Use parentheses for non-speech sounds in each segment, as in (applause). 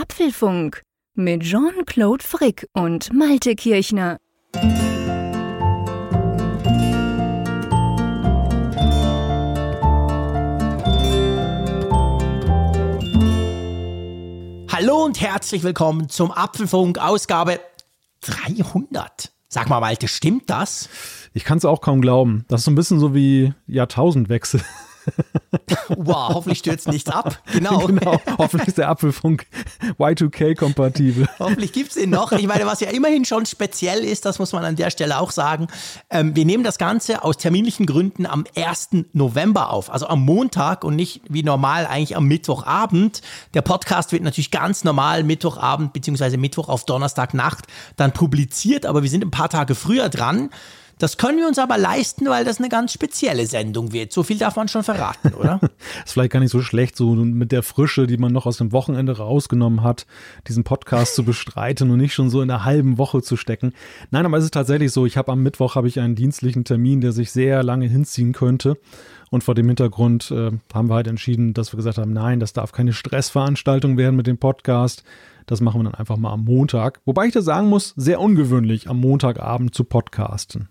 Apfelfunk mit Jean-Claude Frick und Malte Kirchner. Hallo und herzlich willkommen zum Apfelfunk Ausgabe 300. Sag mal, Malte, stimmt das? Ich kann es auch kaum glauben. Das ist so ein bisschen so wie Jahrtausendwechsel. (laughs) Wow, hoffentlich stürzt nichts ab. Genau. (laughs) genau. Hoffentlich ist der Apfelfunk Y2K-kompatibel. hoffentlich gibt es ihn noch. Ich meine, was ja immerhin schon speziell ist, das muss man an der Stelle auch sagen. Ähm, wir nehmen das Ganze aus terminlichen Gründen am 1. November auf, also am Montag und nicht wie normal eigentlich am Mittwochabend. Der Podcast wird natürlich ganz normal Mittwochabend bzw. Mittwoch auf Donnerstagnacht dann publiziert, aber wir sind ein paar Tage früher dran. Das können wir uns aber leisten, weil das eine ganz spezielle Sendung wird. So viel darf man schon verraten, oder? (laughs) ist vielleicht gar nicht so schlecht, so mit der Frische, die man noch aus dem Wochenende rausgenommen hat, diesen Podcast zu bestreiten und nicht schon so in einer halben Woche zu stecken. Nein, aber es ist tatsächlich so, ich habe am Mittwoch habe ich einen dienstlichen Termin, der sich sehr lange hinziehen könnte. Und vor dem Hintergrund äh, haben wir halt entschieden, dass wir gesagt haben, nein, das darf keine Stressveranstaltung werden mit dem Podcast. Das machen wir dann einfach mal am Montag. Wobei ich da sagen muss, sehr ungewöhnlich, am Montagabend zu podcasten.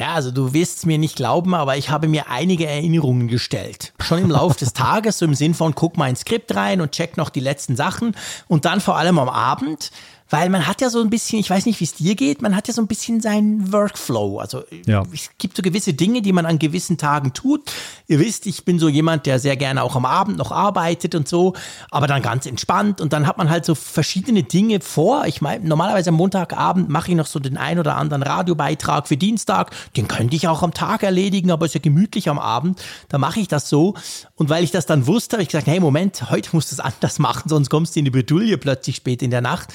Ja, also du wirst es mir nicht glauben, aber ich habe mir einige Erinnerungen gestellt. Schon im Laufe des (laughs) Tages, so im Sinn von guck mal ins Skript rein und check noch die letzten Sachen und dann vor allem am Abend weil man hat ja so ein bisschen, ich weiß nicht, wie es dir geht, man hat ja so ein bisschen seinen Workflow. Also ja. es gibt so gewisse Dinge, die man an gewissen Tagen tut. Ihr wisst, ich bin so jemand, der sehr gerne auch am Abend noch arbeitet und so, aber dann ganz entspannt und dann hat man halt so verschiedene Dinge vor. Ich meine, normalerweise am Montagabend mache ich noch so den ein oder anderen Radiobeitrag für Dienstag. Den könnte ich auch am Tag erledigen, aber ist ja gemütlich am Abend. Da mache ich das so. Und weil ich das dann wusste, habe ich gesagt, hey, Moment, heute musst du es anders machen, sonst kommst du in die Bredouille plötzlich spät in der Nacht.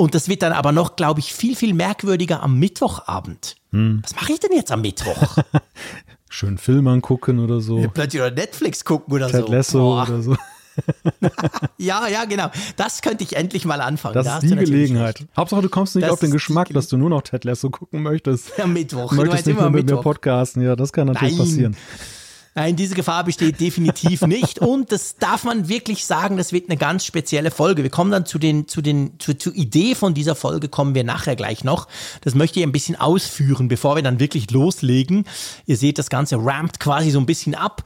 Und das wird dann aber noch, glaube ich, viel, viel merkwürdiger am Mittwochabend. Hm. Was mache ich denn jetzt am Mittwoch? (laughs) Schön Film angucken oder so. Ja, plötzlich oder Netflix gucken oder Ted so. Lasso Boah. oder so. (laughs) (laughs) ja, ja, genau. Das könnte ich endlich mal anfangen. Das da ist die Gelegenheit. Hauptsache, du kommst nicht das auf den Geschmack, dass du nur noch Ted Lasso gucken möchtest. Am Mittwoch. Möchtest du nicht mehr mit mir podcasten. Ja, das kann natürlich Nein. passieren. Nein, diese Gefahr besteht definitiv nicht. Und das darf man wirklich sagen, das wird eine ganz spezielle Folge. Wir kommen dann zu den, zu den, zu, Idee von dieser Folge kommen wir nachher gleich noch. Das möchte ich ein bisschen ausführen, bevor wir dann wirklich loslegen. Ihr seht, das Ganze rampt quasi so ein bisschen ab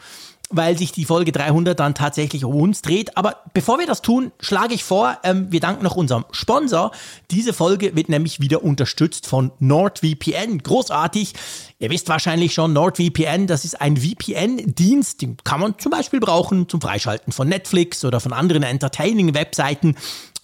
weil sich die Folge 300 dann tatsächlich um uns dreht. Aber bevor wir das tun, schlage ich vor, ähm, wir danken noch unserem Sponsor. Diese Folge wird nämlich wieder unterstützt von NordVPN. Großartig. Ihr wisst wahrscheinlich schon, NordVPN, das ist ein VPN-Dienst, den kann man zum Beispiel brauchen zum Freischalten von Netflix oder von anderen Entertaining-Webseiten.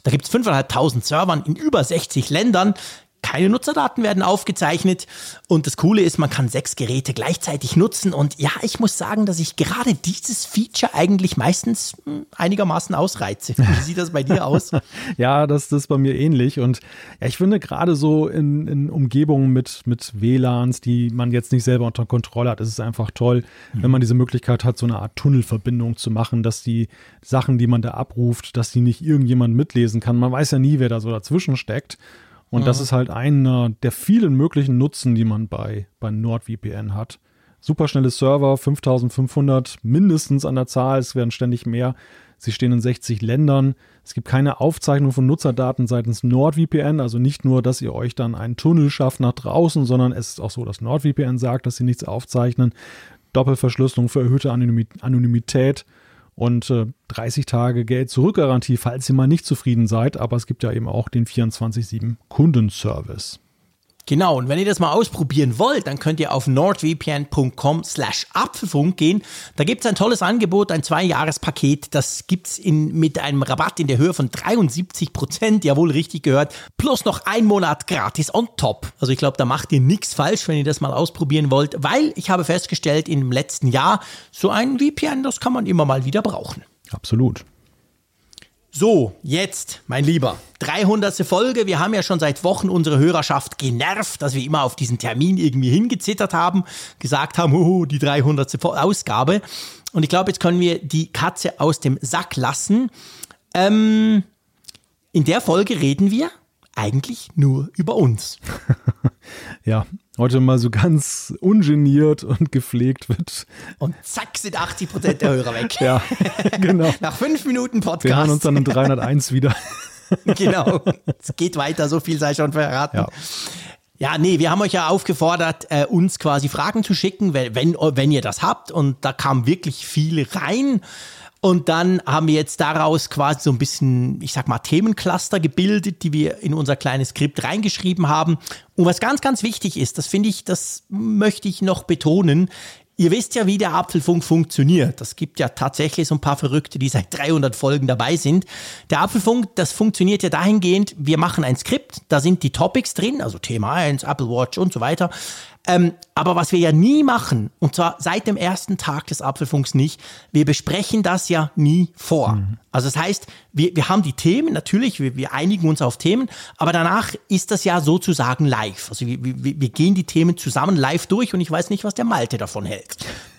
Da gibt es 5.500 Servern in über 60 Ländern. Keine Nutzerdaten werden aufgezeichnet und das Coole ist, man kann sechs Geräte gleichzeitig nutzen und ja, ich muss sagen, dass ich gerade dieses Feature eigentlich meistens hm, einigermaßen ausreize. Wie sieht das bei dir aus? (laughs) ja, das, das ist bei mir ähnlich und ja, ich finde gerade so in, in Umgebungen mit, mit WLANs, die man jetzt nicht selber unter Kontrolle hat, ist es einfach toll, mhm. wenn man diese Möglichkeit hat, so eine Art Tunnelverbindung zu machen, dass die Sachen, die man da abruft, dass die nicht irgendjemand mitlesen kann. Man weiß ja nie, wer da so dazwischen steckt. Und mhm. das ist halt einer der vielen möglichen Nutzen, die man bei, bei NordVPN hat. Superschnelle Server, 5500 mindestens an der Zahl, es werden ständig mehr. Sie stehen in 60 Ländern. Es gibt keine Aufzeichnung von Nutzerdaten seitens NordVPN, also nicht nur, dass ihr euch dann einen Tunnel schafft nach draußen, sondern es ist auch so, dass NordVPN sagt, dass sie nichts aufzeichnen. Doppelverschlüsselung für erhöhte Anonymität und äh, 30 Tage Geld zurückgarantie, falls ihr mal nicht zufrieden seid. Aber es gibt ja eben auch den 24-7 Kundenservice. Genau, und wenn ihr das mal ausprobieren wollt, dann könnt ihr auf nordvpn.com slash Apfelfunk gehen. Da gibt es ein tolles Angebot, ein Zwei-Jahres-Paket. Das gibt es mit einem Rabatt in der Höhe von 73 Prozent, jawohl, richtig gehört, plus noch ein Monat gratis on top. Also ich glaube, da macht ihr nichts falsch, wenn ihr das mal ausprobieren wollt, weil ich habe festgestellt, im letzten Jahr, so ein VPN, das kann man immer mal wieder brauchen. Absolut. So, jetzt, mein Lieber, 300. Folge. Wir haben ja schon seit Wochen unsere Hörerschaft genervt, dass wir immer auf diesen Termin irgendwie hingezittert haben, gesagt haben, oh, die 300. Ausgabe. Und ich glaube, jetzt können wir die Katze aus dem Sack lassen. Ähm, in der Folge reden wir eigentlich nur über uns. (laughs) ja, heute mal so ganz ungeniert und gepflegt wird. Und zack sind 80 Prozent der Hörer weg. ja, genau. Nach fünf Minuten Podcast. Wir hören uns dann in 301 wieder. (laughs) genau. Es geht weiter, so viel sei schon verraten. Ja. Ja, nee, wir haben euch ja aufgefordert, äh, uns quasi Fragen zu schicken, wenn, wenn, wenn ihr das habt. Und da kam wirklich viel rein. Und dann haben wir jetzt daraus quasi so ein bisschen, ich sag mal, Themencluster gebildet, die wir in unser kleines Skript reingeschrieben haben. Und was ganz, ganz wichtig ist, das finde ich, das möchte ich noch betonen, Ihr wisst ja, wie der Apfelfunk funktioniert. Das gibt ja tatsächlich so ein paar Verrückte, die seit 300 Folgen dabei sind. Der Apfelfunk, das funktioniert ja dahingehend, wir machen ein Skript, da sind die Topics drin, also Thema 1, Apple Watch und so weiter. Ähm, aber was wir ja nie machen, und zwar seit dem ersten Tag des Apfelfunks nicht, wir besprechen das ja nie vor. Mhm. Also das heißt, wir, wir haben die Themen, natürlich, wir, wir einigen uns auf Themen, aber danach ist das ja sozusagen live. Also wir, wir, wir gehen die Themen zusammen live durch und ich weiß nicht, was der Malte davon hält.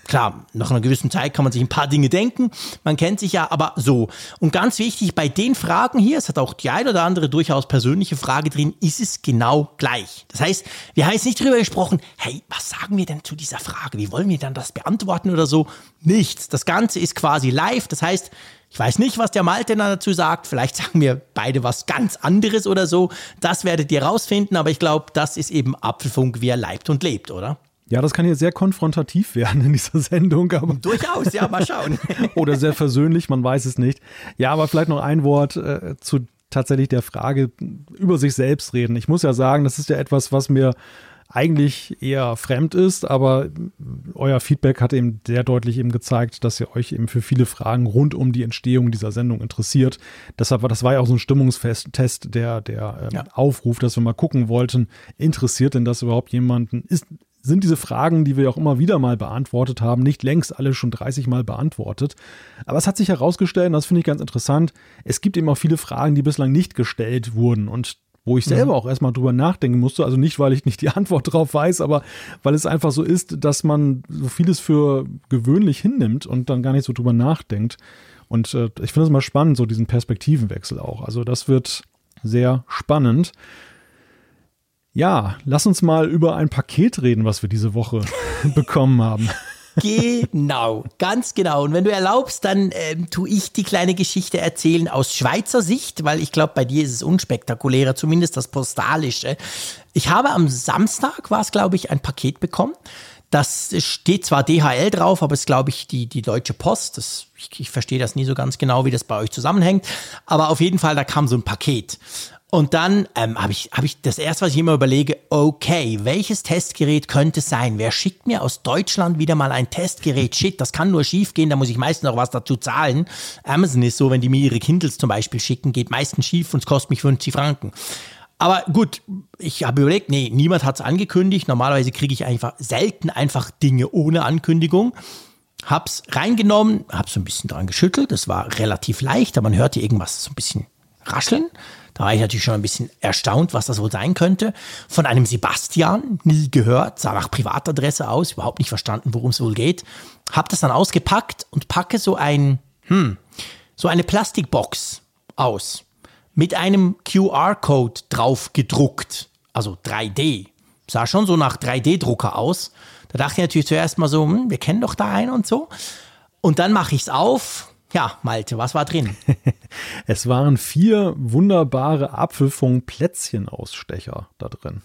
Klar, nach einer gewissen Zeit kann man sich ein paar Dinge denken, man kennt sich ja, aber so. Und ganz wichtig, bei den Fragen hier, es hat auch die eine oder andere durchaus persönliche Frage drin, ist es genau gleich. Das heißt, wir haben jetzt nicht darüber gesprochen, hey, was sagen wir denn zu dieser Frage? Wie wollen wir dann das beantworten oder so? Nichts. Das Ganze ist quasi live, das heißt, ich weiß nicht, was der Malte dazu sagt. Vielleicht sagen wir beide was ganz anderes oder so. Das werdet ihr rausfinden, aber ich glaube, das ist eben Apfelfunk, wie er leibt und lebt, oder? Ja, das kann hier sehr konfrontativ werden in dieser Sendung. Aber (laughs) Durchaus, ja, mal schauen. (laughs) Oder sehr versöhnlich, man weiß es nicht. Ja, aber vielleicht noch ein Wort äh, zu tatsächlich der Frage über sich selbst reden. Ich muss ja sagen, das ist ja etwas, was mir eigentlich eher fremd ist, aber euer Feedback hat eben sehr deutlich eben gezeigt, dass ihr euch eben für viele Fragen rund um die Entstehung dieser Sendung interessiert. Deshalb war das war ja auch so ein Stimmungstest, der, der ähm, ja. Aufruf, dass wir mal gucken wollten, interessiert denn das überhaupt jemanden? Ist, sind diese Fragen, die wir auch immer wieder mal beantwortet haben, nicht längst alle schon 30 Mal beantwortet. Aber es hat sich herausgestellt, und das finde ich ganz interessant, es gibt eben auch viele Fragen, die bislang nicht gestellt wurden und wo ich selber mhm. auch erstmal drüber nachdenken musste. Also nicht, weil ich nicht die Antwort drauf weiß, aber weil es einfach so ist, dass man so vieles für gewöhnlich hinnimmt und dann gar nicht so drüber nachdenkt. Und äh, ich finde es mal spannend, so diesen Perspektivenwechsel auch. Also das wird sehr spannend. Ja, lass uns mal über ein Paket reden, was wir diese Woche (laughs) bekommen haben. Genau, ganz genau. Und wenn du erlaubst, dann ähm, tue ich die kleine Geschichte erzählen aus Schweizer Sicht, weil ich glaube, bei dir ist es unspektakulärer, zumindest das Postalische. Ich habe am Samstag, war es glaube ich, ein Paket bekommen. Das steht zwar DHL drauf, aber es ist, glaube ich, die, die Deutsche Post. Das, ich, ich verstehe das nie so ganz genau, wie das bei euch zusammenhängt. Aber auf jeden Fall, da kam so ein Paket. Und dann ähm, habe ich, hab ich das erste, was ich immer überlege, okay, welches Testgerät könnte es sein? Wer schickt mir aus Deutschland wieder mal ein Testgerät? Shit, das kann nur schief gehen, da muss ich meistens noch was dazu zahlen. Amazon ist so, wenn die mir ihre Kindles zum Beispiel schicken, geht meistens schief und es kostet mich 50 Franken. Aber gut, ich habe überlegt, nee, niemand hat es angekündigt. Normalerweise kriege ich einfach selten einfach Dinge ohne Ankündigung. Hab's reingenommen, hab so ein bisschen dran geschüttelt. Das war relativ leicht, aber man hörte irgendwas so ein bisschen rascheln. Da war ich natürlich schon ein bisschen erstaunt, was das wohl sein könnte. Von einem Sebastian, nie gehört, sah nach Privatadresse aus, überhaupt nicht verstanden, worum es wohl geht. Hab das dann ausgepackt und packe so ein, hm, so eine Plastikbox aus mit einem QR-Code drauf gedruckt, also 3D. Sah schon so nach 3D-Drucker aus. Da dachte ich natürlich zuerst mal so, hm, wir kennen doch da einen und so. Und dann mache ich es auf, ja, Malte, was war drin? (laughs) es waren vier wunderbare Apfelfunk-Plätzchen-Ausstecher da drin.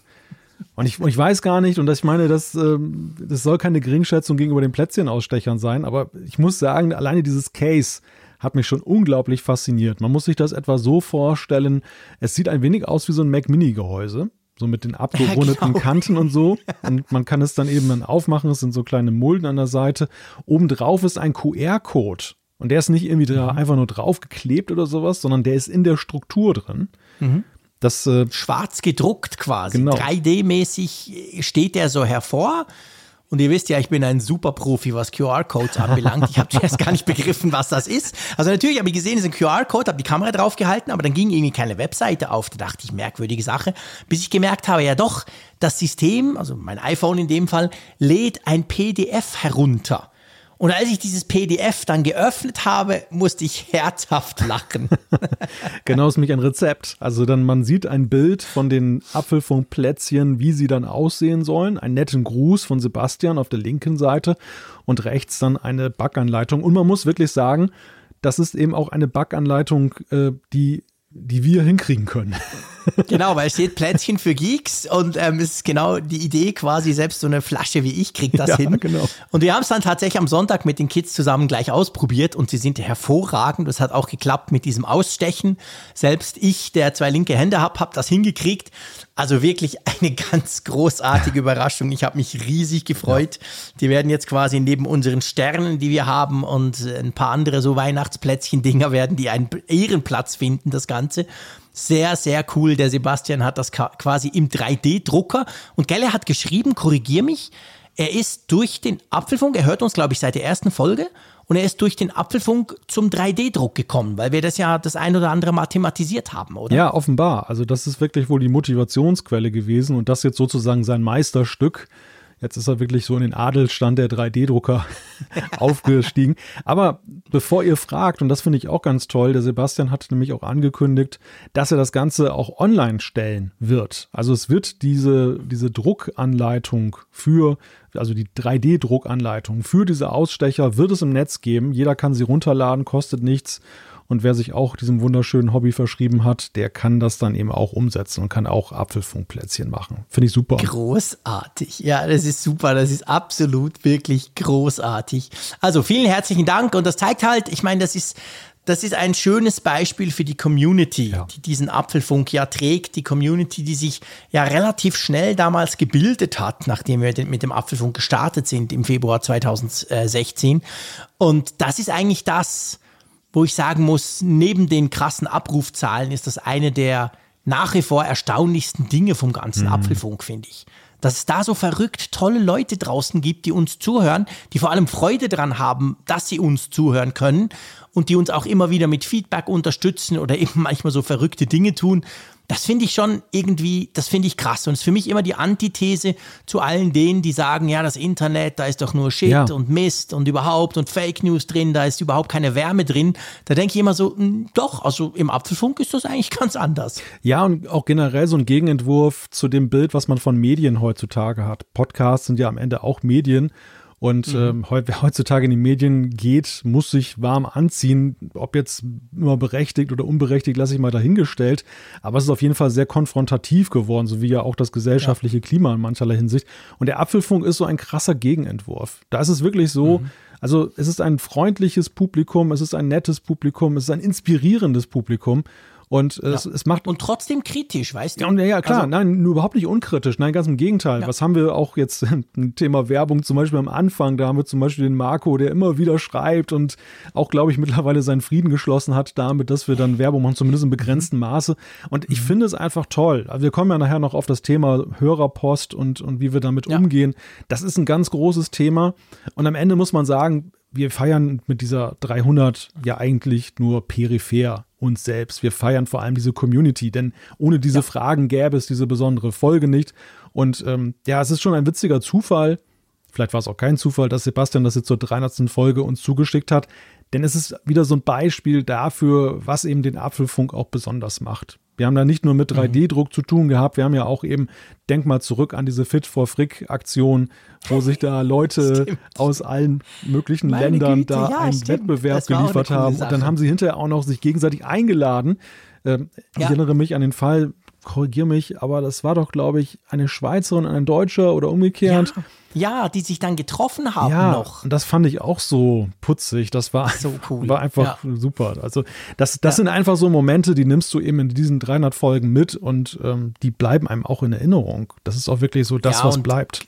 Und ich, ich weiß gar nicht, und das, ich meine, das, ähm, das soll keine Geringschätzung gegenüber den Plätzchen-Ausstechern sein, aber ich muss sagen, alleine dieses Case hat mich schon unglaublich fasziniert. Man muss sich das etwa so vorstellen, es sieht ein wenig aus wie so ein Mac Mini-Gehäuse so mit den abgerundeten (laughs) ja. Kanten und so. Und man kann es dann eben dann aufmachen. Es sind so kleine Mulden an der Seite. Obendrauf ist ein QR-Code. Und der ist nicht irgendwie da mhm. einfach nur draufgeklebt oder sowas, sondern der ist in der Struktur drin. Mhm. Das, äh, Schwarz gedruckt quasi. Genau. 3D-mäßig steht der so hervor. Und ihr wisst ja, ich bin ein super Profi, was QR-Codes anbelangt. Ich habe zuerst gar nicht begriffen, was das ist. Also natürlich habe ich gesehen, es ist ein QR-Code, habe die Kamera draufgehalten, aber dann ging irgendwie keine Webseite auf. Da dachte ich, merkwürdige Sache. Bis ich gemerkt habe, ja doch, das System, also mein iPhone in dem Fall, lädt ein PDF herunter. Und als ich dieses PDF dann geöffnet habe, musste ich herzhaft lachen. (laughs) genau, ist nämlich ein Rezept. Also dann, man sieht ein Bild von den Apfelfunkplätzchen, wie sie dann aussehen sollen. Einen netten Gruß von Sebastian auf der linken Seite und rechts dann eine Backanleitung. Und man muss wirklich sagen, das ist eben auch eine Backanleitung, äh, die die wir hinkriegen können. (laughs) Genau, weil es steht Plätzchen für Geeks und ähm, es ist genau die Idee quasi, selbst so eine Flasche wie ich kriegt das ja, hin. Genau. Und wir haben es dann tatsächlich am Sonntag mit den Kids zusammen gleich ausprobiert und sie sind hervorragend. Das hat auch geklappt mit diesem Ausstechen. Selbst ich, der zwei linke Hände habe, habe das hingekriegt. Also wirklich eine (laughs) ganz großartige Überraschung. Ich habe mich riesig gefreut. Die werden jetzt quasi neben unseren Sternen, die wir haben und ein paar andere so Weihnachtsplätzchen-Dinger werden die einen Ehrenplatz finden, das Ganze. Sehr, sehr cool. Der Sebastian hat das quasi im 3D-Drucker. Und Gelle hat geschrieben, korrigier mich, er ist durch den Apfelfunk, er hört uns, glaube ich, seit der ersten Folge, und er ist durch den Apfelfunk zum 3D-Druck gekommen, weil wir das ja das ein oder andere mal thematisiert haben, oder? Ja, offenbar. Also das ist wirklich wohl die Motivationsquelle gewesen und das jetzt sozusagen sein Meisterstück. Jetzt ist er wirklich so in den Adelstand der 3D-Drucker (laughs) aufgestiegen. Aber bevor ihr fragt, und das finde ich auch ganz toll, der Sebastian hat nämlich auch angekündigt, dass er das Ganze auch online stellen wird. Also es wird diese, diese Druckanleitung für, also die 3D-Druckanleitung für diese Ausstecher wird es im Netz geben. Jeder kann sie runterladen, kostet nichts. Und wer sich auch diesem wunderschönen Hobby verschrieben hat, der kann das dann eben auch umsetzen und kann auch Apfelfunkplätzchen machen. Finde ich super. Großartig. Ja, das ist super. Das ist absolut wirklich großartig. Also vielen herzlichen Dank. Und das zeigt halt, ich meine, das ist das ist ein schönes Beispiel für die Community, ja. die diesen Apfelfunk ja trägt. Die Community, die sich ja relativ schnell damals gebildet hat, nachdem wir mit dem Apfelfunk gestartet sind im Februar 2016. Und das ist eigentlich das, wo ich sagen muss, neben den krassen Abrufzahlen ist das eine der nach wie vor erstaunlichsten Dinge vom ganzen mhm. Apfelfunk, finde ich. Dass es da so verrückt tolle Leute draußen gibt, die uns zuhören, die vor allem Freude daran haben, dass sie uns zuhören können und die uns auch immer wieder mit Feedback unterstützen oder (laughs) eben manchmal so verrückte Dinge tun das finde ich schon irgendwie, das finde ich krass. Und es ist für mich immer die Antithese zu allen denen, die sagen, ja, das Internet, da ist doch nur Shit ja. und Mist und überhaupt und Fake News drin, da ist überhaupt keine Wärme drin. Da denke ich immer so, hm, doch, also im Apfelfunk ist das eigentlich (laughs) ganz anders. Ja, und auch generell so ein Gegenentwurf zu dem Bild, was man von Medien heutzutage hat. Podcasts sind ja am Ende auch Medien. Und mhm. ähm, wer heutzutage in die Medien geht, muss sich warm anziehen. Ob jetzt immer berechtigt oder unberechtigt, lasse ich mal dahingestellt. Aber es ist auf jeden Fall sehr konfrontativ geworden, so wie ja auch das gesellschaftliche ja. Klima in mancherlei Hinsicht. Und der Apfelfunk ist so ein krasser Gegenentwurf. Da ist es wirklich so, mhm. also es ist ein freundliches Publikum, es ist ein nettes Publikum, es ist ein inspirierendes Publikum. Und äh, ja. es, es, macht. Und trotzdem kritisch, weißt du? Ja, und, ja klar, also, nein, nur überhaupt nicht unkritisch. Nein, ganz im Gegenteil. Ja. Was haben wir auch jetzt (laughs) ein Thema Werbung, zum Beispiel am Anfang, da haben wir zum Beispiel den Marco, der immer wieder schreibt und auch, glaube ich, mittlerweile seinen Frieden geschlossen hat damit, dass wir dann Werbung machen, zumindest im begrenzten Maße. Und ich mhm. finde es einfach toll. Also wir kommen ja nachher noch auf das Thema Hörerpost und, und wie wir damit ja. umgehen. Das ist ein ganz großes Thema. Und am Ende muss man sagen, wir feiern mit dieser 300 ja eigentlich nur peripher uns selbst. Wir feiern vor allem diese Community, denn ohne diese ja. Fragen gäbe es diese besondere Folge nicht. Und ähm, ja, es ist schon ein witziger Zufall. Vielleicht war es auch kein Zufall, dass Sebastian das jetzt zur 300. Folge uns zugeschickt hat. Denn es ist wieder so ein Beispiel dafür, was eben den Apfelfunk auch besonders macht. Wir haben da nicht nur mit 3D-Druck mhm. zu tun gehabt, wir haben ja auch eben, denk mal zurück an diese Fit for Frick-Aktion, wo sich da Leute aus allen möglichen Meine Ländern Güte, da ja, einen stimmt. Wettbewerb geliefert haben. Und dann haben sie hinterher auch noch sich gegenseitig eingeladen. Ähm, ja. Ich erinnere mich an den Fall, korrigiere mich, aber das war doch, glaube ich, eine Schweizerin und ein Deutscher oder umgekehrt. Ja. Ja, die sich dann getroffen haben ja, noch. Und das fand ich auch so putzig. Das war, so cool. (laughs) war einfach ja. super. Also das, das ja. sind einfach so Momente, die nimmst du eben in diesen 300 Folgen mit und ähm, die bleiben einem auch in Erinnerung. Das ist auch wirklich so das, was bleibt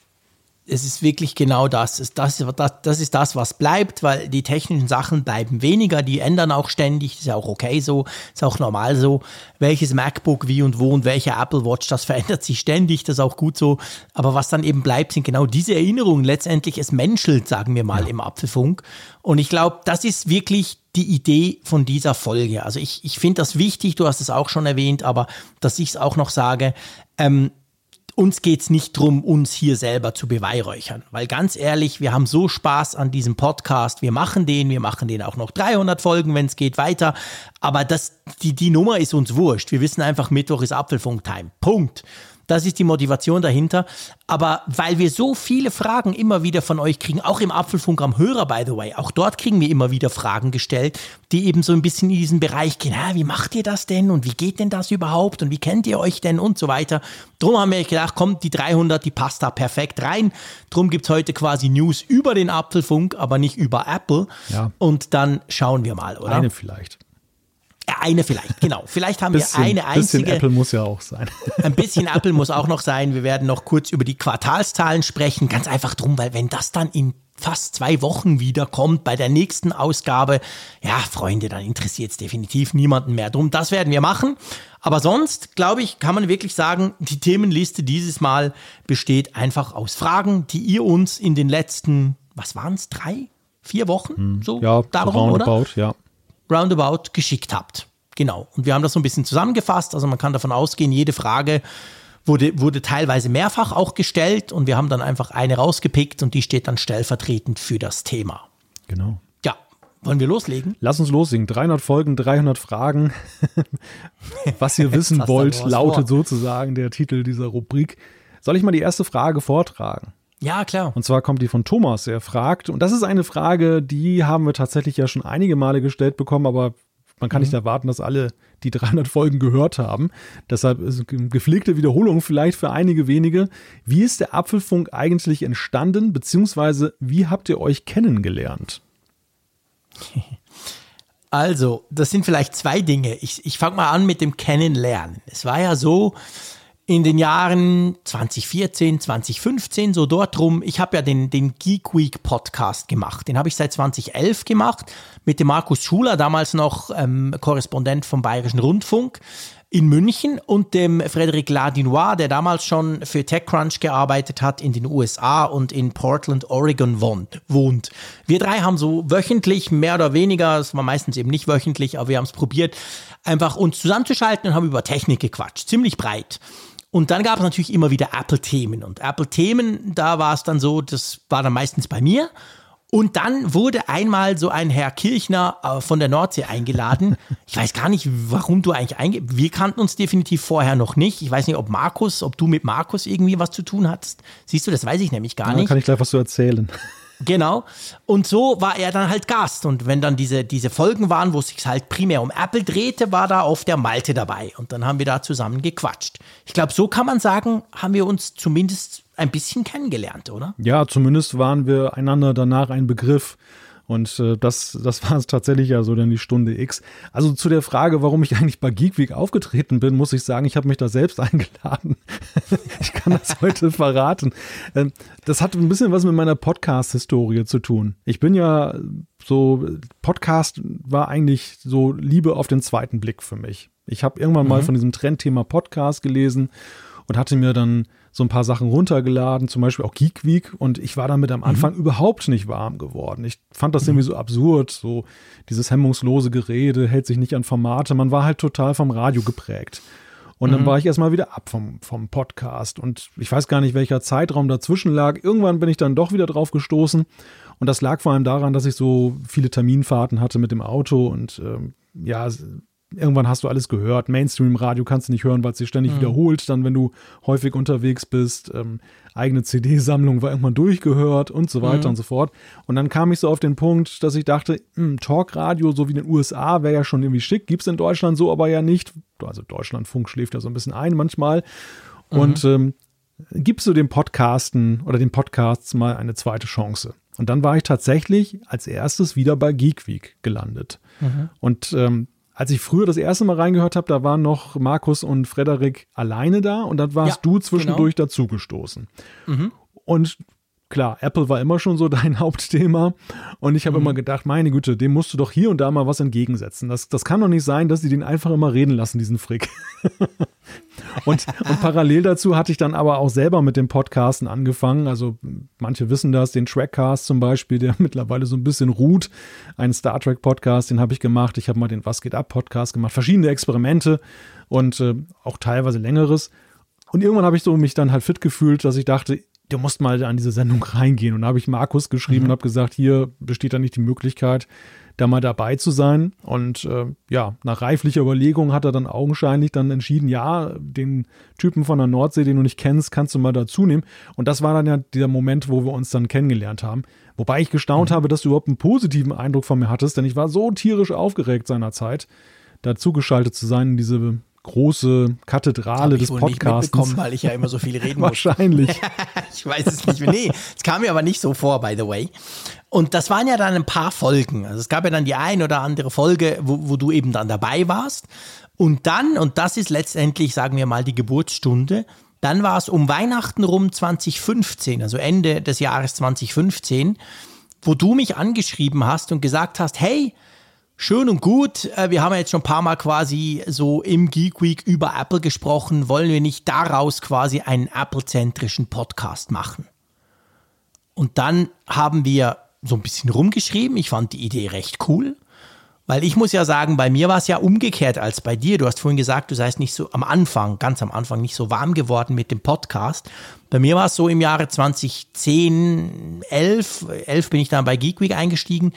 es ist wirklich genau das. Das, das. das ist das, was bleibt, weil die technischen Sachen bleiben weniger, die ändern auch ständig, das ist ja auch okay so, ist auch normal so. Welches MacBook wie und wo und welcher Apple Watch, das (laughs) verändert sich ständig, das ist auch gut so. Aber was dann eben bleibt, sind genau diese Erinnerungen. Letztendlich, es menschelt, sagen wir mal, ja. im Apfelfunk. Und ich glaube, das ist wirklich die Idee von dieser Folge. Also ich, ich finde das wichtig, du hast es auch schon erwähnt, aber dass ich es auch noch sage, ähm, uns geht's nicht drum, uns hier selber zu beweihräuchern. Weil ganz ehrlich, wir haben so Spaß an diesem Podcast. Wir machen den, wir machen den auch noch 300 Folgen, wenn es geht, weiter. Aber das, die, die Nummer ist uns wurscht. Wir wissen einfach, Mittwoch ist Apfelfunk-Time. Punkt. Das ist die Motivation dahinter. Aber weil wir so viele Fragen immer wieder von euch kriegen, auch im Apfelfunk am Hörer, by the way, auch dort kriegen wir immer wieder Fragen gestellt, die eben so ein bisschen in diesen Bereich gehen, ah, wie macht ihr das denn und wie geht denn das überhaupt und wie kennt ihr euch denn und so weiter. Drum haben wir gedacht, kommt die 300, die passt da perfekt rein. Drum gibt's heute quasi News über den Apfelfunk, aber nicht über Apple. Ja. Und dann schauen wir mal, oder? Eine vielleicht. Eine vielleicht, genau. Vielleicht haben Bisschen, wir eine einzige. bisschen Apple muss ja auch sein. (laughs) Ein bisschen Apple muss auch noch sein. Wir werden noch kurz über die Quartalszahlen sprechen. Ganz einfach drum, weil wenn das dann in fast zwei Wochen wiederkommt bei der nächsten Ausgabe, ja, Freunde, dann interessiert es definitiv niemanden mehr drum. Das werden wir machen. Aber sonst, glaube ich, kann man wirklich sagen, die Themenliste dieses Mal besteht einfach aus Fragen, die ihr uns in den letzten, was waren es, drei, vier Wochen? So Hm. Ja, darum, oder? ja. Roundabout geschickt habt. Genau. Und wir haben das so ein bisschen zusammengefasst. Also man kann davon ausgehen, jede Frage wurde, wurde teilweise mehrfach auch gestellt und wir haben dann einfach eine rausgepickt und die steht dann stellvertretend für das Thema. Genau. Ja, wollen wir loslegen? Lass uns loslegen. 300 Folgen, 300 Fragen. (laughs) Was ihr wissen wollt, lautet vor. sozusagen der Titel dieser Rubrik. Soll ich mal die erste Frage vortragen? Ja, klar. Und zwar kommt die von Thomas. Er fragt, und das ist eine Frage, die haben wir tatsächlich ja schon einige Male gestellt bekommen, aber man kann nicht erwarten, dass alle die 300 Folgen gehört haben. Deshalb ist eine gepflegte Wiederholung vielleicht für einige wenige. Wie ist der Apfelfunk eigentlich entstanden, beziehungsweise wie habt ihr euch kennengelernt? (laughs) Also, das sind vielleicht zwei Dinge. Ich, ich fange mal an mit dem Kennenlernen. Es war ja so, in den Jahren 2014, 2015, so dort rum, ich habe ja den, den Geek Week Podcast gemacht. Den habe ich seit 2011 gemacht mit dem Markus Schuler, damals noch ähm, Korrespondent vom Bayerischen Rundfunk in München und dem Frédéric Ladinois, der damals schon für TechCrunch gearbeitet hat in den USA und in Portland, Oregon wohnt. Wir drei haben so wöchentlich, mehr oder weniger, es war meistens eben nicht wöchentlich, aber wir haben es probiert, einfach uns zusammenzuschalten und haben über Technik gequatscht, ziemlich breit. Und dann gab es natürlich immer wieder Apple-Themen. Und Apple-Themen, da war es dann so, das war dann meistens bei mir. Und dann wurde einmal so ein Herr Kirchner äh, von der Nordsee eingeladen. Ich weiß gar nicht, warum du eigentlich einge... Wir kannten uns definitiv vorher noch nicht. Ich weiß nicht, ob Markus, ob du mit Markus irgendwie was zu tun hattest. Siehst du, das weiß ich nämlich gar Da nicht. kann ich gleich was zu erzählen. Genau. Und so war er dann halt Gast. Und wenn dann diese, diese Folgen waren, wo es sich halt primär um Apple drehte, war da oft der Malte dabei. Und dann haben wir da zusammen gequatscht. Ich glaube, so kann man sagen, haben wir uns zumindest ein bisschen kennengelernt, oder? Ja, zumindest waren wir einander danach ein Begriff. Und äh, das, das (laughs) war es tatsächlich ja so dann die Stunde X. Also zu der Frage, warum ich eigentlich bei Geek Week aufgetreten bin, muss ich sagen, ich habe mich da selbst (laughs) eingeladen. ich kann das heute (laughs) verraten. Ähm, das hat ein bisschen was mit meiner Podcast-Historie zu tun. Ich bin ja so, Podcast war eigentlich so Liebe auf den zweiten Blick für mich. Ich habe irgendwann mal von diesem Trendthema Podcast gelesen und hatte mir dann so ein paar Sachen runtergeladen, zum Beispiel auch Geek Week. Und ich war damit am Anfang überhaupt nicht warm geworden. Ich fand das irgendwie so absurd, so dieses hemmungslose Gerede, hält sich nicht an Formate, man war halt total vom Radio geprägt. Und dann war ich erstmal wieder ab vom, vom Podcast. Und ich weiß gar nicht, welcher Zeitraum dazwischen lag. Irgendwann bin ich dann doch wieder drauf gestoßen. Und das lag vor allem daran, dass ich so viele Terminfahrten hatte mit dem Auto. Und ähm, ja, irgendwann hast du alles gehört. Mainstream-Radio kannst du nicht hören, weil es sich ständig wiederholt. Dann, wenn du häufig unterwegs bist, ähm, eigene CD-Sammlung war irgendwann durchgehört und so weiter und so fort. Und dann kam ich so auf den Punkt, dass ich dachte, hm, Talkradio, so wie in den USA, wäre ja schon irgendwie schick. Gibt's in Deutschland so aber ja nicht. Also Deutschlandfunk schläft ja so ein bisschen ein manchmal. Und ähm, gibst du dem Podcasten oder den Podcasts mal eine zweite Chance. Und dann war ich tatsächlich als erstes wieder bei Geek Week gelandet. Und ähm, als ich früher das erste Mal reingehört habe, da waren noch Markus und Frederik alleine da und dann warst Ja, du zwischendurch dazugestoßen. Und klar, Apple war immer schon so (laughs) dein Hauptthema und ich habe immer gedacht, meine Güte, dem musst du doch hier und da mal was entgegensetzen. Das, das kann doch nicht sein, dass sie den einfach immer reden lassen, diesen Frick. (laughs) Und, und parallel dazu hatte ich dann aber auch selber mit dem Podcasten angefangen. Also manche wissen das, den Trackcast zum Beispiel, der (laughs) mittlerweile so ein bisschen ruht. Ein Star Trek Podcast, den habe ich gemacht. Ich habe mal den Was geht ab Podcast gemacht. Verschiedene Experimente und äh, auch teilweise längeres. Und irgendwann habe ich so mich dann halt fit gefühlt, dass ich dachte, du musst mal an diese Sendung reingehen. Und da habe ich Markus geschrieben und habe gesagt, hier besteht da nicht die Möglichkeit, da mal dabei zu sein. Und äh, ja, nach reiflicher Überlegung hat er dann augenscheinlich dann entschieden, ja, den Typen von der Nordsee, den du nicht kennst, kannst du mal dazu nehmen. Und das war dann ja der Moment, wo wir uns dann kennengelernt haben. Wobei ich gestaunt mhm. habe, dass du überhaupt einen positiven Eindruck von mir hattest, denn ich war so tierisch aufgeregt seinerzeit, dazugeschaltet zu sein in diese große Kathedrale des Podcasts. Nicht weil ich ja immer so viel (laughs) reden muss. Wahrscheinlich. (laughs) ich weiß es nicht mehr. Nee, es kam mir aber nicht so vor, by the way. Und das waren ja dann ein paar Folgen. Also es gab ja dann die ein oder andere Folge, wo, wo du eben dann dabei warst. Und dann, und das ist letztendlich, sagen wir mal, die Geburtsstunde, dann war es um Weihnachten rum 2015, also Ende des Jahres 2015, wo du mich angeschrieben hast und gesagt hast, hey, Schön und gut. Äh, wir haben jetzt schon ein paar Mal quasi so im Geek Week über Apple gesprochen. Wollen wir nicht daraus quasi einen Apple-zentrischen Podcast machen? Und dann haben wir so ein bisschen rumgeschrieben. Ich fand die Idee recht cool. Weil ich muss ja sagen, bei mir war es ja umgekehrt als bei dir. Du hast vorhin gesagt, du seist nicht so am Anfang, ganz am Anfang nicht so warm geworden mit dem Podcast. Bei mir war es so im Jahre 2010, 11, 11 bin ich dann bei Geek Week eingestiegen.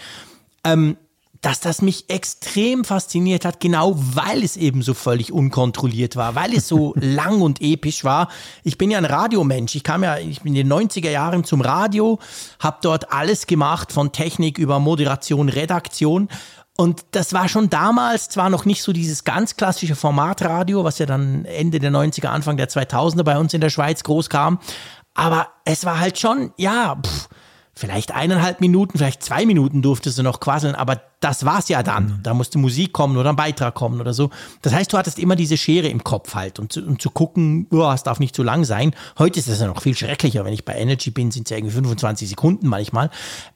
Ähm, dass das mich extrem fasziniert hat, genau weil es eben so völlig unkontrolliert war, weil es so (laughs) lang und episch war. Ich bin ja ein Radiomensch. Ich kam ja, ich bin in den 90er Jahren zum Radio, habe dort alles gemacht, von Technik über Moderation, Redaktion. Und das war schon damals zwar noch nicht so dieses ganz klassische Formatradio, was ja dann Ende der 90er, Anfang der 2000er bei uns in der Schweiz groß kam, aber es war halt schon, ja, pff, vielleicht eineinhalb Minuten, vielleicht zwei Minuten durftest du noch quasseln, aber das war's ja dann. Mhm. Da musste Musik kommen oder ein Beitrag kommen oder so. Das heißt, du hattest immer diese Schere im Kopf halt und zu, und zu gucken, oh, es darf nicht zu lang sein. Heute ist das ja noch viel schrecklicher. Wenn ich bei Energy bin, sind es ja irgendwie 25 Sekunden manchmal.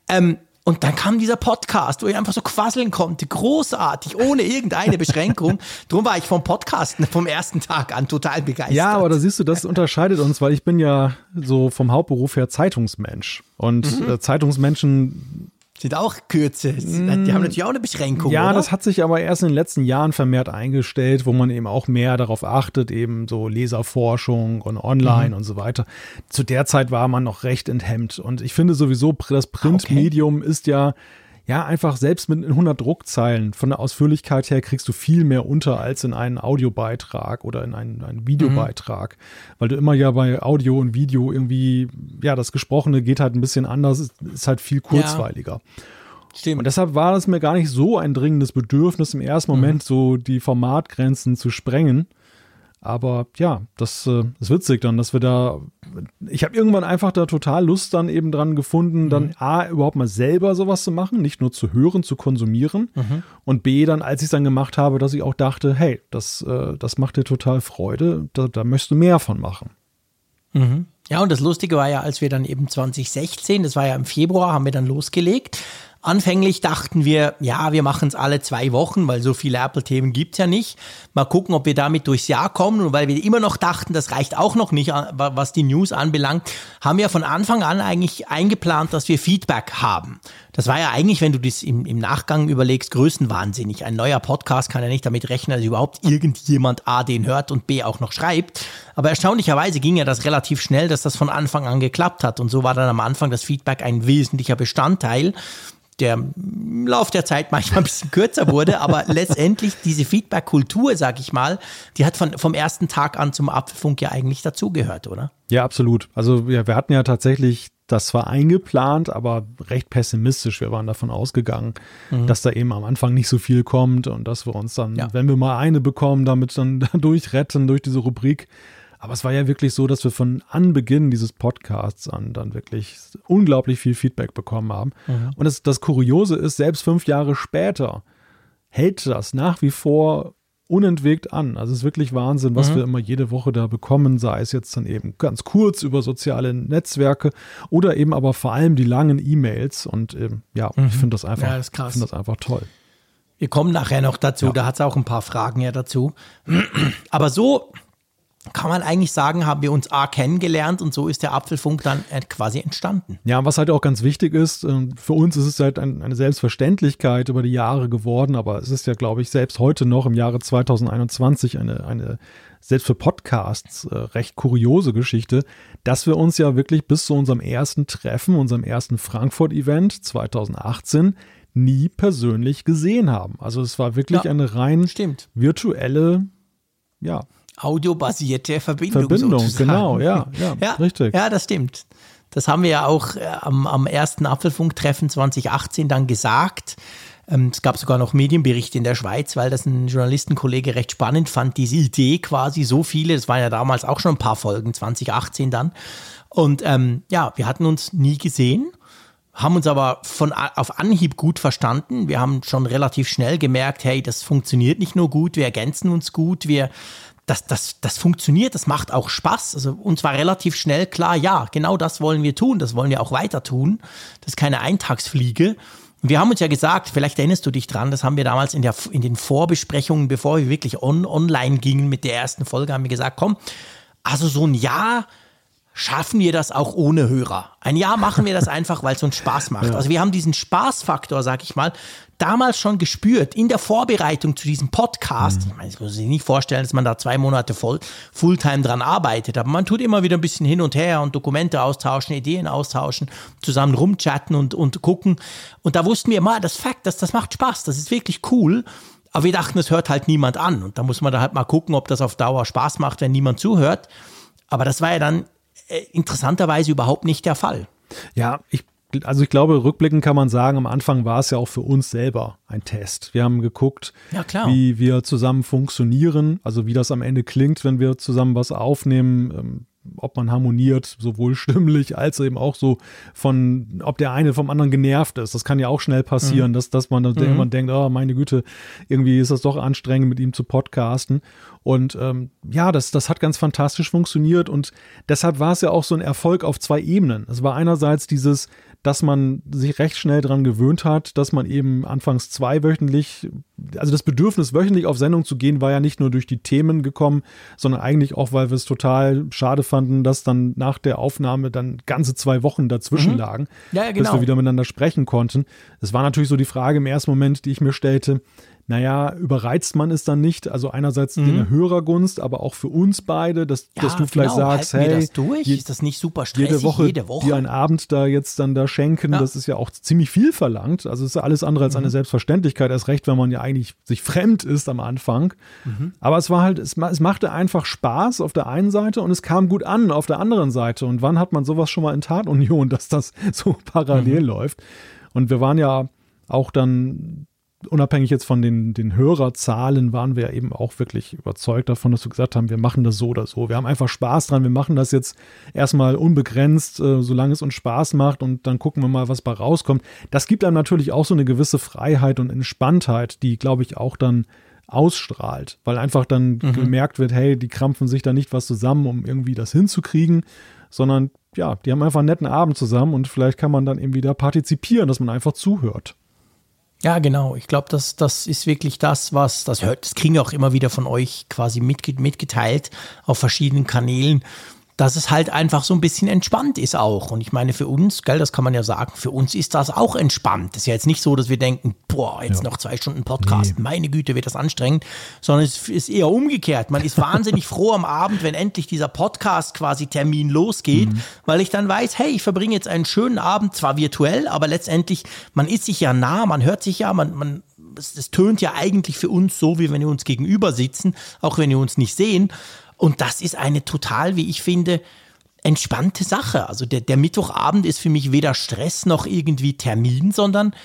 Ähm, und dann kam dieser Podcast, wo ich einfach so quasseln konnte, großartig, ohne irgendeine Beschränkung. (laughs) Drum war ich vom Podcasten vom ersten Tag an total begeistert. Ja, aber da siehst du, das unterscheidet uns, weil ich bin ja so vom Hauptberuf her Zeitungsmensch. Und mhm. äh, Zeitungsmenschen sind auch Kürze. Die haben natürlich auch eine Beschränkung. Ja, oder? das hat sich aber erst in den letzten Jahren vermehrt eingestellt, wo man eben auch mehr darauf achtet, eben so Leserforschung und online mhm. und so weiter. Zu der Zeit war man noch recht enthemmt. Und ich finde sowieso, das Printmedium okay. ist ja ja, einfach selbst mit 100 Druckzeilen von der Ausführlichkeit her kriegst du viel mehr unter als in einen Audiobeitrag oder in einen, einen Videobeitrag, mhm. weil du immer ja bei Audio und Video irgendwie, ja, das Gesprochene geht halt ein bisschen anders, ist, ist halt viel kurzweiliger. Ja. Stimmt. Und deshalb war es mir gar nicht so ein dringendes Bedürfnis, im ersten Moment mhm. so die Formatgrenzen zu sprengen. Aber ja, das äh, ist witzig dann, dass wir da. Ich habe irgendwann einfach da total Lust dann eben dran gefunden, dann mhm. A, überhaupt mal selber sowas zu machen, nicht nur zu hören, zu konsumieren. Mhm. Und B, dann, als ich es dann gemacht habe, dass ich auch dachte, hey, das, äh, das macht dir total Freude, da, da möchtest du mehr von machen. Mhm. Ja, und das Lustige war ja, als wir dann eben 2016, das war ja im Februar, haben wir dann losgelegt. Anfänglich dachten wir, ja, wir machen es alle zwei Wochen, weil so viele Apple-Themen gibt's ja nicht. Mal gucken, ob wir damit durchs Jahr kommen. Und weil wir immer noch dachten, das reicht auch noch nicht, was die News anbelangt, haben wir von Anfang an eigentlich eingeplant, dass wir Feedback haben. Das war ja eigentlich, wenn du das im, im Nachgang überlegst, größenwahnsinnig. Ein neuer Podcast kann ja nicht damit rechnen, dass überhaupt irgendjemand A den hört und B auch noch schreibt. Aber erstaunlicherweise ging ja das relativ schnell, dass das von Anfang an geklappt hat. Und so war dann am Anfang das Feedback ein wesentlicher Bestandteil der im Lauf der Zeit manchmal ein bisschen kürzer wurde, aber (laughs) letztendlich diese Feedback-Kultur, sag ich mal, die hat von, vom ersten Tag an zum Apfelfunk ja eigentlich dazugehört, oder? Ja, absolut. Also ja, wir hatten ja tatsächlich das zwar eingeplant, aber recht pessimistisch. Wir waren davon ausgegangen, mhm. dass da eben am Anfang nicht so viel kommt und dass wir uns dann, ja. wenn wir mal eine bekommen, damit dann (laughs) durchretten durch diese Rubrik. Aber es war ja wirklich so, dass wir von Anbeginn dieses Podcasts an dann wirklich unglaublich viel Feedback bekommen haben. Mhm. Und das, das Kuriose ist, selbst fünf Jahre später hält das nach wie vor unentwegt an. Also es ist wirklich Wahnsinn, was mhm. wir immer jede Woche da bekommen, sei es jetzt dann eben ganz kurz über soziale Netzwerke oder eben aber vor allem die langen E-Mails. Und ähm, ja, mhm. ich finde das einfach, ja, das finde das einfach toll. Wir kommen nachher noch dazu, ja. da hat es auch ein paar Fragen ja dazu. Aber so kann man eigentlich sagen, haben wir uns A kennengelernt und so ist der Apfelfunk dann äh, quasi entstanden. Ja, was halt auch ganz wichtig ist, ähm, für uns ist es halt eine Selbstverständlichkeit über die Jahre geworden, aber es ist ja, glaube ich, selbst heute noch im Jahre 2021 eine, eine selbst für Podcasts äh, recht kuriose Geschichte, dass wir uns ja wirklich bis zu unserem ersten Treffen, unserem ersten Frankfurt-Event 2018 nie persönlich gesehen haben. Also es war wirklich Ja, eine rein stimmt. virtuelle, ja, Audiobasierte Verbindung. Verbindung, sozusagen. genau, ja, ja, (laughs) ja, richtig. Ja, das stimmt. Das haben wir ja auch äh, am, am ersten Apfelfunktreffen 2018 dann gesagt. Ähm, es gab sogar noch Medienberichte in der Schweiz, weil das ein Journalistenkollege recht spannend fand, diese Idee quasi so viele, das waren ja damals auch schon ein paar Folgen, 2018 dann. Und ähm, ja, wir hatten uns nie gesehen, haben uns aber von auf Anhieb gut verstanden. Wir haben schon relativ schnell gemerkt, hey, das funktioniert nicht nur gut, wir ergänzen uns gut, wir das, das, das funktioniert, das macht auch Spaß. Also uns war relativ schnell klar, ja, genau das wollen wir tun, das wollen wir auch weiter tun. Das ist keine Eintagsfliege. Wir haben uns ja gesagt, vielleicht erinnerst du dich dran, das haben wir damals in, der, in den Vorbesprechungen, bevor wir wirklich on, online gingen mit der ersten Folge, haben wir gesagt, komm, also so ein Jahr schaffen wir das auch ohne Hörer. Ein Jahr machen wir das (laughs) einfach, weil es uns Spaß macht. Also wir haben diesen Spaßfaktor, sag ich mal, damals schon gespürt in der Vorbereitung zu diesem Podcast. Ich meine, ich muss sich nicht vorstellen, dass man da zwei Monate voll Fulltime dran arbeitet, aber man tut immer wieder ein bisschen hin und her und Dokumente austauschen, Ideen austauschen, zusammen rumchatten und, und gucken. Und da wussten wir mal, das Fakt, das, das macht Spaß, das ist wirklich cool. Aber wir dachten, es hört halt niemand an. Und da muss man da halt mal gucken, ob das auf Dauer Spaß macht, wenn niemand zuhört. Aber das war ja dann interessanterweise überhaupt nicht der Fall. Ja, ich, also ich glaube, rückblickend kann man sagen, am Anfang war es ja auch für uns selber ein Test. Wir haben geguckt, Ja, klar. wie wir zusammen funktionieren, also wie das am Ende klingt, wenn wir zusammen was aufnehmen, ähm, ob man harmoniert, sowohl (laughs) stimmlich als eben auch so von, ob der eine vom anderen genervt ist. Das kann ja auch schnell passieren, dass, dass man dann irgendwann denkt, oh meine Güte, irgendwie ist das doch anstrengend, mit ihm zu podcasten. Und ähm, ja, das, das hat ganz fantastisch funktioniert und deshalb war es ja auch so ein Erfolg auf zwei Ebenen. Es war einerseits dieses, dass man sich recht schnell dran gewöhnt hat, dass man eben anfangs zweiwöchentlich, also das Bedürfnis, wöchentlich auf Sendung zu gehen, war ja nicht nur durch die Themen gekommen, sondern eigentlich auch, weil wir es total schade fanden, dass dann nach der Aufnahme dann ganze zwei Wochen dazwischen lagen, Ja, ja, bis genau. wir wieder miteinander sprechen konnten. Es war natürlich so die Frage im ersten Moment, die ich mir stellte, naja, überreizt man es dann nicht? Also einerseits in der Hörergunst, aber auch für uns beide, dass, dass du vielleicht genau. sagst, wir hey, das durch? je- ist das nicht super stressig jede Woche, jede Woche? dir einen Abend da jetzt dann da schenken, Ja. das ist ja auch ziemlich viel verlangt. Also es ist ja alles andere als Mhm. eine Selbstverständlichkeit, erst recht, wenn man ja eigentlich sich fremd ist am Anfang. Mhm. Aber es war halt, es, es machte einfach Spaß auf der einen Seite und es kam gut an auf der anderen Seite. Und wann hat man sowas schon mal in Tatunion, (laughs) dass das so parallel Mhm. läuft? Und wir waren ja auch dann unabhängig jetzt von den, den Hörerzahlen, waren wir eben auch wirklich überzeugt davon, dass wir gesagt haben, wir machen das so oder so. Wir haben einfach Spaß dran, wir machen das jetzt erstmal unbegrenzt, äh, solange es uns Spaß macht und dann gucken wir mal, was bei rauskommt. Das gibt einem natürlich auch so eine gewisse Freiheit und Entspanntheit, die, glaube ich, auch dann ausstrahlt, weil einfach dann gemerkt wird, hey, die krampfen sich da nicht was zusammen, um irgendwie das hinzukriegen, sondern ja, die haben einfach einen netten Abend zusammen und vielleicht kann man dann eben wieder partizipieren, dass man einfach zuhört. Ja, genau. Ich glaube, das, das ist wirklich das, was das hört. Das kriegen auch immer wieder von euch quasi mitge mitgeteilt auf verschiedenen Kanälen, dass es halt einfach so ein bisschen entspannt ist auch. Und ich meine, für uns, gell, das kann man ja sagen, für uns ist das auch entspannt. Das ist ja jetzt nicht so, dass wir denken, boah, jetzt noch zwei Stunden Podcast, meine Güte, wird das anstrengend, sondern es ist eher umgekehrt. Man ist wahnsinnig (laughs) froh am Abend, wenn endlich dieser Podcast quasi Termin losgeht, weil ich dann weiß, hey, ich verbringe jetzt einen schönen Abend, zwar virtuell, aber letztendlich, man ist sich ja nah, man hört sich ja, man, man, es, es tönt ja eigentlich für uns so, wie wenn wir uns gegenüber sitzen, auch wenn wir uns nicht sehen. Und das ist eine total, wie ich finde, entspannte Sache. Also der, der Mittwochabend ist für mich weder Stress noch irgendwie Termin, sondern,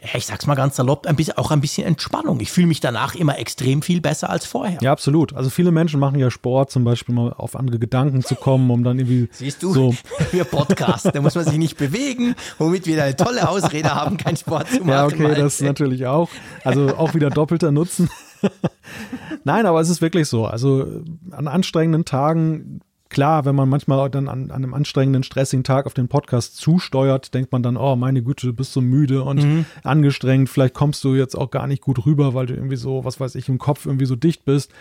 ja, ich sag's mal ganz salopp, ein bisschen, auch ein bisschen Entspannung. Ich fühle mich danach immer extrem viel besser als vorher. Ja, absolut. Also viele Menschen machen ja Sport, zum Beispiel mal auf andere Gedanken zu kommen, um dann irgendwie Siehst du, so. (laughs) wir Podcast, da muss man sich nicht bewegen, womit wir eine tolle Ausrede haben, keinen Sport zu machen. Ja, okay, das natürlich auch. Also auch wieder doppelter Nutzen. (laughs) (laughs) Nein, aber es ist wirklich so. Also an anstrengenden Tagen, klar, wenn man manchmal dann an, an einem anstrengenden, stressigen Tag auf den Podcast zusteuert, denkt man dann, oh meine Güte, du bist so müde und Mhm. angestrengt. Vielleicht kommst du jetzt auch gar nicht gut rüber, weil du irgendwie so, was weiß ich, im Kopf irgendwie so dicht bist.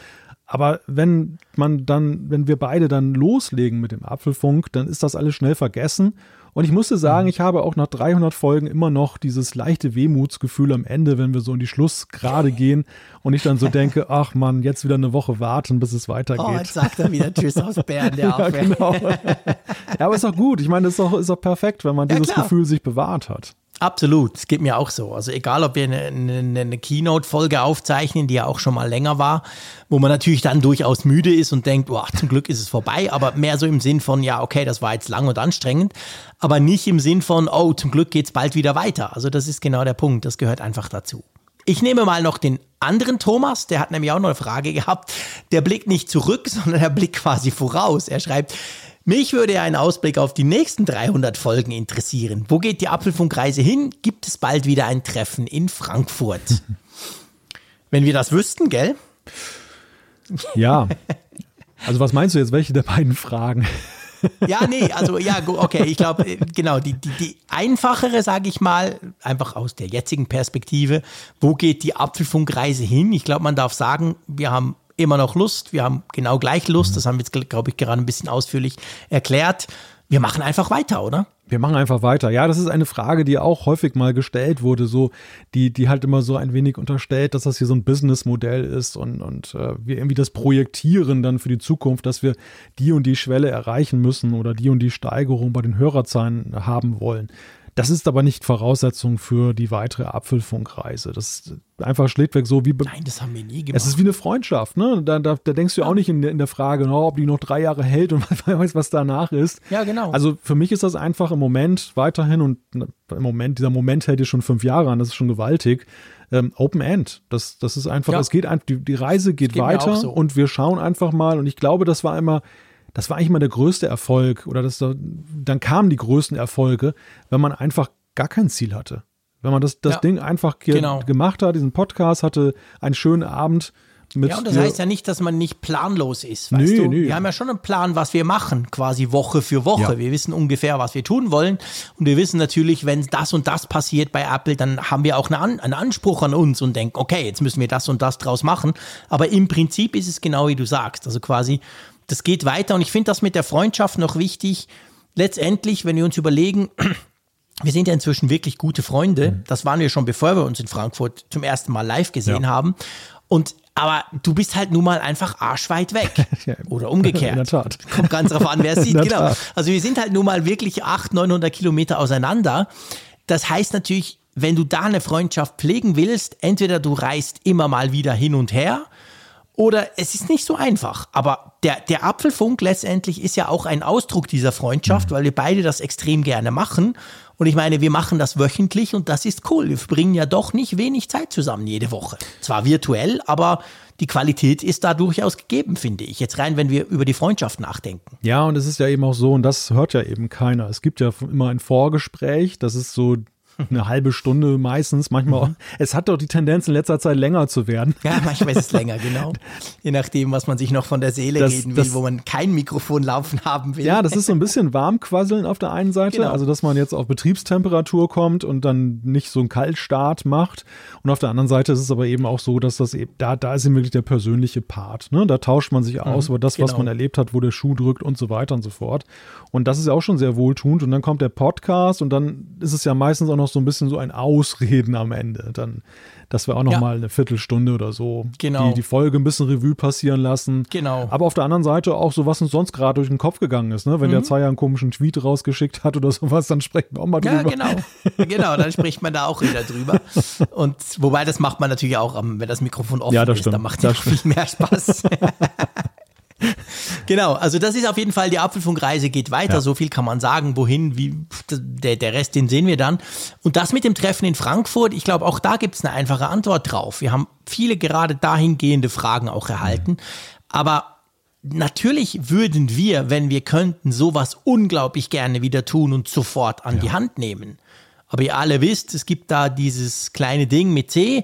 Aber wenn man dann, wenn wir beide dann loslegen mit dem Apfelfunk, dann ist das alles schnell vergessen. Und ich musste sagen, ich habe auch nach 300 Folgen immer noch dieses leichte Wehmutsgefühl am Ende, wenn wir so in die Schlussgrade gehen und ich dann so denke, (laughs) ach man, jetzt wieder eine Woche warten, bis es Oh, weitergeht. jetzt sagt er wieder Tschüss aus Bern, der (laughs) ja, genau. (laughs) ja, aber ist doch gut. Ich meine, das ist doch, ist doch perfekt, wenn man Ja, dieses klar. Gefühl sich bewahrt hat. Absolut, es geht mir auch so. Also egal, ob wir eine, eine, eine Keynote-Folge aufzeichnen, die ja auch schon mal länger war, wo man natürlich dann durchaus müde ist und denkt, boah, zum Glück ist es vorbei, aber mehr so im Sinn von, ja, okay, das war jetzt lang und anstrengend, aber nicht im Sinn von, oh, zum Glück geht's bald wieder weiter. Also das ist genau der Punkt, das gehört einfach dazu. Ich nehme mal noch den anderen Thomas, der hat nämlich auch noch eine Frage gehabt. Der blickt nicht zurück, (laughs) sondern der blickt quasi voraus. Er schreibt, mich würde ein Ausblick auf die nächsten 300 Folgen interessieren. Wo geht die Apfelfunkreise hin? Gibt es bald wieder ein Treffen in Frankfurt? (laughs) Wenn wir das wüssten, gell? Ja. Also was meinst du jetzt, welche der beiden Fragen? Ja, nee, also ja, okay, ich glaube, äh, genau, die, die, die einfachere, sage ich mal, einfach aus der jetzigen Perspektive, wo geht die Apfelfunkreise hin? Ich glaube, man darf sagen, wir haben immer noch Lust. Wir haben genau gleich Lust. Das haben wir jetzt, glaube ich, gerade ein bisschen ausführlich erklärt. Wir machen einfach weiter, oder? Wir machen einfach weiter. Ja, das ist eine Frage, die auch häufig mal gestellt wurde, so die, die halt immer so ein wenig unterstellt, dass das hier so ein Businessmodell ist und, und äh, wir irgendwie das projektieren dann für die Zukunft, dass wir die und die Schwelle erreichen müssen oder die und die Steigerung bei den Hörerzahlen haben wollen. Das ist aber nicht Voraussetzung für die weitere Apfelfunkreise. Das ist einfach schlichtweg so wie. Nein, das haben wir nie gemacht. Es ist wie eine Freundschaft, ne? Da, da, da denkst du ja auch nicht in, in der Frage, no, ob die noch drei Jahre hält und (laughs) weiß, was danach ist. Ja, genau. Also für mich ist das einfach im Moment weiterhin und im Moment, dieser Moment hält ja schon fünf Jahre an, das ist schon gewaltig. Ähm, Open End. Das, das ist einfach, ja. es geht einfach, die, die Reise geht, geht weiter so. und wir schauen einfach mal. Und ich glaube, das war immer das war eigentlich mal der größte Erfolg oder das, dann kamen die größten Erfolge, wenn man einfach gar kein Ziel hatte. Wenn man das, das ja, Ding einfach genau. gemacht hat, diesen Podcast, hatte einen schönen Abend. Mit ja, und das heißt ja nicht, dass man nicht planlos ist. Weißt nee, du? Nee. Wir haben ja schon einen Plan, was wir machen, quasi Woche für Woche. Ja. Wir wissen ungefähr, was wir tun wollen. Und wir wissen natürlich, wenn das und das passiert bei Apple, dann haben wir auch einen, einen Anspruch an uns und denken, okay, jetzt müssen wir das und das draus machen. Aber im Prinzip ist es genau wie du sagst. Also quasi, das geht weiter und ich finde das mit der Freundschaft noch wichtig. Letztendlich, wenn wir uns überlegen, (clears throat) wir sind ja inzwischen wirklich gute Freunde. Mhm. Das waren wir schon, bevor wir uns in Frankfurt zum ersten Mal live gesehen ja. haben. Und aber du bist halt nun mal einfach arschweit weg. (laughs) Oder umgekehrt. In der Tat. Kommt ganz drauf an, wer es (laughs) sieht. Genau. Also wir sind halt nun mal wirklich 800, 900 Kilometer auseinander. Das heißt natürlich, wenn du da eine Freundschaft pflegen willst, entweder du reist immer mal wieder hin und her oder es ist nicht so einfach. Aber der, der Apfelfunk letztendlich ist ja auch ein Ausdruck dieser Freundschaft, mhm. weil wir beide das extrem gerne machen. Und ich meine, wir machen das wöchentlich und das ist cool. Wir verbringen ja doch nicht wenig Zeit zusammen jede Woche. Zwar virtuell, aber die Qualität ist da durchaus gegeben, finde ich. Jetzt rein, wenn wir über die Freundschaft nachdenken. Ja, und es ist ja eben auch so, und das hört ja eben keiner. Es gibt ja immer ein Vorgespräch, das ist so (laughs) eine halbe Stunde meistens, manchmal. Mhm. Es hat doch die Tendenz in letzter Zeit länger zu werden. Ja, manchmal ist es länger, genau. (laughs) Je nachdem, was man sich noch von der Seele das, reden will, das, wo man kein Mikrofon laufen haben will. Ja, das ist so ein bisschen Warmquasseln auf der einen Seite, genau. also dass man jetzt auf Betriebstemperatur kommt und dann nicht so einen Kaltstart macht. Und auf der anderen Seite ist es aber eben auch so, dass das eben, da, da ist eben wirklich der persönliche Part. Ne? Da tauscht man sich aus mhm, über das, genau. was man erlebt hat, wo der Schuh drückt und so weiter und so fort. Und das ist ja auch schon sehr wohltuend. Und dann kommt der Podcast und dann ist es ja meistens auch noch so ein bisschen so ein Ausreden am Ende. Dann, dass wir auch noch ja. mal eine Viertelstunde oder so genau. die, die Folge ein bisschen Revue passieren lassen. Genau. Aber auf der anderen Seite auch so, was uns sonst gerade durch den Kopf gegangen ist. Ne? Wenn mhm. der Zeier einen komischen Tweet rausgeschickt hat oder (laughs) sowas, dann sprechen wir auch mal drüber. Ja, genau. genau, dann spricht man da auch wieder drüber. (laughs) Und wobei, das macht man natürlich auch, wenn das Mikrofon offen ja, das ist, stimmt. dann macht es viel mehr Spaß. (laughs) (laughs) genau, also das ist auf jeden Fall, die Apfelfunkreise geht weiter, ja. so viel kann man sagen, wohin, wie, der, der Rest, den sehen wir dann. Und das mit dem Treffen in Frankfurt, ich glaube, auch da gibt es eine einfache Antwort drauf. Wir haben viele gerade dahingehende Fragen auch erhalten, aber Natürlich würden wir, wenn wir könnten, sowas unglaublich gerne wieder tun und sofort an ja. die Hand nehmen. Aber ihr alle wisst, es gibt da dieses kleine Ding mit C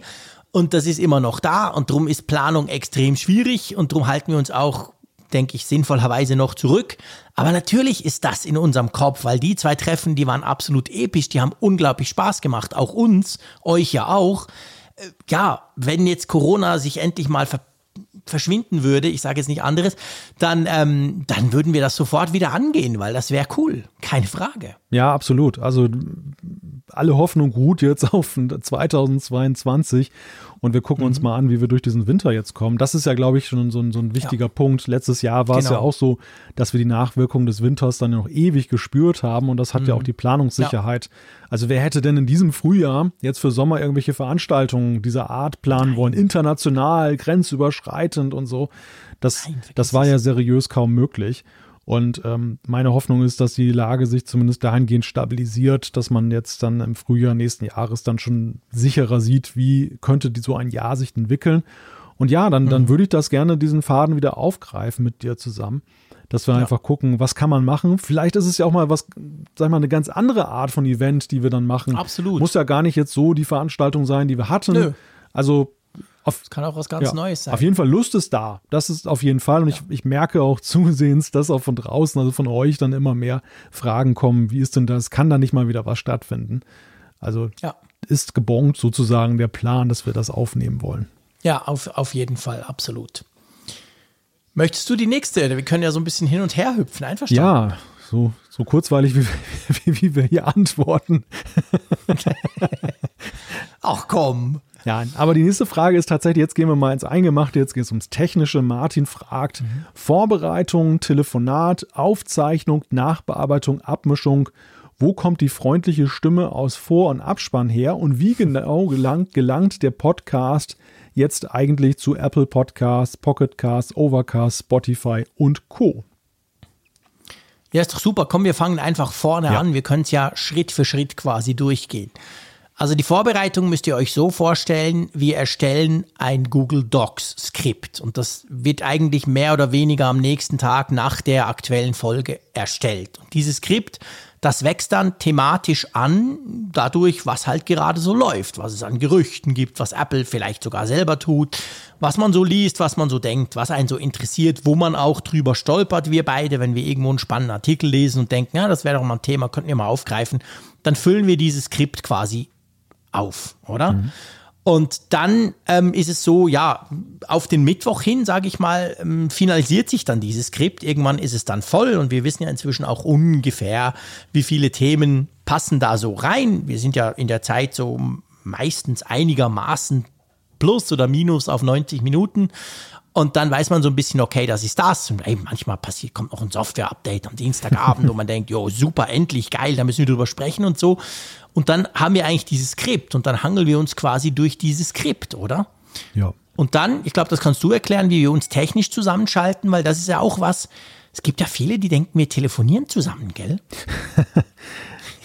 und das ist immer noch da und darum ist Planung extrem schwierig und darum halten wir uns auch denke ich, sinnvollerweise noch zurück. Aber natürlich ist das in unserem Kopf, weil die zwei Treffen, die waren absolut episch, die haben unglaublich Spaß gemacht. Auch uns, euch ja auch. Äh, ja, wenn jetzt Corona sich endlich mal ver verschwinden würde, ich sage jetzt nicht anderes, dann, ähm, dann würden wir das sofort wieder angehen, weil das wäre cool. Keine Frage. Ja, absolut. Also alle Hoffnung ruht jetzt auf (laughs) 2022 und wir gucken mhm. uns mal an, wie wir durch diesen Winter jetzt kommen. Das ist ja, glaube ich, schon so ein, so ein wichtiger ja. Punkt. Letztes Jahr war genau. es ja auch so, dass wir die Nachwirkungen des Winters dann noch ewig gespürt haben und das hat mhm. ja auch die Planungssicherheit. Ja. Also wer hätte denn in diesem Frühjahr jetzt für Sommer irgendwelche Veranstaltungen dieser Art planen Nein. wollen, international, grenzüberschreitend und so? Das, Nein, das war ja seriös kaum möglich. Und ähm, meine Hoffnung ist, dass die Lage sich zumindest dahingehend stabilisiert, dass man jetzt dann im Frühjahr nächsten Jahres dann schon sicherer sieht, wie könnte die, so ein Jahr sich entwickeln. Und ja, dann, dann mhm. würde ich das gerne, diesen Faden wieder aufgreifen mit dir zusammen. Dass wir ja. einfach gucken, was kann man machen. Vielleicht ist es ja auch mal was, sag mal, eine ganz andere Art von Event, die wir dann machen. Absolut. Muss ja gar nicht jetzt so die Veranstaltung sein, die wir hatten. Nö. Also auf, das kann auch was ganz ja, Neues sein. Auf jeden Fall Lust ist da. Das ist auf jeden Fall. Und ja. ich, ich merke auch (laughs) zusehends, dass auch von draußen, also von euch, dann immer mehr Fragen kommen. Wie ist denn das? Kann da nicht mal wieder was stattfinden? Also ja. ist gebongt sozusagen der Plan, dass wir das aufnehmen wollen. Ja, auf, auf jeden Fall, absolut. Möchtest du die nächste? Wir können ja so ein bisschen hin und her hüpfen, einverstanden? Ja, so, so kurzweilig, wie, wie, (laughs) wie wir hier antworten. (laughs) Ach komm. Ja, aber die nächste Frage ist tatsächlich, jetzt gehen wir mal ins Eingemachte, jetzt geht es ums Technische. Martin fragt, mhm. Vorbereitung, Telefonat, Aufzeichnung, Nachbearbeitung, Abmischung, wo kommt die freundliche Stimme aus Vor- und Abspann her und wie genau gelangt, gelangt der Podcast jetzt eigentlich zu Apple Podcasts, Pocket Casts, Overcast, Spotify und Co. Ja, ist doch super. Komm, wir fangen einfach vorne ja. an. Wir können es ja Schritt für Schritt quasi durchgehen. Also die Vorbereitung müsst ihr euch so vorstellen, wir erstellen ein Google Docs Skript. Und das wird eigentlich mehr oder weniger am nächsten Tag nach der aktuellen Folge erstellt. Und dieses Skript, das wächst dann thematisch an, dadurch, was halt gerade so läuft, was es an Gerüchten gibt, was Apple vielleicht sogar selber tut, was man so liest, was man so denkt, was einen so interessiert, wo man auch drüber stolpert, wir beide, wenn wir irgendwo einen spannenden Artikel lesen und denken, ja, das wäre doch mal ein Thema, könnten wir mal aufgreifen, dann füllen wir dieses Skript quasi auf, oder? Mhm. Und dann ähm, ist es so, ja, auf den Mittwoch hin, sage ich mal, ähm, finalisiert sich dann dieses Skript. Irgendwann ist es dann voll und wir wissen ja inzwischen auch ungefähr, wie viele Themen passen da so rein. Wir sind ja in der Zeit so meistens einigermaßen plus oder minus auf 90 Minuten. Und dann weiß man so ein bisschen, okay, das ist das. Und ey, manchmal passiert, kommt noch ein Software-Update am Dienstagabend, wo man (laughs) denkt, jo, super, endlich, geil, da müssen wir drüber sprechen und so. Und dann haben wir eigentlich dieses Skript und dann hangeln wir uns quasi durch dieses Skript, oder? Ja. Und dann, ich glaube, das kannst du erklären, wie wir uns technisch zusammenschalten, weil das ist ja auch was. Es gibt ja viele, die denken, wir telefonieren zusammen, gell? (laughs)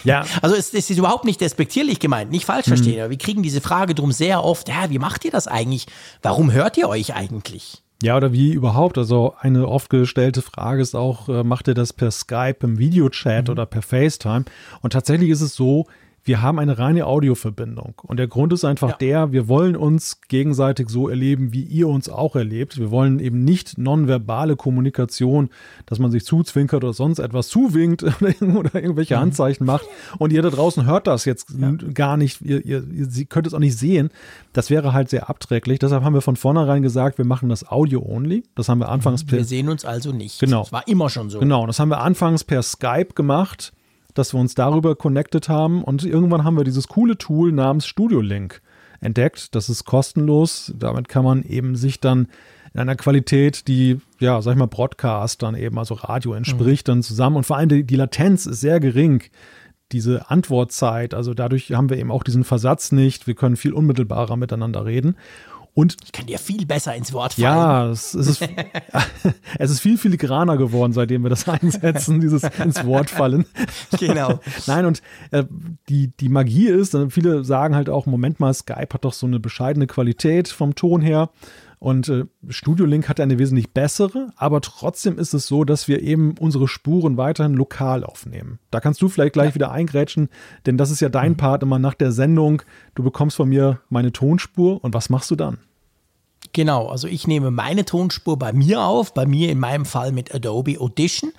Ja. Also es, es, ist überhaupt nicht despektierlich gemeint, nicht falsch verstehen, mhm. aber wir kriegen diese Frage drum sehr oft, ja, wie macht ihr das eigentlich? Warum hört ihr euch eigentlich? Ja, oder wie überhaupt? Also eine oft gestellte Frage ist auch, äh, macht ihr das per Skype, im Videochat mhm. oder per FaceTime? Und tatsächlich ist es so, wir haben eine reine Audioverbindung. Und der Grund ist einfach ja. der, wir wollen uns gegenseitig so erleben, wie ihr uns auch erlebt. Wir wollen eben nicht nonverbale Kommunikation, dass man sich zuzwinkert oder sonst etwas zuwinkt (laughs) oder, irgendwelche mhm. Handzeichen macht. Und ihr da draußen hört das jetzt ja. gar nicht. Ihr, ihr, ihr könnt es auch nicht sehen. Das wäre halt sehr abträglich. Deshalb haben wir von vornherein gesagt, wir machen das Audio-only. Das haben wir anfangs mhm. Wir sehen uns also nicht. Genau. Das war immer schon so. Genau. Das haben wir anfangs per Skype gemacht dass wir uns darüber connected haben und irgendwann haben wir dieses coole Tool namens Studio Link entdeckt. Das ist kostenlos. Damit kann man eben sich dann in einer Qualität, die, ja, sag ich mal, Broadcast dann eben, also Radio entspricht, mhm. dann zusammen. Und vor allem die, die Latenz ist sehr gering diese Antwortzeit, also dadurch haben wir eben auch diesen Versatz nicht. Wir können viel unmittelbarer miteinander reden. Und ich kann dir viel besser ins Wort fallen. Ja, es, es, ist, (laughs) es ist viel filigraner geworden, seitdem wir das (laughs) einsetzen, dieses ins Wort fallen. (laughs) Genau. Nein, und äh, die, die Magie ist, äh, viele sagen halt auch, Moment mal, Skype hat doch so eine bescheidene Qualität vom Ton her. Und äh, Studio Link hat eine wesentlich bessere, aber trotzdem ist es so, dass wir eben unsere Spuren weiterhin lokal aufnehmen. Da kannst du vielleicht gleich ja. wieder eingrätschen, denn das ist ja dein mhm. Part immer nach der Sendung. Du bekommst von mir meine Tonspur und was machst du dann? Genau, also ich nehme meine Tonspur bei mir auf, bei mir in meinem Fall mit Adobe Audition.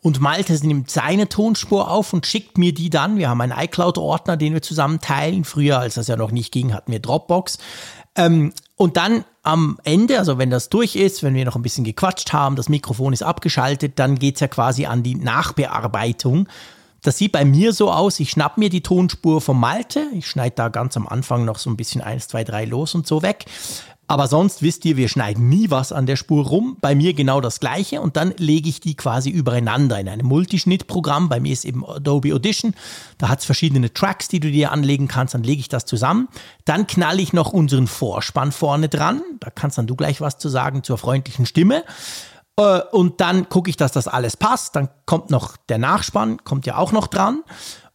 Und Malte nimmt seine Tonspur auf und schickt mir die dann. Wir haben einen iCloud-Ordner, den wir zusammen teilen. Früher, als das ja noch nicht ging, hatten wir Dropbox. Ähm, und dann am Ende, also wenn das durch ist, wenn wir noch ein bisschen gequatscht haben, das Mikrofon ist abgeschaltet, dann geht es ja quasi an die Nachbearbeitung. das sieht bei mir so aus, ich schnapp mir die Tonspur vom Malte, ich schneide da ganz am Anfang noch so ein bisschen 1, 2, 3 los und so weg. Aber sonst wisst ihr, wir schneiden nie was an der Spur rum. Bei mir genau das gleiche und dann lege ich die quasi übereinander in einem Multischnittprogramm. Bei mir ist eben Adobe Audition. Da hat es verschiedene Tracks, die du dir anlegen kannst. Dann lege ich das zusammen. Dann knall ich noch unseren Vorspann vorne dran. Da kannst dann du gleich was zu sagen zur freundlichen Stimme. Äh, und dann gucke ich, dass das alles passt. Dann kommt noch der Nachspann, kommt ja auch noch dran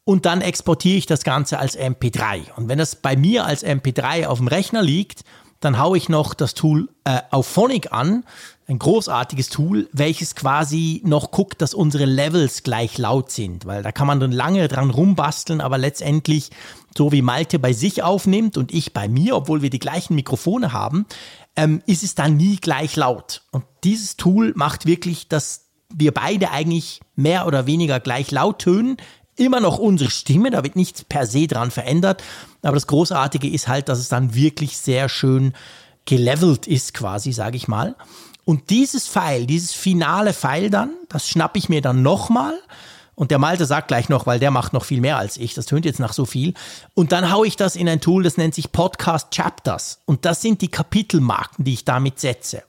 und dann exportiere ich das Ganze als MP3. Und wenn das bei mir als MP3 auf dem Rechner liegt, dann haue ich noch das Tool äh, Auphonic an, ein großartiges Tool, welches quasi noch guckt, dass unsere Levels gleich laut sind, weil da kann man dann lange dran rumbasteln, aber letztendlich, so wie Malte bei sich aufnimmt und ich bei mir, obwohl wir die gleichen Mikrofone haben, ähm, ist es dann nie gleich laut. Und dieses Tool macht wirklich, dass wir beide eigentlich mehr oder weniger gleich laut tönen, immer noch unsere Stimme, da wird nichts per se dran verändert. Aber das Großartige ist halt, dass es dann wirklich sehr schön gelevelt ist, quasi, sage ich mal. Und dieses Pfeil, dieses finale Pfeil dann, das schnappe ich mir dann nochmal. Und der Malte sagt gleich noch, weil der macht noch viel mehr als ich. Das tönt jetzt nach so viel. Und dann haue ich das in ein Tool, das nennt sich Podcast Chapters. Und das sind die Kapitelmarken, die ich damit setze.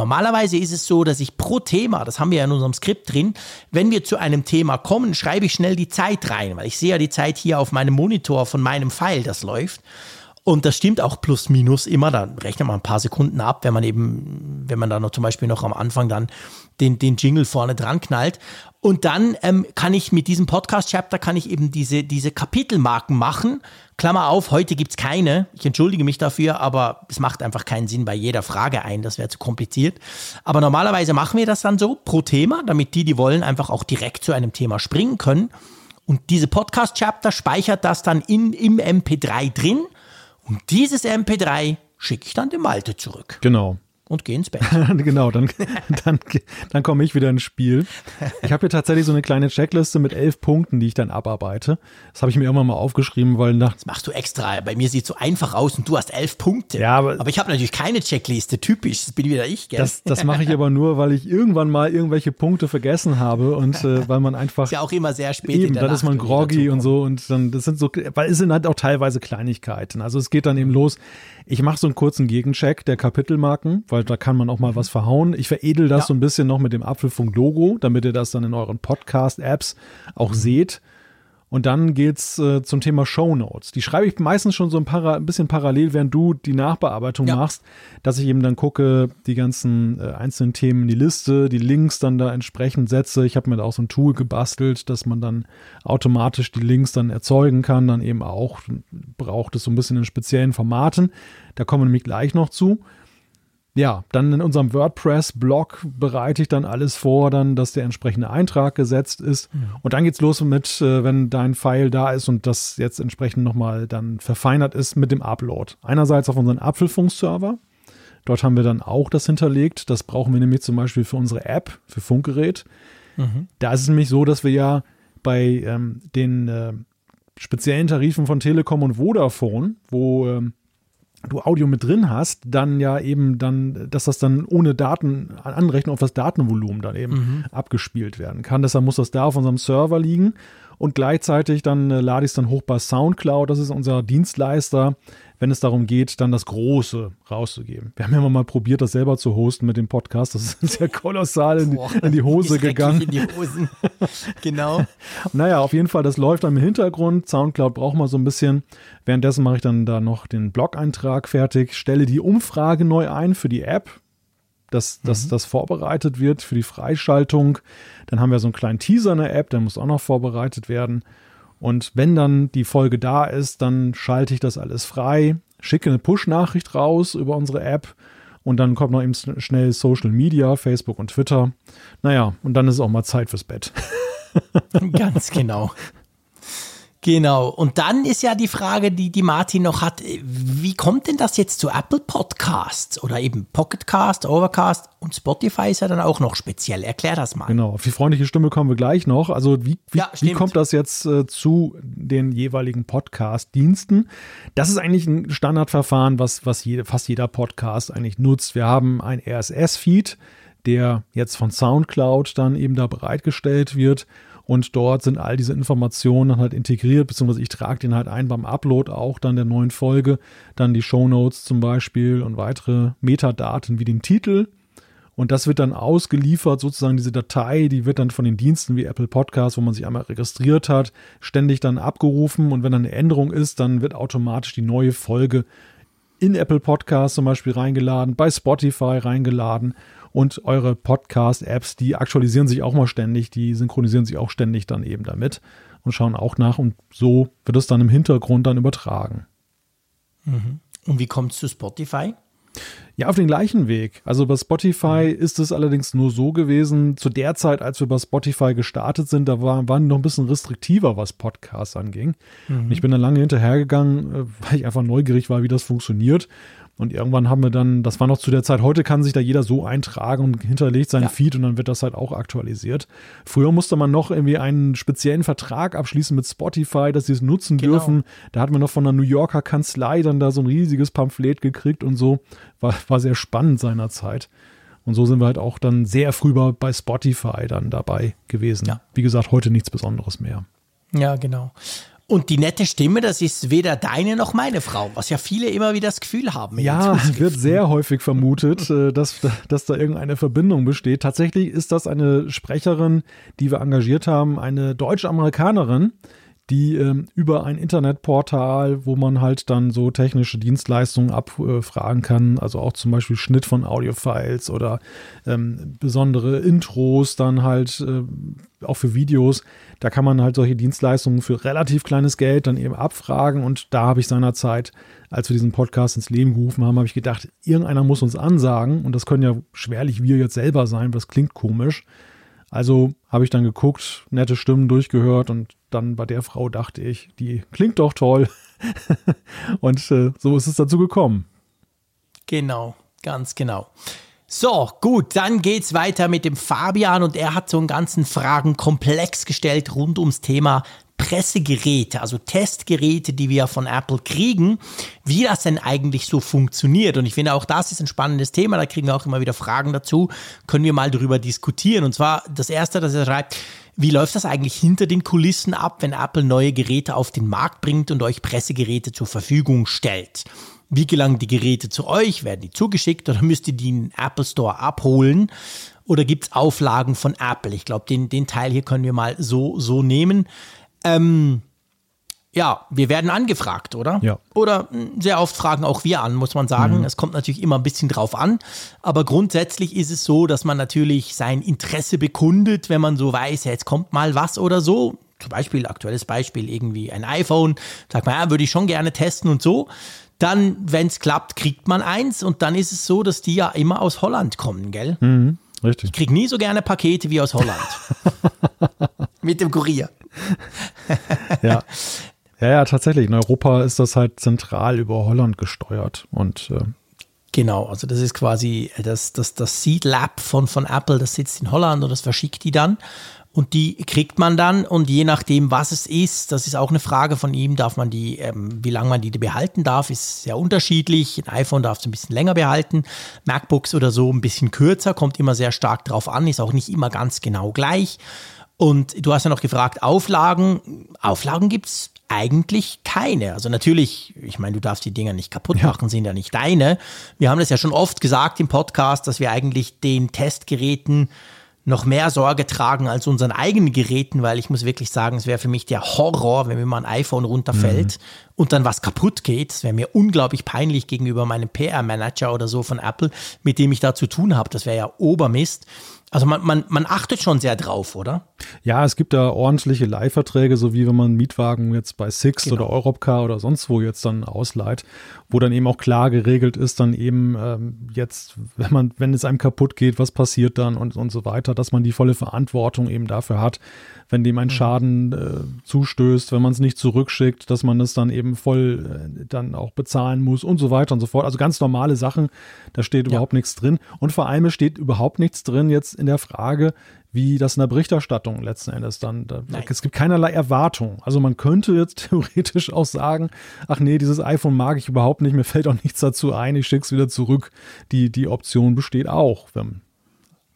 Normalerweise ist es so, dass ich pro Thema, das haben wir ja in unserem Skript drin, wenn wir zu einem Thema kommen, schreibe ich schnell die Zeit rein, weil ich sehe ja die Zeit hier auf meinem Monitor von meinem Pfeil, das läuft. Und das stimmt auch plus minus immer. Da rechnet man ein paar Sekunden ab, wenn man eben, wenn man da noch zum Beispiel noch am Anfang dann den, den Jingle vorne dran knallt. Und dann ähm, kann ich mit diesem Podcast-Chapter kann ich eben diese, diese Kapitelmarken machen. Klammer auf, heute gibt's keine. Ich entschuldige mich dafür, aber es macht einfach keinen Sinn bei jeder Frage ein. Das wäre zu kompliziert. Aber normalerweise machen wir das dann so pro Thema, damit die, die wollen, einfach auch direkt zu einem Thema springen können. Und diese Podcast-Chapter speichert das dann in, im MP3 drin. Und dieses MP3 schicke ich dann dem Malte zurück. Genau und geh ins Bett. (laughs) genau, dann, dann, dann komme ich wieder ins Spiel. Ich habe hier tatsächlich so eine kleine Checkliste mit elf Punkten, die ich dann abarbeite. Das habe ich mir irgendwann mal aufgeschrieben, weil nach. Das machst du extra. Bei mir sieht es so einfach aus und du hast elf Punkte. Ja, aber, aber ich habe natürlich keine Checkliste. Typisch, das bin wieder ich. Gell? Das, das mache ich aber nur, weil ich irgendwann mal irgendwelche Punkte vergessen habe und äh, (laughs) weil man einfach. Ist ja auch immer sehr spät. Eben, in der dann Nacht, ist man groggy und so und dann das sind so, weil es sind halt auch teilweise Kleinigkeiten. Also es geht dann eben los. Ich mache so einen kurzen Gegencheck der Kapitelmarken, weil da kann man auch mal was verhauen. Ich veredel das ja. so ein bisschen noch mit dem Apfelfunk-Logo, damit ihr das dann in euren Podcast-Apps auch mhm. seht. Und dann geht's äh, zum Thema Show Notes. Die schreibe ich meistens schon so ein, para ein bisschen parallel, während du die Nachbearbeitung ja. machst, dass ich eben dann gucke, die ganzen äh, einzelnen Themen in die Liste, die Links dann da entsprechend setze. Ich habe mir da auch so ein Tool gebastelt, dass man dann automatisch die Links dann erzeugen kann. Dann eben auch braucht es so ein bisschen in speziellen Formaten. Da kommen wir nämlich gleich noch zu ja, dann in unserem WordPress-Blog bereite ich dann alles vor, dann, dass der entsprechende Eintrag gesetzt ist. Mhm. Und dann geht's los mit, äh, wenn dein File da ist und das jetzt entsprechend nochmal dann verfeinert ist mit dem Upload. Einerseits auf unseren Apfelfunk-Server. Dort haben wir dann auch das hinterlegt. Das brauchen wir nämlich zum Beispiel für unsere App, für Funkgerät. Mhm. Da ist es nämlich so, dass wir ja bei ähm, den äh, speziellen Tarifen von Telekom und Vodafone, wo ähm, du Audio mit drin hast, dann ja eben dann, dass das dann ohne Daten, Anrechnung auf das Datenvolumen dann eben mhm. abgespielt werden kann. Deshalb muss das da auf unserem Server liegen und gleichzeitig dann äh, lade ich es dann hoch bei Soundcloud, das ist unser Dienstleister, wenn es darum geht, dann das Große rauszugeben. Wir haben ja mal probiert, das selber zu hosten mit dem Podcast. Das ist (laughs) sehr kolossal in, Boah, in die Hose gegangen. In die Hosen. (laughs) genau. naja, auf jeden Fall, das läuft dann im Hintergrund. Soundcloud braucht man so ein bisschen. Währenddessen mache ich dann da noch den Blog-Eintrag fertig, stelle die Umfrage neu ein für die App dass, dass mhm. das vorbereitet wird für die Freischaltung. Dann haben wir so einen kleinen Teaser in der App, der muss auch noch vorbereitet werden. Und wenn dann die Folge da ist, dann schalte ich das alles frei, schicke eine Push-Nachricht raus über unsere App und dann kommt noch eben schnell Social Media, Facebook und Twitter. Naja, und dann ist auch mal Zeit fürs Bett. (laughs) Ganz genau. Genau. Und dann ist ja die Frage, die, die Martin noch hat, wie kommt denn das jetzt zu Apple Podcasts oder eben Pocketcast, Overcast und Spotify ist ja dann auch noch speziell. Erklär das mal. Genau. Auf die freundliche Stimme kommen wir gleich noch. Also wie, wie, ja, wie kommt das jetzt äh, zu den jeweiligen Podcast-Diensten? Das ist eigentlich ein Standardverfahren, was, was jede, fast jeder Podcast eigentlich nutzt. Wir haben ein RSS-Feed, der jetzt von SoundCloud dann eben da bereitgestellt wird. Und dort sind all diese Informationen dann halt integriert, beziehungsweise ich trage den halt ein beim Upload auch dann der neuen Folge, dann die Show Notes zum Beispiel und weitere Metadaten wie den Titel. Und das wird dann ausgeliefert, sozusagen diese Datei, die wird dann von den Diensten wie Apple Podcasts, wo man sich einmal registriert hat, ständig dann abgerufen. Und wenn dann eine Änderung ist, dann wird automatisch die neue Folge in Apple Podcasts zum Beispiel reingeladen, bei Spotify reingeladen und eure Podcast-Apps, die aktualisieren sich auch mal ständig, die synchronisieren sich auch ständig dann eben damit und schauen auch nach und so wird es dann im Hintergrund dann übertragen. Mhm. Und wie kommt es zu Spotify? Ja, auf den gleichen Weg. Also bei Spotify ist es allerdings nur so gewesen, zu der Zeit, als wir bei Spotify gestartet sind, da war, waren die noch ein bisschen restriktiver, was Podcasts anging. Mhm. Ich bin dann lange hinterhergegangen, äh, weil ich einfach neugierig war, wie das funktioniert. Und irgendwann haben wir dann, das war noch zu der Zeit, heute kann sich da jeder so eintragen und hinterlegt seinen ja. Feed und dann wird das halt auch aktualisiert. Früher musste man noch irgendwie einen speziellen Vertrag abschließen mit Spotify, dass sie es nutzen genau. dürfen. Da hat man noch von einer New Yorker Kanzlei dann da so ein riesiges Pamphlet gekriegt und so. War, war sehr spannend seinerzeit. Und so sind wir halt auch dann sehr früh bei Spotify dann dabei gewesen. Ja. Wie gesagt, heute nichts Besonderes mehr. Ja, genau. Und die nette Stimme, das ist weder deine noch meine Frau, was ja viele immer wieder das Gefühl haben. Ja, (laughs) wird sehr häufig vermutet, äh, dass, dass da irgendeine Verbindung besteht. Tatsächlich ist das eine Sprecherin, die wir engagiert haben, eine Deutsch-Amerikanerin, die ähm, über ein Internetportal, wo man halt dann so technische Dienstleistungen abfragen kann, also auch zum Beispiel Schnitt von Audiofiles oder ähm, besondere Intros, dann halt äh, auch für Videos, da kann man halt solche Dienstleistungen für relativ kleines Geld dann eben abfragen. Und da habe ich seinerzeit, als wir diesen Podcast ins Leben gerufen haben, habe ich gedacht, irgendeiner muss uns ansagen. Und das können ja schwerlich wir jetzt selber sein, das klingt komisch. Also habe ich dann geguckt, nette Stimmen durchgehört und dann bei der Frau dachte ich, die klingt doch toll. (laughs) und äh, so ist es dazu gekommen. Genau, ganz genau. So, gut, dann geht's weiter mit dem Fabian und er hat so einen ganzen Fragenkomplex gestellt rund ums Thema Pressegeräte, also Testgeräte, die wir von Apple kriegen, wie das denn eigentlich so funktioniert. Und ich finde auch das ist ein spannendes Thema, da kriegen wir auch immer wieder Fragen dazu, können wir mal darüber diskutieren. Und zwar das erste, das er schreibt, wie läuft das eigentlich hinter den Kulissen ab, wenn Apple neue Geräte auf den Markt bringt und euch Pressegeräte zur Verfügung stellt? Wie gelangen die Geräte zu euch? Werden die zugeschickt oder müsst ihr die in Apple Store abholen? Oder gibt es Auflagen von Apple? Ich glaube, den, den Teil hier können wir mal so, so nehmen. Ähm, ja, wir werden angefragt, oder? Ja. Oder hm, sehr oft fragen auch wir an, muss man sagen. Mhm. Es kommt natürlich immer ein bisschen drauf an. Aber grundsätzlich ist es so, dass man natürlich sein Interesse bekundet, wenn man so weiß, ja, jetzt kommt mal was oder so. Zum Beispiel, aktuelles Beispiel, irgendwie ein iPhone. Sagt man, ja, würde ich schon gerne testen und so. Dann, wenn es klappt, kriegt man eins. Und dann ist es so, dass die ja immer aus Holland kommen, gell? Mhm, richtig. Ich kriege nie so gerne Pakete wie aus Holland. (laughs) Mit dem Kurier. (laughs) ja. Ja, ja, tatsächlich. In Europa ist das halt zentral über Holland gesteuert und äh Genau, also das ist quasi das, das, das Seed Lab von, von Apple, das sitzt in Holland und das verschickt die dann. Und die kriegt man dann und je nachdem, was es ist, das ist auch eine Frage von ihm, darf man die, ähm, wie lange man die behalten darf, ist sehr unterschiedlich. Ein iPhone darf es ein bisschen länger behalten, MacBooks oder so ein bisschen kürzer, kommt immer sehr stark drauf an, ist auch nicht immer ganz genau gleich. Und du hast ja noch gefragt, Auflagen. Auflagen gibt es eigentlich keine. Also natürlich, ich meine, du darfst die Dinger nicht kaputt machen, ja. sind ja nicht deine. Wir haben das ja schon oft gesagt im Podcast, dass wir eigentlich den Testgeräten noch mehr Sorge tragen als unseren eigenen Geräten, weil ich muss wirklich sagen, es wäre für mich der Horror, wenn mir mal ein iPhone runterfällt mhm. und dann was kaputt geht. Es wäre mir unglaublich peinlich gegenüber meinem PR-Manager oder so von Apple, mit dem ich da zu tun habe. Das wäre ja Obermist. Also man, man, man achtet schon sehr drauf, oder? Ja, es gibt da ordentliche Leihverträge, so wie wenn man einen Mietwagen jetzt bei Sixt genau. oder Europcar oder sonst wo jetzt dann ausleiht, wo dann eben auch klar geregelt ist, dann eben ähm, jetzt, wenn man, wenn es einem kaputt geht, was passiert dann und, und so weiter, dass man die volle Verantwortung eben dafür hat, wenn dem ein mhm. Schaden äh, zustößt, wenn man es nicht zurückschickt, dass man es dann eben voll äh, dann auch bezahlen muss und so weiter und so fort. Also ganz normale Sachen, da steht ja. überhaupt nichts drin. Und vor allem steht überhaupt nichts drin jetzt in der Frage, wie das in der Berichterstattung letzten Endes dann. Da, es gibt keinerlei Erwartung. Also man könnte jetzt (laughs) theoretisch auch sagen, ach nee, dieses iPhone mag ich überhaupt nicht, mir fällt auch nichts dazu ein, ich schicke es wieder zurück. Die, die Option besteht auch.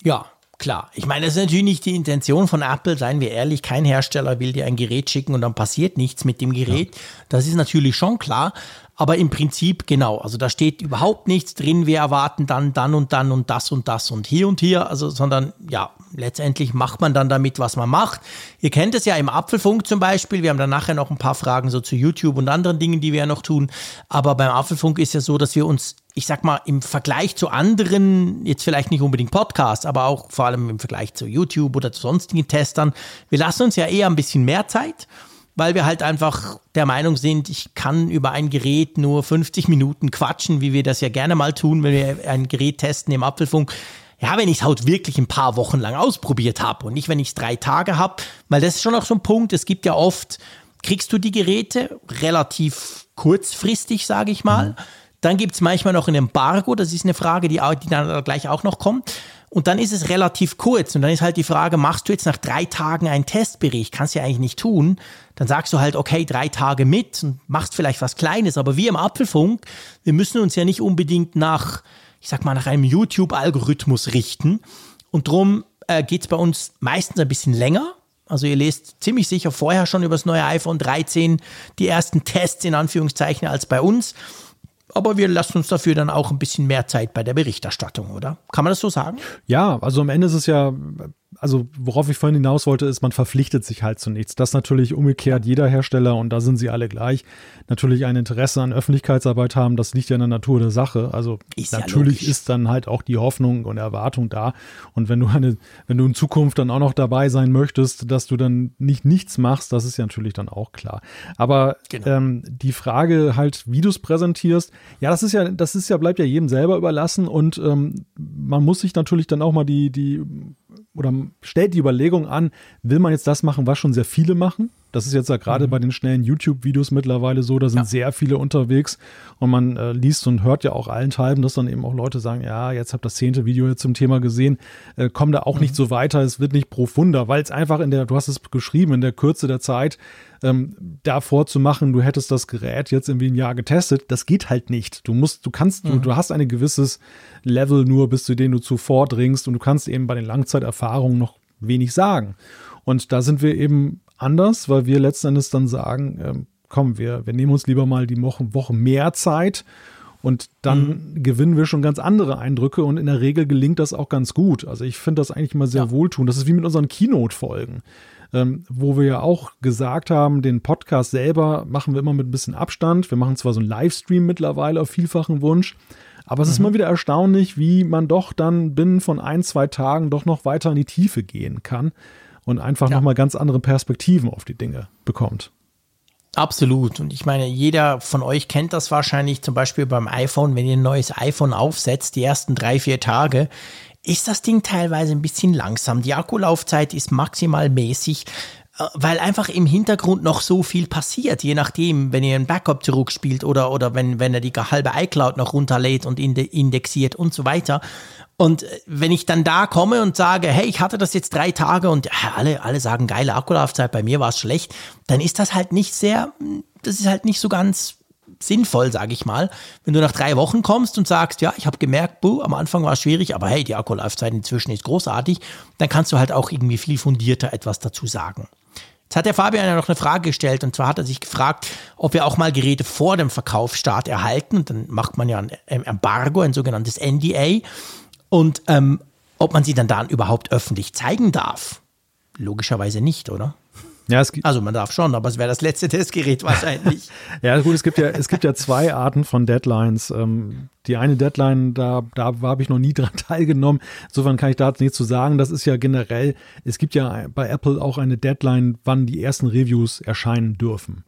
ja, Klar, ich meine, das ist natürlich nicht die Intention von Apple, seien wir ehrlich, kein Hersteller will dir ein Gerät schicken und dann passiert nichts mit dem Gerät. Ja. Das ist natürlich schon klar, aber im Prinzip genau, also da steht überhaupt nichts drin, wir erwarten dann, dann und dann und das und das und hier und hier, also sondern ja, letztendlich macht man dann damit, was man macht. Ihr kennt es ja im Apfelfunk zum Beispiel, wir haben dann nachher noch ein paar Fragen so zu YouTube und anderen Dingen, die wir ja noch tun, aber beim Apfelfunk ist ja so, dass wir uns, ich sag mal, im Vergleich zu anderen, jetzt vielleicht nicht unbedingt Podcasts, aber auch vor allem im Vergleich zu YouTube oder zu sonstigen Testern, wir lassen uns ja eher ein bisschen mehr Zeit weil wir halt einfach der Meinung sind, ich kann über ein Gerät nur 50 Minuten quatschen, wie wir das ja gerne mal tun, wenn wir ein Gerät testen im Apfelfunk. Ja, wenn ich es halt wirklich ein paar Wochen lang ausprobiert habe und nicht, wenn ich es drei Tage habe, weil das ist schon auch so ein Punkt. Es gibt ja oft, kriegst du die Geräte relativ kurzfristig, sage ich mal. Mhm. Dann gibt es manchmal noch ein Embargo, das ist eine Frage, die, die dann gleich auch noch kommt. Und dann ist es relativ kurz. Und dann ist halt die Frage, machst du jetzt nach drei Tagen einen Testbericht? Kannst du ja eigentlich nicht tun. Dann sagst du halt, okay, drei Tage mit und machst vielleicht was Kleines. Aber wir im Apfelfunk, wir müssen uns ja nicht unbedingt nach, ich sag mal, nach einem YouTube-Algorithmus richten. Und drum äh, geht es bei uns meistens ein bisschen länger. Also ihr lest ziemlich sicher vorher schon über das neue iPhone 13 die ersten Tests in Anführungszeichen als bei uns. Aber wir lassen uns dafür dann auch ein bisschen mehr Zeit bei der Berichterstattung, oder? Kann man das so sagen? Ja, also am Ende ist es ja also worauf ich vorhin hinaus wollte, ist, man verpflichtet sich halt zu nichts. Das natürlich umgekehrt jeder Hersteller und da sind sie alle gleich. Natürlich ein Interesse an Öffentlichkeitsarbeit haben, das liegt ja in der Natur der Sache. Also ist natürlich ja ist dann halt auch die Hoffnung und Erwartung da. Und wenn du eine, wenn du in Zukunft dann auch noch dabei sein möchtest, dass du dann nicht nichts machst, das ist ja natürlich dann auch klar. Aber genau. ähm, die Frage halt, wie du es präsentierst, ja, das ist ja, das ist ja, bleibt ja jedem selber überlassen und ähm, man muss sich natürlich dann auch mal die, die oder stellt die Überlegung an, will man jetzt das machen, was schon sehr viele machen? Das ist jetzt ja gerade mhm. bei den schnellen YouTube-Videos mittlerweile so, da sind ja. sehr viele unterwegs und man äh, liest und hört ja auch allenthalben, dass dann eben auch Leute sagen, ja, jetzt habt das zehnte Video jetzt zum Thema gesehen, äh, komm da auch mhm. nicht so weiter, es wird nicht profunder, weil es einfach in der, du hast es geschrieben, in der Kürze der Zeit ähm, davor zu machen, du hättest das Gerät jetzt irgendwie ein Jahr getestet, das geht halt nicht. Du musst, du kannst, mhm. du, du hast ein gewisses Level nur, bis zu dem du zuvor dringst und du kannst eben bei den Langzeiterfahrungen noch wenig sagen. Und da sind wir eben anders, weil wir letzten Endes dann sagen, ähm, komm, wir, wir nehmen uns lieber mal die Woche, Woche mehr Zeit und dann mhm. gewinnen wir schon ganz andere Eindrücke und in der Regel gelingt das auch ganz gut. Also ich finde das eigentlich immer sehr ja. wohltun. Das ist wie mit unseren Keynote-Folgen ähm, wo wir ja auch gesagt haben, den Podcast selber machen wir immer mit ein bisschen Abstand. Wir machen zwar so einen Livestream mittlerweile auf vielfachen Wunsch, aber es mhm. ist mal wieder erstaunlich, wie man doch dann binnen von ein, zwei Tagen doch noch weiter in die Tiefe gehen kann und einfach ja. nochmal ganz andere Perspektiven auf die Dinge bekommt. Absolut. Und ich meine, jeder von euch kennt das wahrscheinlich zum Beispiel beim iPhone, wenn ihr ein neues iPhone aufsetzt, die ersten drei, vier Tage ist das Ding teilweise ein bisschen langsam. Die Akkulaufzeit ist maximal mäßig, äh, weil einfach im Hintergrund noch so viel passiert, je nachdem, wenn ihr ein Backup zurückspielt oder, oder wenn, wenn er die halbe iCloud noch runterlädt und indexiert und so weiter. Und äh, wenn ich dann da komme und sage, hey, ich hatte das jetzt drei Tage und alle, alle sagen geile Akkulaufzeit, bei mir war es schlecht, dann ist das halt nicht sehr, das ist halt nicht so ganz sinnvoll, sage ich mal. Wenn du nach drei Wochen kommst und sagst, ja, ich habe gemerkt, buh, am Anfang war es schwierig, aber hey, die Akkulaufzeit inzwischen ist großartig, dann kannst du halt auch irgendwie viel fundierter etwas dazu sagen. Jetzt hat der Fabian ja noch eine Frage gestellt und zwar hat er sich gefragt, ob wir auch mal Geräte vor dem Verkaufsstart erhalten. Dann macht man ja ein Embargo, ein sogenanntes NDA. Und ähm, ob man sie dann dann überhaupt öffentlich zeigen darf. Logischerweise nicht, oder? Ja, also man darf schon, aber es wäre das letzte Testgerät wahrscheinlich. (laughs) ja, gut, es gibt ja, es gibt ja zwei Arten von Deadlines. Ähm, die eine Deadline, da, da habe ich noch nie dran (laughs) teilgenommen. Insofern kann ich da nichts zu sagen. Das ist ja generell, es gibt ja bei Apple auch eine Deadline, wann die ersten Reviews erscheinen dürfen.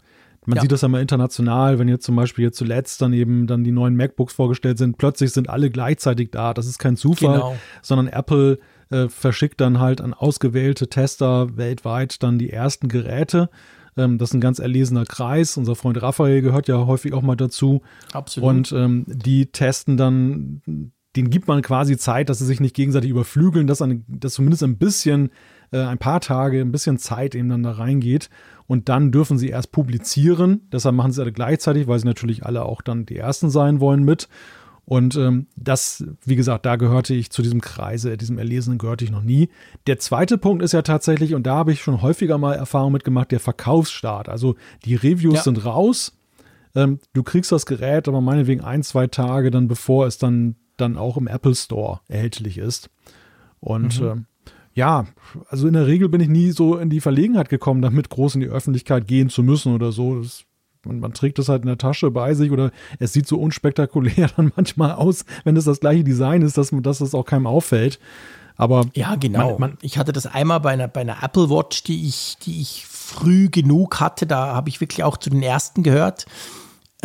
Man ja. sieht das ja mal international, wenn jetzt zum Beispiel jetzt zuletzt dann eben dann die neuen MacBooks vorgestellt sind, plötzlich sind alle gleichzeitig da. Das ist kein Zufall, genau. sondern Apple äh, verschickt dann halt an ausgewählte Tester weltweit dann die ersten Geräte. Ähm, das ist ein ganz erlesener Kreis. Unser Freund Raphael gehört ja häufig auch mal dazu. Absolut. Und ähm, die testen dann, denen gibt man quasi Zeit, dass sie sich nicht gegenseitig überflügeln, dass, eine, dass zumindest ein bisschen, äh, ein paar Tage, ein bisschen Zeit eben dann da reingeht. Und dann dürfen sie erst publizieren. Deshalb machen sie alle gleichzeitig, weil sie natürlich alle auch dann die Ersten sein wollen mit. Und ähm, das, wie gesagt, da gehörte ich zu diesem Kreise, diesem Erlesenen gehörte ich noch nie. Der zweite Punkt ist ja tatsächlich, und da habe ich schon häufiger mal Erfahrung mitgemacht, der Verkaufsstart. Also die Reviews ja. sind raus. Ähm, du kriegst das Gerät, aber meinetwegen ein, zwei Tage dann, bevor es dann, dann auch im Apple Store erhältlich ist. Und mhm. ähm, ja, also in der Regel bin ich nie so in die Verlegenheit gekommen, damit groß in die Öffentlichkeit gehen zu müssen oder so. Das man, man trägt es halt in der Tasche bei sich oder es sieht so unspektakulär (laughs) dann manchmal aus, wenn es das gleiche Design ist, dass, dass es auch keinem auffällt. Aber ja, genau. Man, man, ich hatte das einmal bei einer, bei einer Apple Watch, die ich, die ich früh genug hatte. Da habe ich wirklich auch zu den ersten gehört.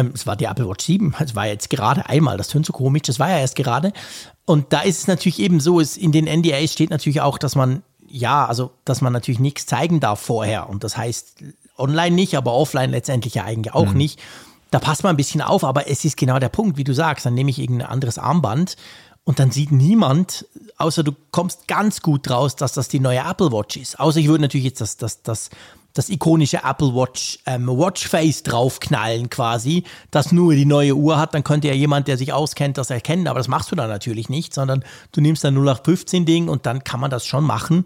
Ähm, es war die Apple Watch 7. Es war jetzt gerade einmal. Das tönt so komisch. Das war ja erst gerade. Und da ist es natürlich eben so, es, in den NDAs steht natürlich auch, dass man ja, also dass man natürlich nichts zeigen darf vorher. Und das heißt, online nicht, aber offline letztendlich ja eigentlich auch mhm. nicht. Da passt man ein bisschen auf, aber es ist genau der Punkt, wie du sagst. Dann nehme ich irgendein anderes Armband und dann sieht niemand, außer du kommst ganz gut raus, dass das die neue Apple Watch ist. Außer ich würde natürlich jetzt das, das, das, das ikonische Apple Watch ähm, Watchface draufknallen quasi, das nur die neue Uhr hat, dann könnte ja jemand, der sich auskennt, das erkennen, aber das machst du dann natürlich nicht, sondern du nimmst ein 0815 Ding und dann kann man das schon machen.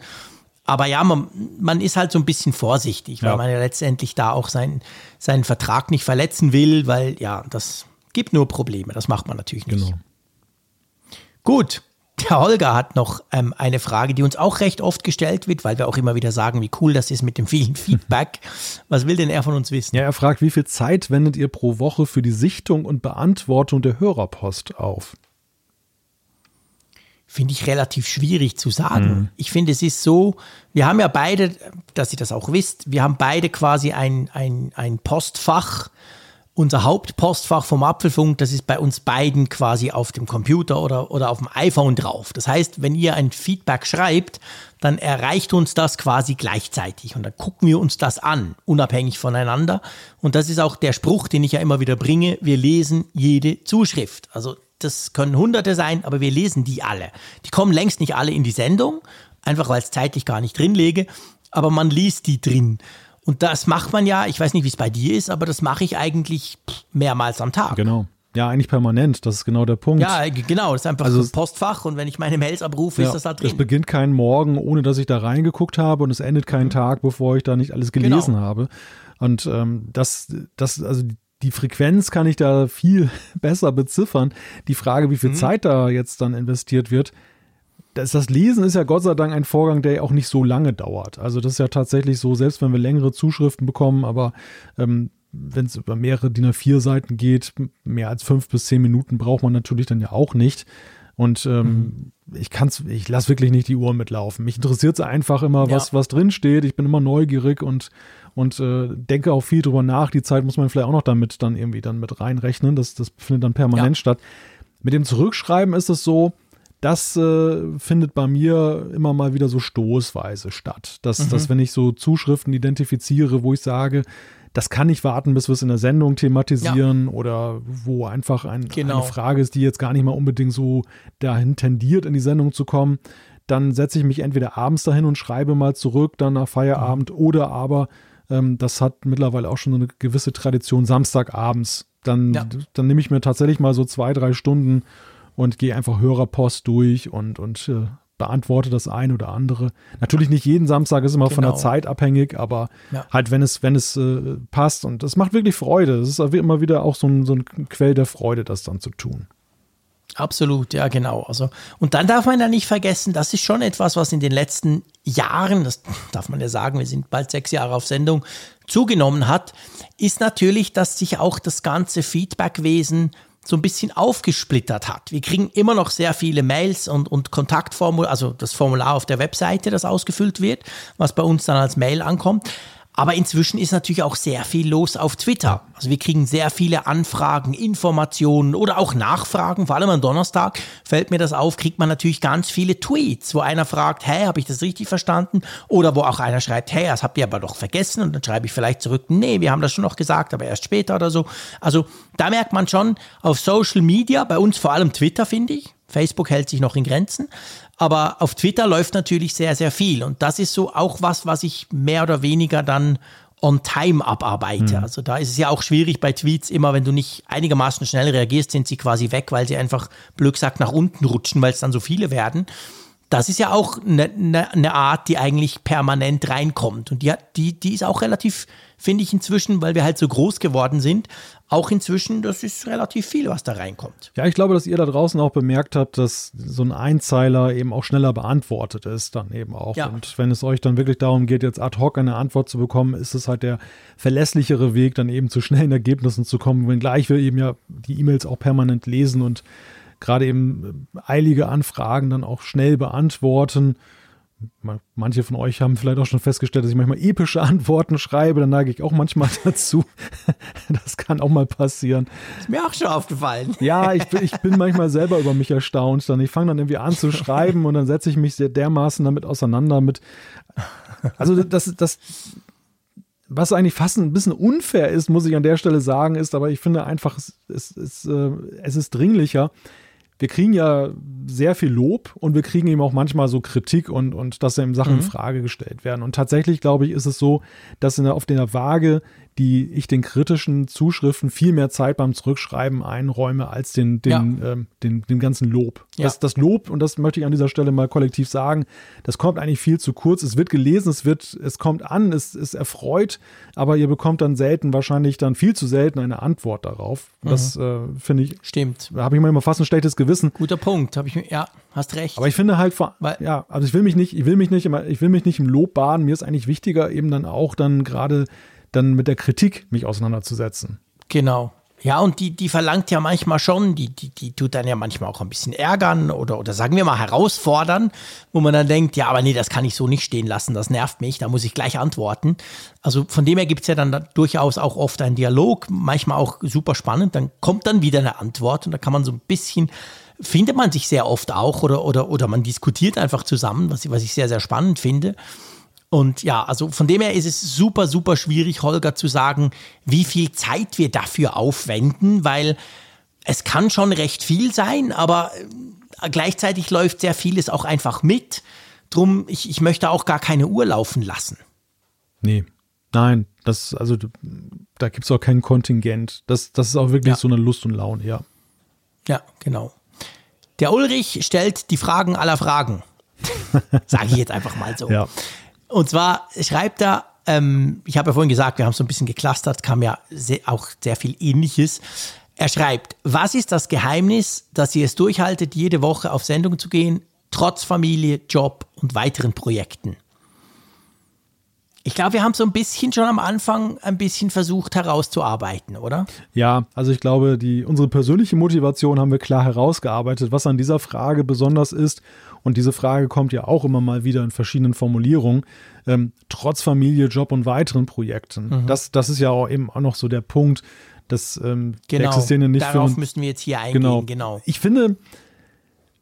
Aber ja, man, man ist halt so ein bisschen vorsichtig, weil ja. man ja letztendlich da auch sein, seinen Vertrag nicht verletzen will, weil ja, das gibt nur Probleme. Das macht man natürlich nicht. Genau. Gut. Der Holger hat noch ähm, eine Frage, die uns auch recht oft gestellt wird, weil wir auch immer wieder sagen, wie cool das ist mit dem vielen Feedback. (laughs) Was will denn er von uns wissen? Ja, er fragt, wie viel Zeit wendet ihr pro Woche für die Sichtung und Beantwortung der Hörerpost auf? finde ich relativ schwierig zu sagen. Mhm. Ich finde, es ist so, wir haben ja beide, dass ihr das auch wisst, wir haben beide quasi ein, ein, ein Postfach. Unser Hauptpostfach vom Apfelfunk, das ist bei uns beiden quasi auf dem Computer oder, oder auf dem iPhone drauf. Das heißt, wenn ihr ein Feedback schreibt, dann erreicht uns das quasi gleichzeitig und dann gucken wir uns das an, unabhängig voneinander. Und das ist auch der Spruch, den ich ja immer wieder bringe. Wir lesen jede Zuschrift. Also das können Hunderte sein, aber wir lesen die alle. Die kommen längst nicht alle in die Sendung, einfach weil es zeitlich gar nicht drin lege, aber man liest die drin. Und das macht man ja, ich weiß nicht, wie es bei dir ist, aber das mache ich eigentlich mehrmals am Tag. Genau. Ja, eigentlich permanent. Das ist genau der Punkt. Ja, genau. Das ist einfach also, ein Postfach und wenn ich meine Mails abrufe, ja, ist das da drin. Es beginnt keinen Morgen, ohne dass ich da reingeguckt habe und es endet keinen. Tag, bevor ich da nicht alles gelesen genau. habe. Und ähm, das, das, also die Frequenz kann ich da viel (laughs) besser beziffern. Die Frage, wie viel mhm. Zeit da jetzt dann investiert wird, das, das Lesen ist ja Gott sei Dank ein Vorgang, der ja auch nicht so lange dauert. Also das ist ja tatsächlich so, selbst wenn wir längere Zuschriften bekommen, aber ähm, wenn es über mehrere DIN A4 Seiten geht, mehr als fünf bis zehn Minuten braucht man natürlich dann ja auch nicht. Und ähm, mhm. ich kann's, ich lasse wirklich nicht die Uhr mitlaufen. Mich interessiert es einfach immer, was, ja. was drin steht. Ich bin immer neugierig und und äh, denke auch viel drüber nach. Die Zeit muss man vielleicht auch noch damit dann irgendwie dann mit reinrechnen. Das, das findet dann permanent ja. statt. Mit dem Zurückschreiben ist es so, das äh, findet bei mir immer mal wieder so stoßweise statt. Dass, mhm. dass wenn ich so Zuschriften identifiziere, wo ich sage, das kann nicht warten, bis wir es in der Sendung thematisieren ja. oder wo einfach ein, genau. eine Frage ist, die jetzt gar nicht mal unbedingt so dahin tendiert, in die Sendung zu kommen, dann setze ich mich entweder abends dahin und schreibe mal zurück, dann nach Feierabend mhm. oder aber ähm, das hat mittlerweile auch schon eine gewisse Tradition Samstagabends. Dann, ja. dann nehme ich mir tatsächlich mal so zwei, drei Stunden und gehe einfach Hörerpost durch und, und äh, beantworte das eine oder andere. Natürlich nicht jeden Samstag, ist immer genau. von der genau. Zeit abhängig, aber ja. halt, wenn es, wenn es äh, passt und es macht wirklich Freude. Es ist immer wieder auch so ein, so ein Quell der Freude, das dann zu tun. Absolut, ja, genau. Also, und dann darf man ja nicht vergessen, das ist schon etwas, was in den letzten Jahren, das (laughs) darf man ja sagen, wir sind bald sechs Jahre auf Sendung, zugenommen hat, ist natürlich, dass sich auch das ganze Feedbackwesen so ein bisschen aufgesplittert hat. Wir kriegen immer noch sehr viele Mails und, und Kontaktformular, also das Formular auf der Webseite, das ausgefüllt wird, was bei uns dann als Mail ankommt. Aber inzwischen ist natürlich auch sehr viel los auf Twitter. Also wir kriegen sehr viele Anfragen, Informationen oder auch Nachfragen. Vor allem am Donnerstag fällt mir das auf, kriegt man natürlich ganz viele Tweets, wo einer fragt, hey, habe ich das richtig verstanden? Oder wo auch einer schreibt, hey, das habt ihr aber doch vergessen. Und dann schreibe ich vielleicht zurück, nee, wir haben das schon noch gesagt, aber erst später oder so. Also da merkt man schon auf Social Media, bei uns vor allem Twitter, finde ich. Facebook hält sich noch in Grenzen. Aber auf Twitter läuft natürlich sehr, sehr viel. Und das ist so auch was, was ich mehr oder weniger dann on time abarbeite. Mhm. Also da ist es ja auch schwierig bei Tweets immer, wenn du nicht einigermaßen schnell reagierst, sind sie quasi weg, weil sie einfach blöd gesagt nach unten rutschen, weil es dann so viele werden. Das ist ja auch eine ne, ne Art, die eigentlich permanent reinkommt. Und die, die, die ist auch relativ, finde ich inzwischen, weil wir halt so groß geworden sind, auch inzwischen, das ist relativ viel, was da reinkommt. Ja, ich glaube, dass ihr da draußen auch bemerkt habt, dass so ein Einzeiler eben auch schneller beantwortet ist, dann eben auch. Ja. Und wenn es euch dann wirklich darum geht, jetzt ad hoc eine Antwort zu bekommen, ist es halt der verlässlichere Weg, dann eben zu schnellen Ergebnissen zu kommen, wenngleich wir eben ja die E-Mails auch permanent lesen und gerade eben eilige Anfragen dann auch schnell beantworten. Manche von euch haben vielleicht auch schon festgestellt, dass ich manchmal epische (laughs) Antworten schreibe. Dann neige ich auch manchmal (laughs) dazu. Das kann auch mal passieren. Ist mir auch schon aufgefallen. Ja, (laughs) ich bin, ich bin manchmal selber über mich erstaunt. Dann ich fange dann irgendwie an zu schreiben und dann setze ich mich sehr dermaßen damit auseinander mit. Also das, das, was eigentlich fast ein bisschen unfair ist, muss ich an der Stelle sagen, ist, aber ich finde einfach, es, es, es, äh, es ist dringlicher, wir kriegen ja sehr viel Lob und wir kriegen eben auch manchmal so Kritik und, und dass eben Sachen mhm. in Frage gestellt werden. Und tatsächlich, glaube ich, ist es so, dass in der, auf der Waage die ich den kritischen Zuschriften viel mehr Zeit beim Zurückschreiben einräume als den, den, ja. ähm, den, den ganzen Lob. Ja. Das, das Lob, und das möchte ich an dieser Stelle mal kollektiv sagen, das kommt eigentlich viel zu kurz. Es wird gelesen, es wird, es kommt an, es ist erfreut, aber ihr bekommt dann selten, wahrscheinlich dann viel zu selten eine Antwort darauf. Das mhm. äh, finde ich. Stimmt. Da habe ich manchmal fast ein schlechtes Gewissen. Guter Punkt. Habe ich ja, hast recht. Aber ich finde halt, Weil, ja, also ich will mich nicht, ich will mich nicht immer, ich will mich nicht im Lob baden. Mir ist eigentlich wichtiger, eben dann auch dann gerade dann mit der Kritik mich auseinanderzusetzen. Genau. Ja, und die, die verlangt ja manchmal schon, die, die, die tut dann ja manchmal auch ein bisschen ärgern oder, oder sagen wir mal herausfordern, wo man dann denkt, ja, aber nee, das kann ich so nicht stehen lassen, das nervt mich, da muss ich gleich antworten. Also von dem her gibt es ja dann da durchaus auch oft einen Dialog, manchmal auch super spannend, dann kommt dann wieder eine Antwort und da kann man so ein bisschen, findet man sich sehr oft auch oder, oder, oder man diskutiert einfach zusammen, was, was ich sehr, sehr spannend finde. Und ja, also von dem her ist es super, super schwierig, Holger, zu sagen, wie viel Zeit wir dafür aufwenden, weil es kann schon recht viel sein, aber äh, gleichzeitig läuft sehr vieles auch einfach mit. Drum, ich, ich möchte auch gar keine Uhr laufen lassen. Nee, nein, das, also da gibt es auch kein Kontingent. Das, das ist auch wirklich ja. so eine Lust und Laune, ja. Ja, genau. Der Ulrich stellt die Fragen aller Fragen. (laughs) Sage ich jetzt einfach mal so. Ja. Und zwar schreibt er, ähm, ich habe ja vorhin gesagt, wir haben so ein bisschen geclustert, kam ja sehr, auch sehr viel Ähnliches. Er schreibt, was ist das Geheimnis, dass ihr es durchhaltet, jede Woche auf Sendung zu gehen, trotz Familie, Job und weiteren Projekten? Ich glaube, wir haben so ein bisschen schon am Anfang ein bisschen versucht herauszuarbeiten, oder? Ja, also ich glaube, die, unsere persönliche Motivation haben wir klar herausgearbeitet, was an dieser Frage besonders ist. Und diese Frage kommt ja auch immer mal wieder in verschiedenen Formulierungen, ähm, trotz Familie, Job und weiteren Projekten. Mhm. Das, das ist ja auch eben auch noch so der Punkt, dass ähm, genau, existieren ja nicht darauf für, müssen wir jetzt hier eingehen. Genau. genau. Ich finde,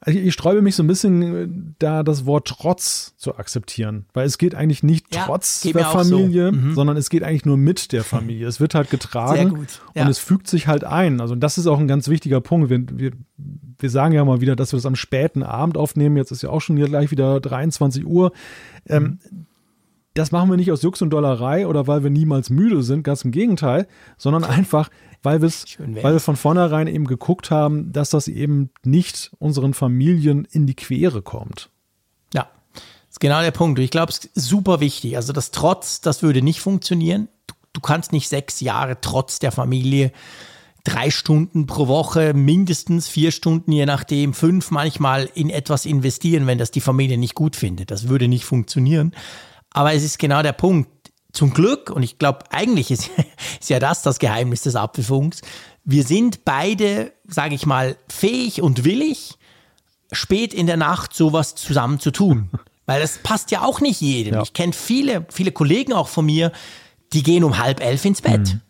also ich sträube mich so ein bisschen da das Wort trotz zu akzeptieren, weil es geht eigentlich nicht ja, trotz der Familie, so. mhm. sondern es geht eigentlich nur mit der Familie. Es wird halt getragen ja. und es fügt sich halt ein. Also das ist auch ein ganz wichtiger Punkt. Wir, wir, wir sagen ja mal wieder, dass wir das am späten Abend aufnehmen. Jetzt ist ja auch schon hier gleich wieder 23 Uhr. Ähm, das machen wir nicht aus Jux und Dollerei oder weil wir niemals müde sind, ganz im Gegenteil, sondern einfach, weil, weil wir von vornherein eben geguckt haben, dass das eben nicht unseren Familien in die Quere kommt. Ja, das ist genau der Punkt. Ich glaube, es ist super wichtig. Also das Trotz, das würde nicht funktionieren. Du, du kannst nicht sechs Jahre trotz der Familie drei Stunden pro Woche, mindestens vier Stunden, je nachdem, fünf manchmal in etwas investieren, wenn das die Familie nicht gut findet. Das würde nicht funktionieren. Aber es ist genau der Punkt zum Glück, und ich glaube, eigentlich ist, (laughs) ist ja das das Geheimnis des Apfelfunks, wir sind beide, sage ich mal, fähig und willig, spät in der Nacht sowas zusammen zu tun. (laughs) Weil das passt ja auch nicht jedem. Ja. Ich kenne viele, viele Kollegen auch von mir, die gehen um halb elf ins Bett. Mhm.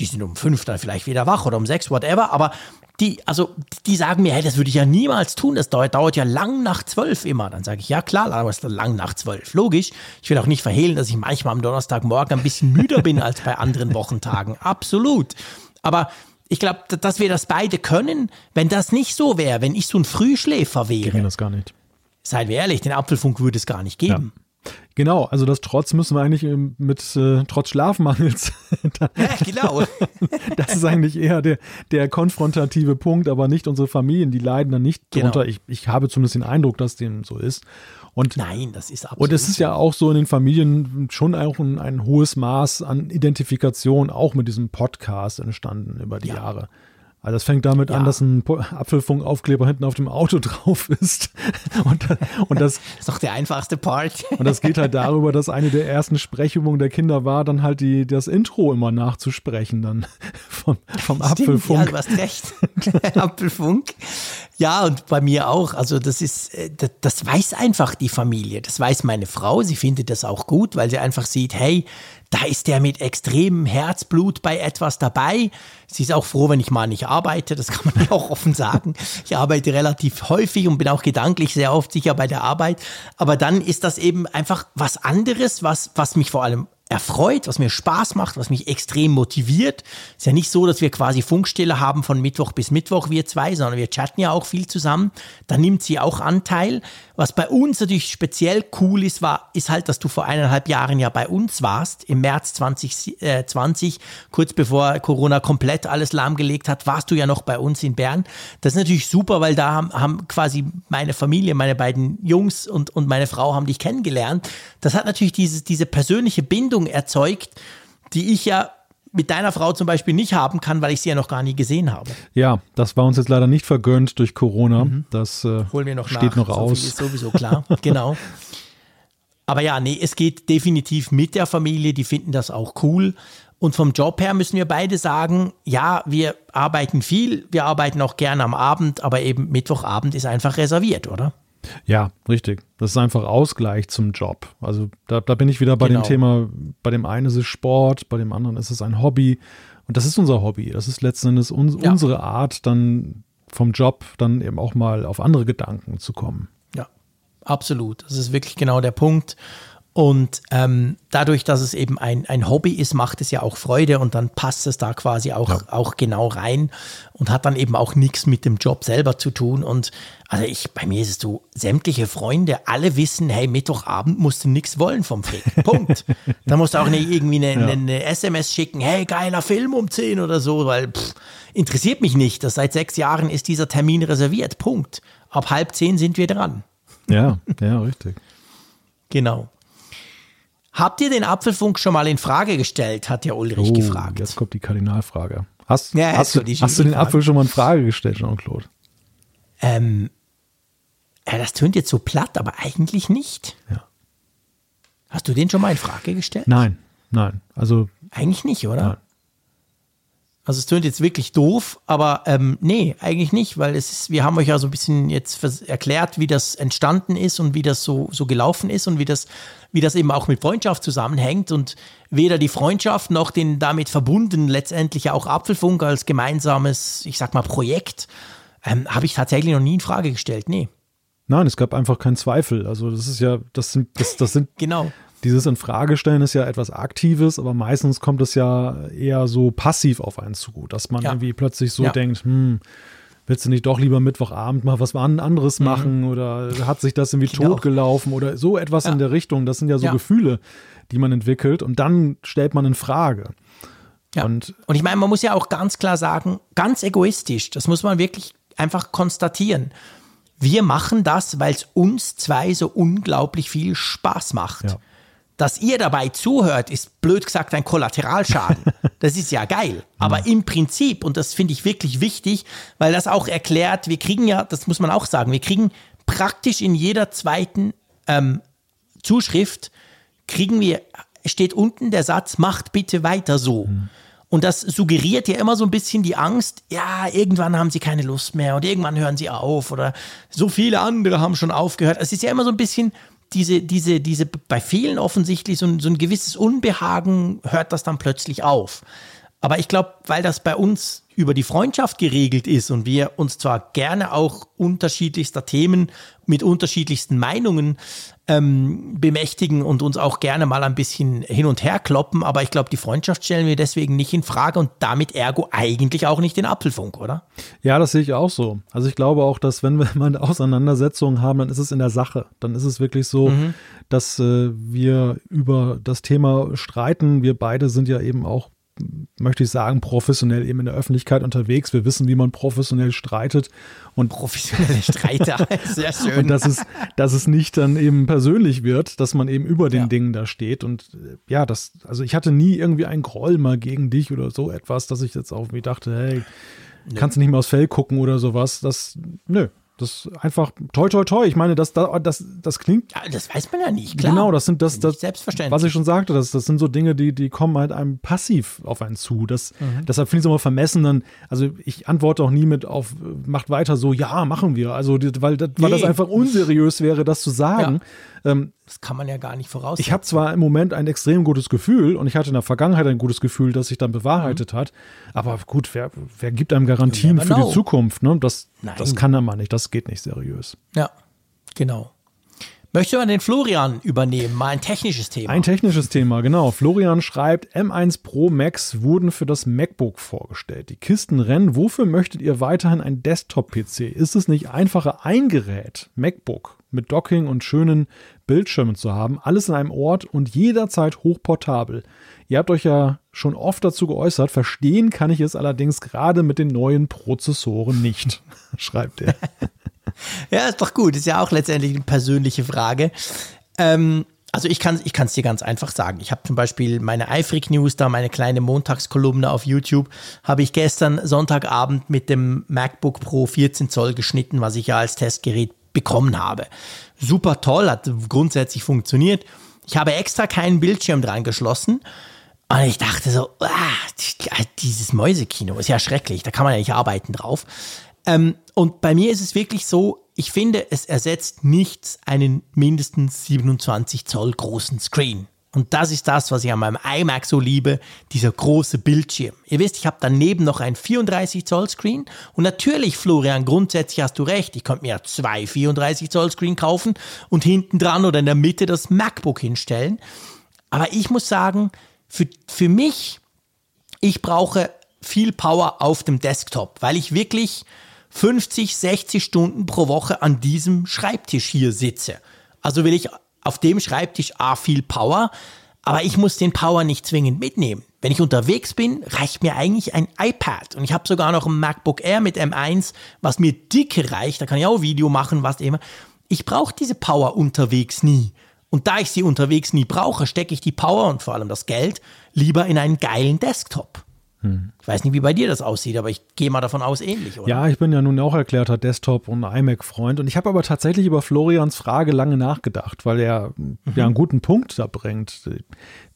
Die sind um fünf dann vielleicht wieder wach oder um sechs, whatever. Aber die, also, die sagen mir, hey, das würde ich ja niemals tun, das dauert, dauert ja lang nach zwölf immer. Dann sage ich, ja klar, aber es lang nach zwölf. Logisch. Ich will auch nicht verhehlen, dass ich manchmal am Donnerstagmorgen ein bisschen müder bin als bei anderen Wochentagen. Absolut. Aber ich glaube, dass wir das beide können, wenn das nicht so wäre, wenn ich so ein Frühschläfer wäre. Geht das gar nicht. Seien wir ehrlich, den Apfelfunk würde es gar nicht geben. Ja. Genau, also das Trotz müssen wir eigentlich ähm, mit äh, Trotz Schlafmangels. (laughs) ja, genau. (laughs) das ist eigentlich eher der, der konfrontative Punkt, aber nicht unsere Familien, die leiden dann nicht genau. drunter. Ich, ich habe zumindest den Eindruck, dass dem so ist. Und, Nein, das ist absolut. Und es ist ja auch so in den Familien schon auch ein, ein hohes Maß an Identifikation auch mit diesem Podcast entstanden über die ja. Jahre. Also das fängt damit ja. an, dass ein Apfelfunkaufkleber hinten auf dem Auto (laughs) drauf ist. Und, und das, das (laughs) ist doch der einfachste Part. Und das geht halt darüber, dass eine der ersten Sprechübungen der Kinder war, dann halt die, das Intro immer nachzusprechen dann (laughs) vom, vom Stimmt, Apfelfunk. Ja, du hast recht. Apfelfunk. Ja, und bei mir auch. Also das ist, äh, das, das weiß einfach die Familie. Das weiß meine Frau. Sie findet das auch gut, weil sie einfach sieht, hey, da ist der mit extremem Herzblut bei etwas dabei. Sie ist auch froh, wenn ich mal nicht arbeite, das kann man (laughs) ja auch offen sagen. Ich arbeite relativ häufig und bin auch gedanklich sehr oft sicher bei der Arbeit. Aber dann ist das eben einfach was anderes, was, was mich vor allem erfreut, was mir Spaß macht, was mich extrem motiviert. Ist ja nicht so, dass wir quasi Funkstille haben von Mittwoch bis Mittwoch, wir zwei, sondern wir chatten ja auch viel zusammen. Da nimmt sie auch Anteil. Was bei uns natürlich speziell cool ist, war, ist halt, dass du vor eineinhalb Jahren ja bei uns warst, im März 2020, kurz bevor Corona komplett alles lahmgelegt hat, warst du ja noch bei uns in Bern. Das ist natürlich super, weil da haben, haben quasi meine Familie, meine beiden Jungs und, und meine Frau haben dich kennengelernt. Das hat natürlich dieses, diese persönliche Bindung Bindung erzeugt, die ich ja mit deiner Frau zum Beispiel nicht haben kann, weil ich sie ja noch gar nie gesehen habe. Ja, das war uns jetzt leider nicht vergönnt durch Corona. Mhm. Das äh, Holen wir noch steht nach. noch aus. So ist sowieso klar, (laughs) genau. Aber ja, nee, es geht definitiv mit der Familie, die finden das auch cool. Und vom Job her müssen wir beide sagen, ja, wir arbeiten viel, wir arbeiten auch gerne am Abend, aber eben Mittwochabend ist einfach reserviert, oder? Ja, richtig. Das ist einfach Ausgleich zum Job. Also da, da bin ich wieder bei genau. dem Thema, bei dem einen ist es Sport, bei dem anderen ist es ein Hobby. Und das ist unser Hobby. Das ist letzten Endes un ja. unsere Art, dann vom Job dann eben auch mal auf andere Gedanken zu kommen. Ja, absolut. Das ist wirklich genau der Punkt. Und ähm, dadurch, dass es eben ein, ein Hobby ist, macht es ja auch Freude und dann passt es da quasi auch, ja. auch genau rein und hat dann eben auch nichts mit dem Job selber zu tun. Und also ich, bei mir ist es so, sämtliche Freunde, alle wissen, hey, Mittwochabend musst du nichts wollen vom Frick. (laughs) Punkt. da musst du auch nicht irgendwie eine, ja. eine, SMS schicken, hey, geiler Film um 10 oder so, weil pff, interessiert mich nicht. Das seit sechs Jahren ist dieser Termin reserviert. Punkt. Ab halb zehn sind wir dran. Ja, ja, richtig. Genau. Habt ihr den Apfelfunk schon mal in Frage gestellt, hat der Ulrich oh, gefragt. Jetzt kommt die Kardinalfrage. Hast, ja, hast, du, hast du den Apfel schon mal in Frage gestellt, Jean-Claude? Ähm, ja, das tönt jetzt so platt, aber eigentlich nicht. Ja. Hast du den schon mal in Frage gestellt? Nein, nein. Also eigentlich nicht, oder? Nein. Also es tönt jetzt wirklich doof, aber ähm, nee, eigentlich nicht, weil es ist, wir haben euch ja so ein bisschen jetzt erklärt, wie das entstanden ist und wie das so, so gelaufen ist und wie das, wie das eben auch mit Freundschaft zusammenhängt und weder die Freundschaft noch den damit verbunden letztendlich auch Apfelfunk als gemeinsames, ich sag mal, Projekt, ähm, habe ich tatsächlich noch nie in Frage gestellt, nee. Nein, es gab einfach keinen Zweifel. Also das ist ja, das sind, das, das sind genau dieses Infragestellen ist ja etwas Aktives, aber meistens kommt es ja eher so passiv auf einen zu, dass man ja. irgendwie plötzlich so ja. denkt, hm, willst du nicht doch lieber Mittwochabend mal was anderes mhm. machen oder hat sich das irgendwie genau. totgelaufen oder so etwas ja. in der Richtung. Das sind ja so Gefühle, die man entwickelt und dann stellt man in Frage. Ja. Und, und ich meine, man muss ja auch ganz klar sagen, ganz egoistisch, das muss man wirklich einfach konstatieren. Wir machen das, weil es uns zwei so unglaublich viel Spaß macht. Dass ihr dabei zuhört, ist blöd gesagt ein Kollateralschaden. (laughs) Das ist ja geil. Aber im Prinzip, und das finde ich wirklich wichtig, weil das auch erklärt, wir kriegen ja, das muss man auch sagen, wir kriegen praktisch in jeder zweiten ähm, Zuschrift, kriegen wir, steht unten der Satz, macht bitte weiter so. Mhm. Und das suggeriert ja immer so ein bisschen die Angst, ja, irgendwann haben sie keine Lust mehr und irgendwann hören sie auf oder so viele andere haben schon aufgehört. Es ist ja immer so ein bisschen, diese, diese, diese, bei vielen offensichtlich so ein, so ein gewisses Unbehagen hört das dann plötzlich auf. Aber ich glaube, weil das bei uns über die Freundschaft geregelt ist und wir uns zwar gerne auch unterschiedlichster Themen mit unterschiedlichsten Meinungen ähm, bemächtigen und uns auch gerne mal ein bisschen hin und her kloppen, aber ich glaube, die Freundschaft stellen wir deswegen nicht in Frage und damit ergo eigentlich auch nicht den Apfelfunk, oder? Ja, das sehe ich auch so. Also ich glaube auch, dass wenn wir (laughs) mal eine Auseinandersetzung haben, dann ist es in der Sache. Dann ist es wirklich so, mhm. dass äh, wir über das Thema streiten. Wir beide sind ja eben auch möchte ich sagen, professionell eben in der Öffentlichkeit unterwegs. Wir wissen, wie man professionell streitet. Und professionelle Streiter, (laughs) sehr schön. Und dass es, dass es nicht dann eben persönlich wird, dass man eben über den ja. Dingen da steht. Und äh, ja, das, also ich hatte nie irgendwie einen Groll mal gegen dich oder so etwas, dass ich jetzt auch wie dachte, hey, nö. kannst du nicht mehr aufs Fell gucken oder sowas. Das, nö, das ist einfach toi toi toi. Ich meine, das, das, das klingt. Ja, das weiß man ja nicht, klar. Genau, das sind das, das selbstverständlich. was ich schon sagte, das, das sind so Dinge, die, die kommen halt einem passiv auf einen zu. Das, mhm. Deshalb finde ich es immer vermessen, dann, also ich antworte auch nie mit auf, macht weiter so, ja, machen wir. Also, weil, weil nee. das einfach unseriös wäre, das zu sagen. Ja. Ähm, das kann man ja gar nicht voraussetzen. Ich habe zwar im Moment ein extrem gutes Gefühl und ich hatte in der Vergangenheit ein gutes Gefühl, das sich dann bewahrheitet mhm. hat. Aber gut, wer, wer gibt einem Garantien für die Zukunft? Ne? Das, das kann er mal nicht, das geht nicht seriös. Ja, genau. Möchte man den Florian übernehmen? Mal ein technisches Thema. Ein technisches Thema, genau. Florian schreibt, M1 Pro Max wurden für das MacBook vorgestellt. Die Kisten rennen. Wofür möchtet ihr weiterhin ein Desktop-PC? Ist es nicht einfacher, ein Gerät, MacBook, mit Docking und schönen Bildschirmen zu haben, alles in einem Ort und jederzeit hochportabel. Ihr habt euch ja schon oft dazu geäußert, verstehen kann ich es allerdings gerade mit den neuen Prozessoren nicht, (laughs) schreibt er. (laughs) ja, ist doch gut, ist ja auch letztendlich eine persönliche Frage. Ähm, also ich kann es ich dir ganz einfach sagen. Ich habe zum Beispiel meine Eifrig News, da meine kleine Montagskolumne auf YouTube, habe ich gestern Sonntagabend mit dem MacBook Pro 14 Zoll geschnitten, was ich ja als Testgerät bekommen habe. Super toll, hat grundsätzlich funktioniert. Ich habe extra keinen Bildschirm dran geschlossen. Und ich dachte so, ah, dieses Mäusekino ist ja schrecklich, da kann man ja nicht arbeiten drauf. Ähm, und bei mir ist es wirklich so, ich finde, es ersetzt nichts einen mindestens 27 Zoll großen Screen. Und das ist das, was ich an meinem iMac so liebe, dieser große Bildschirm. Ihr wisst, ich habe daneben noch ein 34 Zoll Screen. Und natürlich, Florian, grundsätzlich hast du recht. Ich könnte mir zwei 34 Zoll Screen kaufen und hinten dran oder in der Mitte das MacBook hinstellen. Aber ich muss sagen, für, für mich, ich brauche viel Power auf dem Desktop, weil ich wirklich 50, 60 Stunden pro Woche an diesem Schreibtisch hier sitze. Also will ich auf dem Schreibtisch A viel Power, aber ich muss den Power nicht zwingend mitnehmen. Wenn ich unterwegs bin, reicht mir eigentlich ein iPad. Und ich habe sogar noch ein MacBook Air mit M1, was mir dicke reicht. Da kann ich auch Video machen, was immer. Ich brauche diese Power unterwegs nie. Und da ich sie unterwegs nie brauche, stecke ich die Power und vor allem das Geld lieber in einen geilen Desktop. Hm. Ich weiß nicht, wie bei dir das aussieht, aber ich gehe mal davon aus, ähnlich, oder? Ja, ich bin ja nun auch erklärter Desktop- und iMac-Freund und ich habe aber tatsächlich über Florians Frage lange nachgedacht, weil er mhm. ja einen guten Punkt da bringt.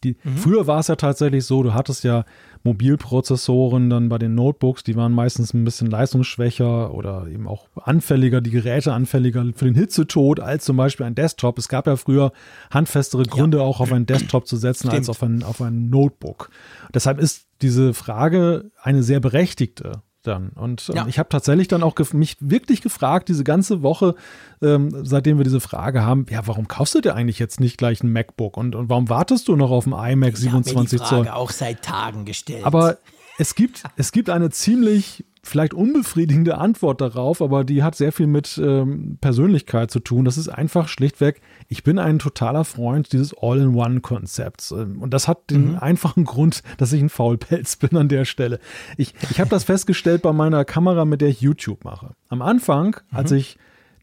Die, mhm. Früher war es ja tatsächlich so, du hattest ja Mobilprozessoren dann bei den Notebooks, die waren meistens ein bisschen leistungsschwächer oder eben auch anfälliger, die Geräte anfälliger für den Hitzetod als zum Beispiel ein Desktop. Es gab ja früher handfestere Gründe, ja. auch auf einen Desktop zu setzen, Stimmt. als auf ein, auf ein Notebook. Deshalb ist diese Frage eine sehr berechtigte dann. Und ähm, ja. ich habe tatsächlich dann auch mich wirklich gefragt, diese ganze Woche, ähm, seitdem wir diese Frage haben, ja, warum kaufst du dir eigentlich jetzt nicht gleich ein MacBook und, und warum wartest du noch auf ein iMac ich 27 Zoll? Ich habe auch seit Tagen gestellt. Aber es gibt, es gibt eine ziemlich vielleicht unbefriedigende Antwort darauf, aber die hat sehr viel mit ähm, Persönlichkeit zu tun. Das ist einfach schlichtweg, ich bin ein totaler Freund dieses All-in-One-Konzepts. Ähm, und das hat den mhm. einfachen Grund, dass ich ein Faulpelz bin an der Stelle. Ich, ich habe das festgestellt bei meiner Kamera, mit der ich YouTube mache. Am Anfang, mhm. als ich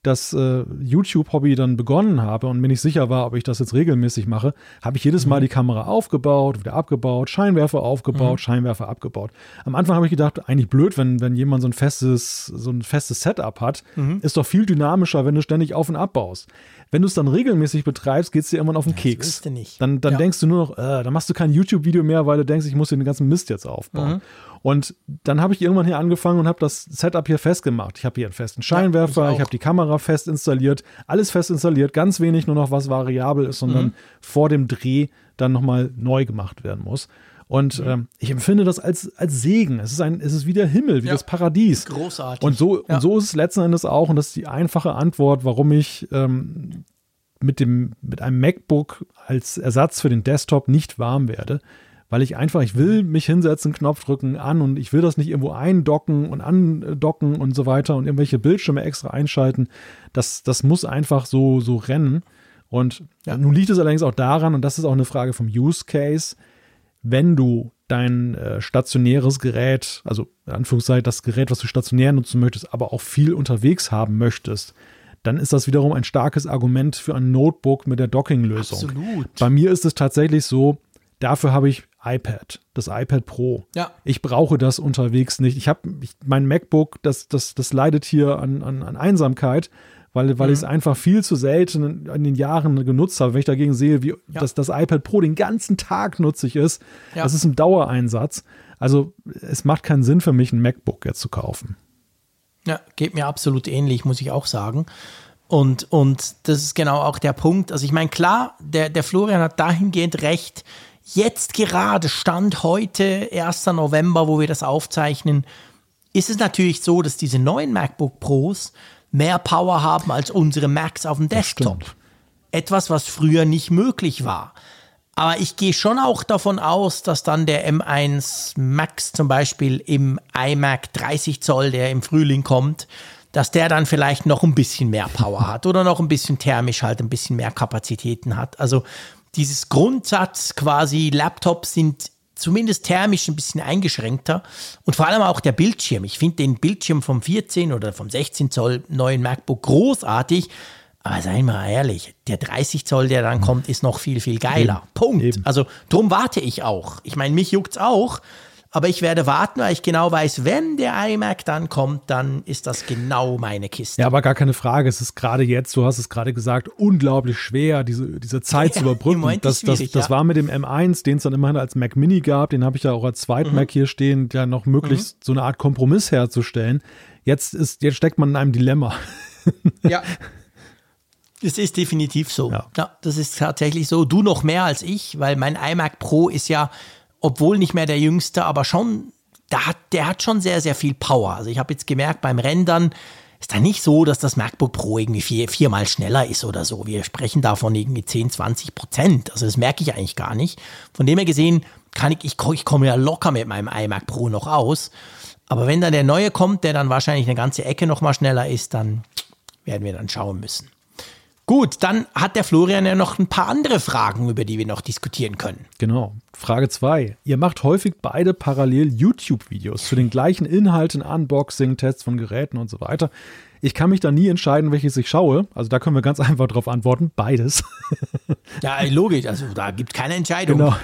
das äh, YouTube-Hobby dann begonnen habe und mir nicht sicher war, ob ich das jetzt regelmäßig mache, habe ich jedes Mal mhm. die Kamera aufgebaut, wieder abgebaut, Scheinwerfer aufgebaut, mhm. Scheinwerfer abgebaut. Am Anfang habe ich gedacht, eigentlich blöd, wenn, wenn jemand so ein festes, so ein festes Setup hat, mhm. ist doch viel dynamischer, wenn du ständig auf und abbaust. Wenn du es dann regelmäßig betreibst, geht es dir irgendwann auf den ja, Keks. Dann, dann ja. denkst du nur noch, äh, dann machst du kein YouTube-Video mehr, weil du denkst, ich muss den ganzen Mist jetzt aufbauen. Mhm. Und dann habe ich irgendwann hier angefangen und habe das Setup hier festgemacht. Ich habe hier einen festen Scheinwerfer, ja, ich, ich habe die Kamera fest installiert, alles fest installiert, ganz wenig nur noch was variabel ist und mhm. vor dem Dreh dann nochmal neu gemacht werden muss. Und Mhm. ähm, ich empfinde das als, als Segen. Es ist, ein, es ist wie der Himmel, wie Ja. das Paradies. Großartig. Und so, Ja. und so ist es letzten Endes auch, und das ist die einfache Antwort, warum ich ähm, mit, dem, mit einem MacBook als Ersatz für den Desktop nicht warm werde. Weil ich einfach, ich will mich hinsetzen, Knopf drücken, an und ich will das nicht irgendwo eindocken und andocken und so weiter und irgendwelche Bildschirme extra einschalten. Das, das muss einfach so, so rennen. Und Ja. nun liegt es allerdings auch daran, und das ist auch eine Frage vom Use Case, wenn du dein äh, stationäres Gerät, also in Anführungszeichen das Gerät, was du stationär nutzen möchtest, aber auch viel unterwegs haben möchtest, dann ist das wiederum ein starkes Argument für ein Notebook mit der Docking-Lösung. Absolut. Bei mir ist es tatsächlich so, dafür habe ich iPad, das iPad Pro. Ja. Ich brauche das unterwegs nicht. Ich habe mein MacBook, das, das, das leidet hier an, an, an Einsamkeit, weil, weil ich es Mhm. einfach viel zu selten in den Jahren genutzt habe. Wenn ich dagegen sehe, wie Ja. das, das iPad Pro den ganzen Tag nutzig ist, Ja. das ist ein Dauereinsatz. Also es macht keinen Sinn für mich, ein MacBook jetzt zu kaufen. Ja, geht mir absolut ähnlich, muss ich auch sagen. Und, und das ist genau auch der Punkt. Also ich meine, klar, der, der Florian hat dahingehend recht. Jetzt gerade, Stand heute, 1. November, wo wir das aufzeichnen, ist es natürlich so, dass diese neuen MacBook Pros mehr Power haben als unsere Macs auf dem Desktop. Etwas, was früher nicht möglich war. Aber ich gehe schon auch davon aus, dass dann der M1 Max zum Beispiel im iMac 30 Zoll, der im Frühling kommt, dass der dann vielleicht noch ein bisschen mehr Power hat oder noch ein bisschen thermisch halt ein bisschen mehr Kapazitäten hat. Also dieses Grundsatz quasi Laptops sind zumindest thermisch ein bisschen eingeschränkter und vor allem auch der Bildschirm. Ich finde den Bildschirm vom 14 oder vom 16 Zoll neuen MacBook großartig. Aber seien wir mal ehrlich, der 30 Zoll, der dann kommt, ist noch viel, viel geiler. Punkt. Eben. Also drum warte ich auch. Ich meine, mich juckt's auch, aber ich werde warten, weil ich genau weiß, wenn der iMac dann kommt, dann ist das genau meine Kiste. Ja, aber gar keine Frage. Es ist gerade jetzt, du hast es gerade gesagt, unglaublich schwer, diese, diese Zeit (laughs) zu Ja, im überbrücken. Das, das, das ja. war mit dem M1, den es dann immerhin als Mac Mini gab, den habe ich ja auch als zweiten Mhm. Mac hier stehen, ja noch möglichst so eine Art Kompromiss herzustellen. Jetzt ist, jetzt steckt man in einem Dilemma. (laughs) Ja. Es ist definitiv so. Ja. Ja. das ist tatsächlich so. Du noch mehr als ich, weil mein iMac Pro ist ja, obwohl nicht mehr der jüngste, aber schon, der hat, der hat schon sehr, sehr viel Power. Also ich habe jetzt gemerkt, beim Rendern ist da nicht so, dass das MacBook Pro irgendwie vier, viermal schneller ist oder so. Wir sprechen davon irgendwie 10, 20 Prozent. Also das merke ich eigentlich gar nicht. Von dem her gesehen, kann ich, ich, ich komme ja locker mit meinem iMac Pro noch aus. Aber wenn dann der neue kommt, der dann wahrscheinlich eine ganze Ecke noch mal schneller ist, dann werden wir dann schauen müssen. Gut, dann hat der Florian ja noch ein paar andere Fragen, über die wir noch diskutieren können. Genau. Frage 2. Ihr macht häufig beide parallel YouTube-Videos zu den gleichen Inhalten, Unboxing, Tests von Geräten und so weiter. Ich kann mich da nie entscheiden, welches ich schaue. Also da können wir ganz (laughs) einfach drauf antworten. Beides. (laughs) Ja, logisch, also da gibt keine Entscheidung. Genau.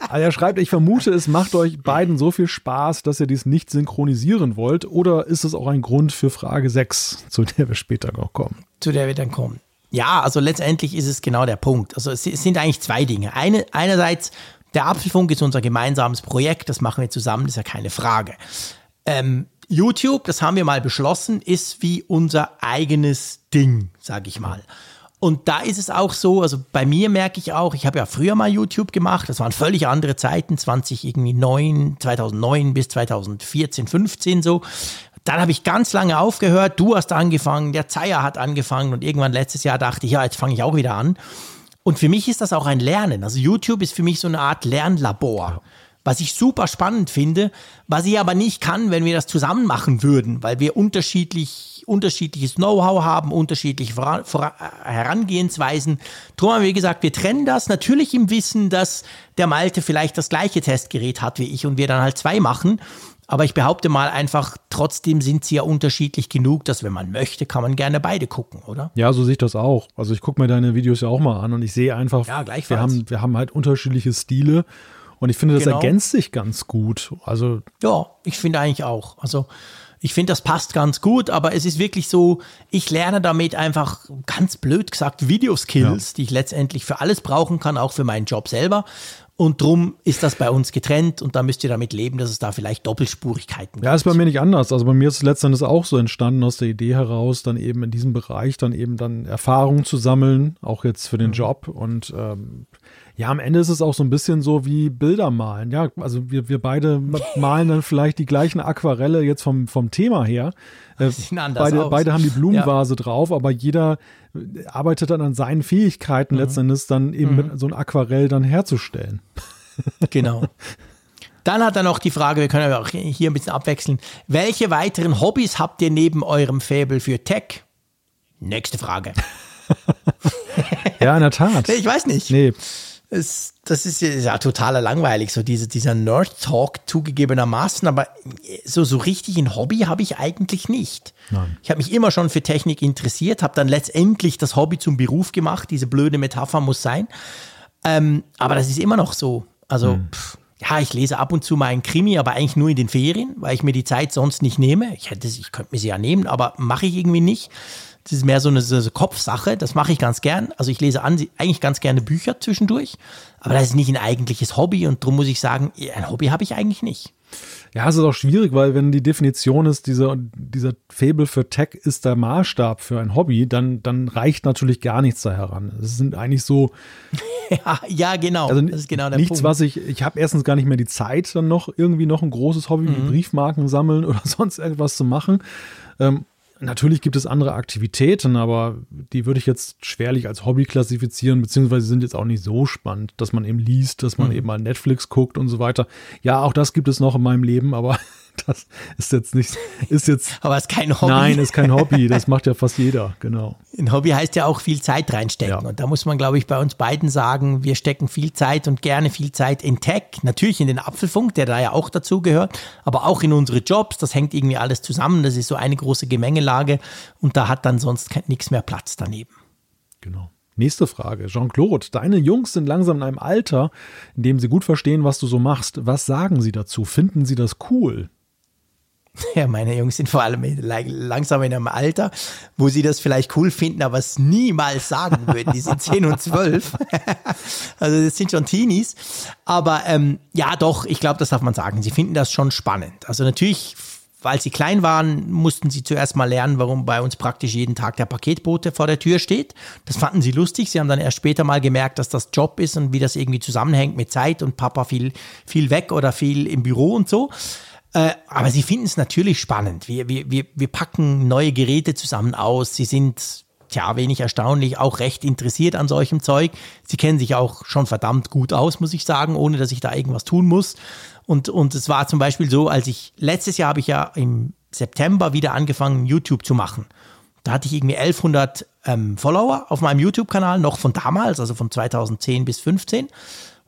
Also er schreibt, ich vermute, es macht euch beiden so viel Spaß, dass ihr dies nicht synchronisieren wollt. Oder ist es auch ein Grund für Frage 6, zu der wir später noch kommen? zu der wir dann kommen. Ja, also letztendlich ist es genau der Punkt. Also es, sind eigentlich zwei Dinge. Eine, einerseits, der Apfelfunk ist unser gemeinsames Projekt, das machen wir zusammen, das ist ja keine Frage. Ähm, YouTube, das haben wir mal beschlossen, ist wie unser eigenes Ding, sage ich mal. Und da ist es auch so, also bei mir merke ich auch, ich habe ja früher mal YouTube gemacht, das waren völlig andere Zeiten, 20 irgendwie 9, 2009 bis 2014, 15 so. Dann habe ich ganz lange aufgehört, du hast angefangen, der Zeier hat angefangen und irgendwann letztes Jahr dachte ich, ja, jetzt fange ich auch wieder an. Und für mich ist das auch ein Lernen. Also YouTube ist für mich so eine Art Lernlabor, was ich super spannend finde, was ich aber nicht kann, wenn wir das zusammen machen würden, weil wir unterschiedlich, unterschiedliches Know-how haben, unterschiedliche Vora- Herangehensweisen. Drum haben wir gesagt, wir trennen das natürlich im Wissen, dass der Malte vielleicht das gleiche Testgerät hat wie ich und wir dann halt zwei machen. Aber ich behaupte mal einfach, trotzdem sind sie ja unterschiedlich genug, dass wenn man möchte, kann man gerne beide gucken, oder? Ja, so sehe ich das auch. Also ich gucke mir deine Videos ja auch mal an und ich sehe einfach, Ja, wir haben, wir haben halt unterschiedliche Stile und ich finde, das Genau. ergänzt sich ganz gut. Also Ja, ich finde eigentlich auch. Also ich finde, das passt ganz gut, aber es ist wirklich so, ich lerne damit einfach ganz blöd gesagt Videoskills, die ich letztendlich für alles brauchen kann, auch für meinen Job selber. Und drum ist das bei uns getrennt und da müsst ihr damit leben, dass es da vielleicht Doppelspurigkeiten Ja, ist bei mir nicht anders. Also bei mir ist es letztendlich auch so entstanden aus der Idee heraus, dann eben in diesem Bereich dann eben dann Erfahrungen zu sammeln, auch jetzt für den Job. Und ähm, Ja, am Ende ist es auch so ein bisschen so wie Bilder malen. Ja, also wir, wir beide (laughs) malen dann vielleicht die gleichen Aquarelle jetzt vom, vom Thema her. Äh, beide, beide haben die Blumenvase ja. drauf, aber jeder arbeitet dann an seinen Fähigkeiten mhm. letztendlich dann eben mhm. so ein Aquarell dann herzustellen. (laughs) Genau. Dann hat er noch die Frage, wir können auch hier ein bisschen abwechseln. Welche weiteren Hobbys habt ihr neben eurem Faible für Tech? Nächste Frage. (laughs) ja, in der Tat. Ich weiß nicht. Nee. Es, das ist ja totaler langweilig, so diese, dieser Nerd-Talk zugegebenermaßen, aber so, so richtig ein Hobby habe ich eigentlich nicht. Nein. Ich habe mich immer schon für Technik interessiert, habe dann letztendlich das Hobby zum Beruf gemacht, diese blöde Metapher muss sein. Ähm, aber das ist immer noch so. Also, hm. pff, ja, ich lese ab und zu mal ein Krimi, aber eigentlich nur in den Ferien, weil ich mir die Zeit sonst nicht nehme. Ich hätte, ich könnte mir sie ja nehmen, aber mache ich irgendwie nicht. Das ist mehr so eine, so eine Kopfsache. Das mache ich ganz gern. Also ich lese an, eigentlich ganz gerne Bücher zwischendurch, aber das ist nicht ein eigentliches Hobby und darum muss ich sagen, ein Hobby habe ich eigentlich nicht. Ja, es ist auch schwierig, weil wenn die Definition ist, dieser, dieser Fable für Tech ist der Maßstab für ein Hobby, dann, dann reicht natürlich gar nichts da heran. Es sind eigentlich so. (laughs) ja, ja, genau. Also das ist genau der nichts, Punkt. was ich, ich habe erstens gar nicht mehr die Zeit, dann noch irgendwie noch ein großes Hobby mhm. wie Briefmarken sammeln (laughs) oder sonst irgendwas zu machen. Ähm, Natürlich gibt es andere Aktivitäten, aber die würde ich jetzt schwerlich als Hobby klassifizieren, beziehungsweise sind jetzt auch nicht so spannend, dass man eben liest, dass man mhm. eben mal Netflix guckt und so weiter. Ja, auch das gibt es noch in meinem Leben, aber das ist jetzt nicht, ist jetzt. (laughs) Aber ist kein Hobby. Nein, ist kein Hobby. (laughs) Das macht ja fast jeder, genau. Ein Hobby heißt ja auch viel Zeit reinstecken. Ja. Und da muss man, glaube ich, bei uns beiden sagen, wir stecken viel Zeit und gerne viel Zeit in Tech. Natürlich in den Apfelfunk, der da ja auch dazu gehört, aber auch in unsere Jobs. Das hängt irgendwie alles zusammen. Das ist so eine große Gemengelage. Und da hat dann sonst nichts mehr Platz daneben. Genau. Nächste Frage. Jean-Claude, deine Jungs sind langsam in einem Alter, in dem sie gut verstehen, was du so machst. Was sagen sie dazu? Finden sie das cool? (laughs) Ja, meine Jungs sind vor allem langsam in einem Alter, wo sie das vielleicht cool finden, aber es niemals sagen würden. Die sind 10 und 12. (laughs) also das sind schon Teenies. Aber ähm, ja, doch, ich glaube, das darf man sagen. Sie finden das schon spannend. Also natürlich, weil sie klein waren, mussten sie zuerst mal lernen, warum bei uns praktisch jeden Tag der Paketbote vor der Tür steht. Das fanden sie lustig. Sie haben dann erst später mal gemerkt, dass das Job ist und wie das irgendwie zusammenhängt mit Zeit und Papa viel, viel weg oder viel im Büro und so. Äh, aber sie finden es natürlich spannend. Wir, wir, wir, wir packen neue Geräte zusammen aus. Sie sind, tja, wenig erstaunlich, auch recht interessiert an solchem Zeug. Sie kennen sich auch schon verdammt gut aus, muss ich sagen, ohne dass ich da irgendwas tun muss. Und, und es war zum Beispiel so, als ich, letztes Jahr habe ich ja im September wieder angefangen, YouTube zu machen. Da hatte ich irgendwie 1100 ähm, Follower auf meinem YouTube-Kanal, noch von damals, also von 2010 bis 2015.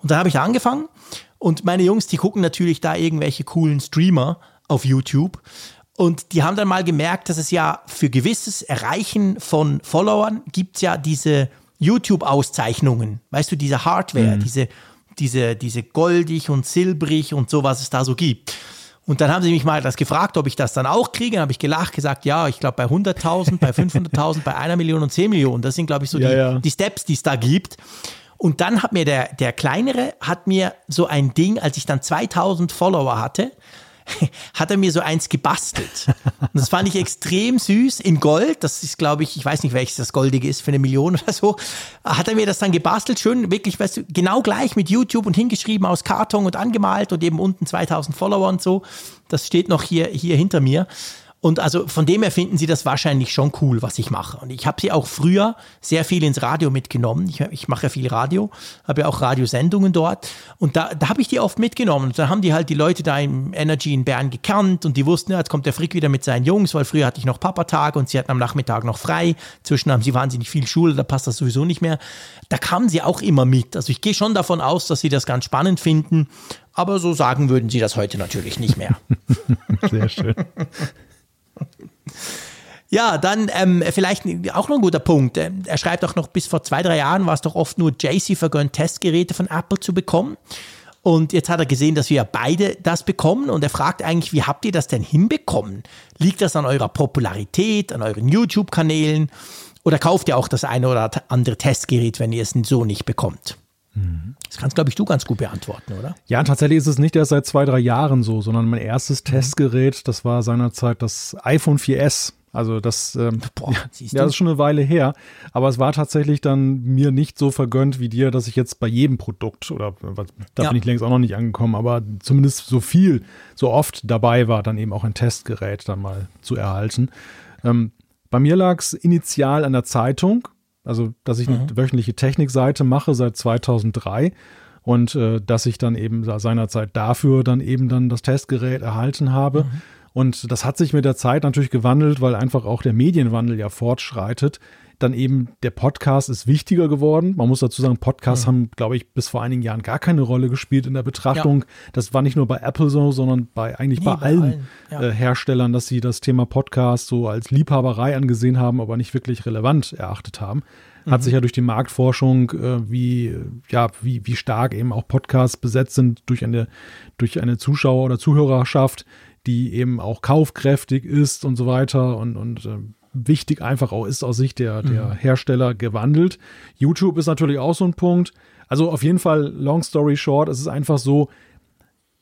Und da habe ich angefangen und meine Jungs, die gucken natürlich da irgendwelche coolen Streamer auf YouTube. Und die haben dann mal gemerkt, dass es ja für gewisses Erreichen von Followern gibt es ja diese YouTube-Auszeichnungen. Weißt du, diese Hardware, mhm. diese, diese, diese goldig und silbrig und so, was es da so gibt. Und dann haben sie mich mal das gefragt, ob ich das dann auch kriege. Dann habe ich gelacht, gesagt, ja, ich glaube bei 100.000, bei 500.000, bei einer Million und 10 Millionen. Das sind, glaube ich, so ja, die, ja. die Steps, die es da gibt. Und dann hat mir der, der kleinere, hat mir so ein Ding, als ich dann 2000 Follower hatte, (laughs) hat er mir so eins gebastelt. Und das fand ich extrem süß in Gold. Das ist, glaube ich, ich weiß nicht, welches das Goldige ist, für eine Million oder so. Hat er mir das dann gebastelt, schön, wirklich, weißt du, genau gleich mit YouTube und hingeschrieben aus Karton und angemalt und eben unten 2000 Follower und so. Das steht noch hier, hier hinter mir. Und also von dem her finden sie das wahrscheinlich schon cool, was ich mache. Und ich habe sie auch früher sehr viel ins Radio mitgenommen. Ich, ich mache ja viel Radio, habe ja auch Radiosendungen dort. Und da, da habe ich die oft mitgenommen. Und dann haben die halt die Leute da im Energy in Bern gekannt und die wussten, ja, jetzt kommt der Frick wieder mit seinen Jungs, weil früher hatte ich noch Papatag und sie hatten am Nachmittag noch frei. Zwischen haben sie wahnsinnig viel Schule, da passt das sowieso nicht mehr. Da kamen sie auch immer mit. Also ich gehe schon davon aus, dass sie das ganz spannend finden. Aber so sagen würden sie das heute natürlich nicht mehr. (laughs) Sehr schön. (laughs) Ja, dann ähm, vielleicht auch noch ein guter Punkt. Ähm, er schreibt auch noch, bis vor zwei, drei Jahren war es doch oft nur JC vergönnt, Testgeräte von Apple zu bekommen. Und jetzt hat er gesehen, dass wir beide das bekommen und er fragt eigentlich, wie habt ihr das denn hinbekommen? Liegt das an eurer Popularität, an euren YouTube-Kanälen oder kauft ihr auch das eine oder andere Testgerät, wenn ihr es so nicht bekommt? Das kannst, glaube ich, du ganz gut beantworten, oder? Ja, tatsächlich ist es nicht erst seit zwei, drei Jahren so, sondern mein erstes mhm. Testgerät, das war seinerzeit das iPhone 4S. Also das, ähm, Boah, ja, das ist schon eine Weile her. Aber es war tatsächlich dann mir nicht so vergönnt wie dir, dass ich jetzt bei jedem Produkt oder was- da Ja. bin ich längst auch noch nicht angekommen, aber zumindest so viel, so oft dabei war, dann eben auch ein Testgerät dann mal zu erhalten. Ähm, bei mir lag es initial an der Zeitung, also dass ich eine wöchentliche Technikseite mache seit 2003 und äh, dass ich dann eben seinerzeit dafür dann eben dann das Testgerät erhalten habe. Und das hat sich mit der Zeit natürlich gewandelt, weil einfach auch der Medienwandel ja fortschreitet. Dann eben der Podcast ist wichtiger geworden. Man muss dazu sagen, Podcasts haben, glaube ich, bis vor einigen Jahren gar keine Rolle gespielt in der Betrachtung. Das war nicht nur bei Apple so, sondern bei eigentlich Nee, bei, bei allen, allen, ja. äh, Herstellern, dass sie das Thema Podcast so als Liebhaberei angesehen haben, aber nicht wirklich relevant erachtet haben. Hat sich ja durch die Marktforschung, äh, wie, ja, wie, wie stark eben auch Podcasts besetzt sind durch eine, durch eine Zuschauer- oder Zuhörerschaft, die eben auch kaufkräftig ist und so weiter und, und äh, wichtig einfach auch ist aus Sicht der, der Hersteller gewandelt. YouTube ist natürlich auch so ein Punkt. Also auf jeden Fall, long story short, es ist einfach so,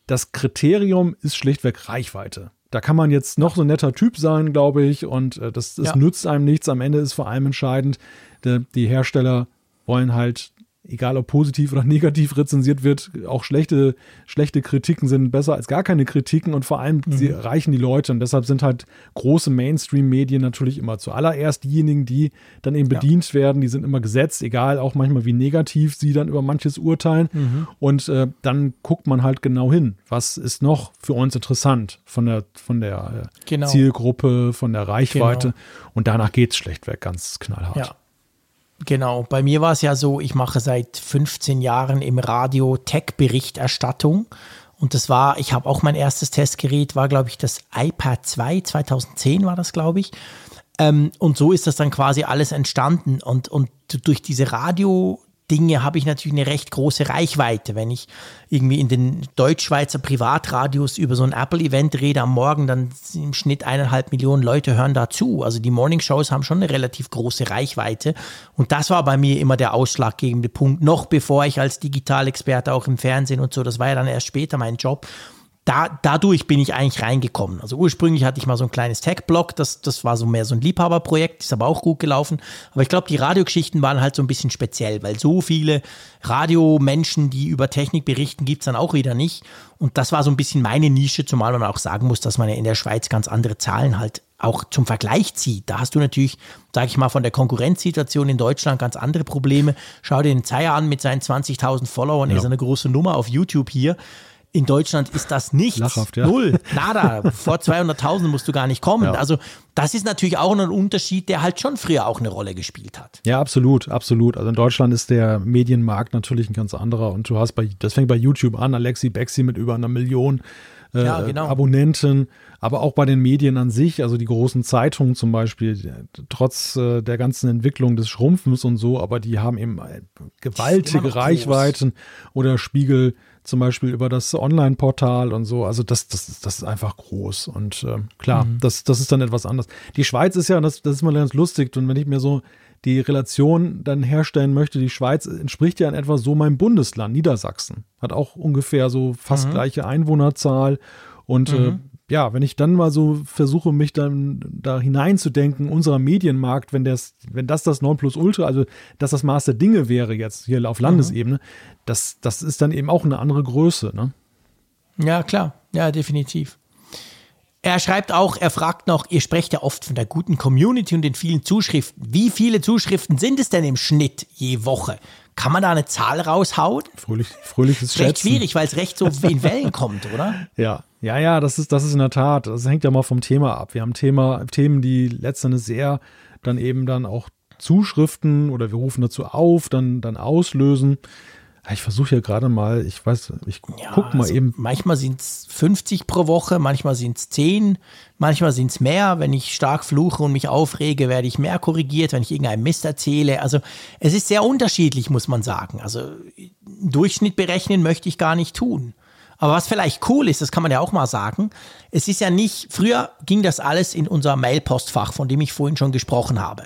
das Kriterium ist schlichtweg Reichweite. Da kann man jetzt noch so ein netter Typ sein, glaube ich, und äh, das, das Ja. nützt einem nichts. Am Ende ist vor allem entscheidend, de, die Hersteller wollen halt, egal ob positiv oder (laughs) negativ rezensiert wird, auch schlechte, schlechte Kritiken sind besser als gar keine Kritiken und vor allem sie erreichen die Leute und deshalb sind halt große Mainstream-Medien natürlich immer zuallererst diejenigen, die dann eben bedient werden, die sind immer gesetzt, egal auch manchmal wie negativ sie dann über manches urteilen und äh, dann guckt man halt genau hin, was ist noch für uns interessant von der, von der äh, Genau. Zielgruppe, von der Reichweite Genau. und danach geht's schlechtweg ganz knallhart. Ja. Genau, bei mir war es ja so, ich mache seit 15 Jahren im Radio Tech-Berichterstattung. Und das war, ich habe auch mein erstes Testgerät, war glaube ich das iPad 2, 2010 war das glaube ich. Ähm, und so ist das dann quasi alles entstanden. Und, und durch diese Radio-Dinge habe ich natürlich eine recht große Reichweite. Wenn ich irgendwie in den Deutschschweizer Privatradios über so ein Apple-Event rede am Morgen, dann im Schnitt eineinhalb Millionen Leute hören dazu. Also die Morning-Shows haben schon eine relativ große Reichweite. Und das war bei mir immer der ausschlaggebende Punkt, noch bevor ich als Digitalexperte auch im Fernsehen und so, das war ja dann erst später mein Job, da, dadurch bin ich eigentlich reingekommen. Also ursprünglich hatte ich mal so ein kleines Tech-Blog, das, das war so mehr so ein Liebhaberprojekt, ist aber auch gut gelaufen. Aber ich glaube, die Radiogeschichten waren halt so ein bisschen speziell, weil so viele Radiomenschen, die über Technik berichten, gibt's dann auch wieder nicht. Und das war so ein bisschen meine Nische, zumal man auch sagen muss, dass man ja in der Schweiz ganz andere Zahlen halt auch zum Vergleich zieht. Da hast du natürlich, sage ich mal, von der Konkurrenzsituation in Deutschland ganz andere Probleme. Schau dir den Zeier an mit seinen 20.000 Followern, er ist eine große Nummer auf YouTube hier. In Deutschland ist das nichts. Lachhaft, ja. Null. (laughs) Nada. Vor 200.000 musst du gar nicht kommen. Ja. Also das ist natürlich auch ein Unterschied, der halt schon früher auch eine Rolle gespielt hat. Ja, absolut, absolut. Also in Deutschland ist der Medienmarkt natürlich ein ganz anderer und du hast bei, das fängt bei YouTube an, Alexi Bexi mit über einer Million äh, Ja, genau. Abonnenten, aber auch bei den Medien an sich, also die großen Zeitungen zum Beispiel, trotz äh, der ganzen Entwicklung des Schrumpfens und so, aber die haben eben äh, gewaltige Reichweiten oder Spiegel zum Beispiel über das Online-Portal und so. Also das, das, das ist einfach groß. Und ähm, klar, das, das ist dann etwas anderes. Die Schweiz ist ja, das, das ist mal ganz lustig. Und wenn ich mir so die Relation dann herstellen möchte, die Schweiz entspricht ja in etwa so meinem Bundesland, Niedersachsen. Hat auch ungefähr so fast gleiche Einwohnerzahl. Und äh, ja, wenn ich dann mal so versuche, mich dann da hineinzudenken, unserer Medienmarkt, wenn das, wenn das das Nonplusultra, also dass das Maß der Dinge wäre jetzt hier auf Landesebene, das, das ist dann eben auch eine andere Größe. Ne? Ja, klar. Ja, definitiv. Er schreibt auch, er fragt noch, ihr sprecht ja oft von der guten Community und den vielen Zuschriften. Wie viele Zuschriften sind es denn im Schnitt je Woche? Kann man da eine Zahl raushauen? Fröhlich, fröhliches Ist recht Schätzen. schwierig, weil es recht so in Wellen kommt, oder? (laughs) Ja, ja, ja, das ist, das ist in der Tat, das hängt ja mal vom Thema ab. Wir haben Thema, Themen, die letztendlich sehr dann eben dann auch Zuschriften oder wir rufen dazu auf, dann, dann auslösen. Ja, Ich versuche ja gerade mal, ich weiß, ich guck mal also eben. Manchmal sind es 50 pro Woche, manchmal sind es 10, manchmal sind es mehr. Wenn ich stark fluche und mich aufrege, werde ich mehr korrigiert, wenn ich irgendeinen Mist erzähle. Also es ist sehr unterschiedlich, muss man sagen. Also einen Durchschnitt berechnen möchte ich gar nicht tun. Aber was vielleicht cool ist, das kann man ja auch mal sagen, es ist ja nicht, früher ging das alles in unser Mailpostfach, von dem ich vorhin schon gesprochen habe.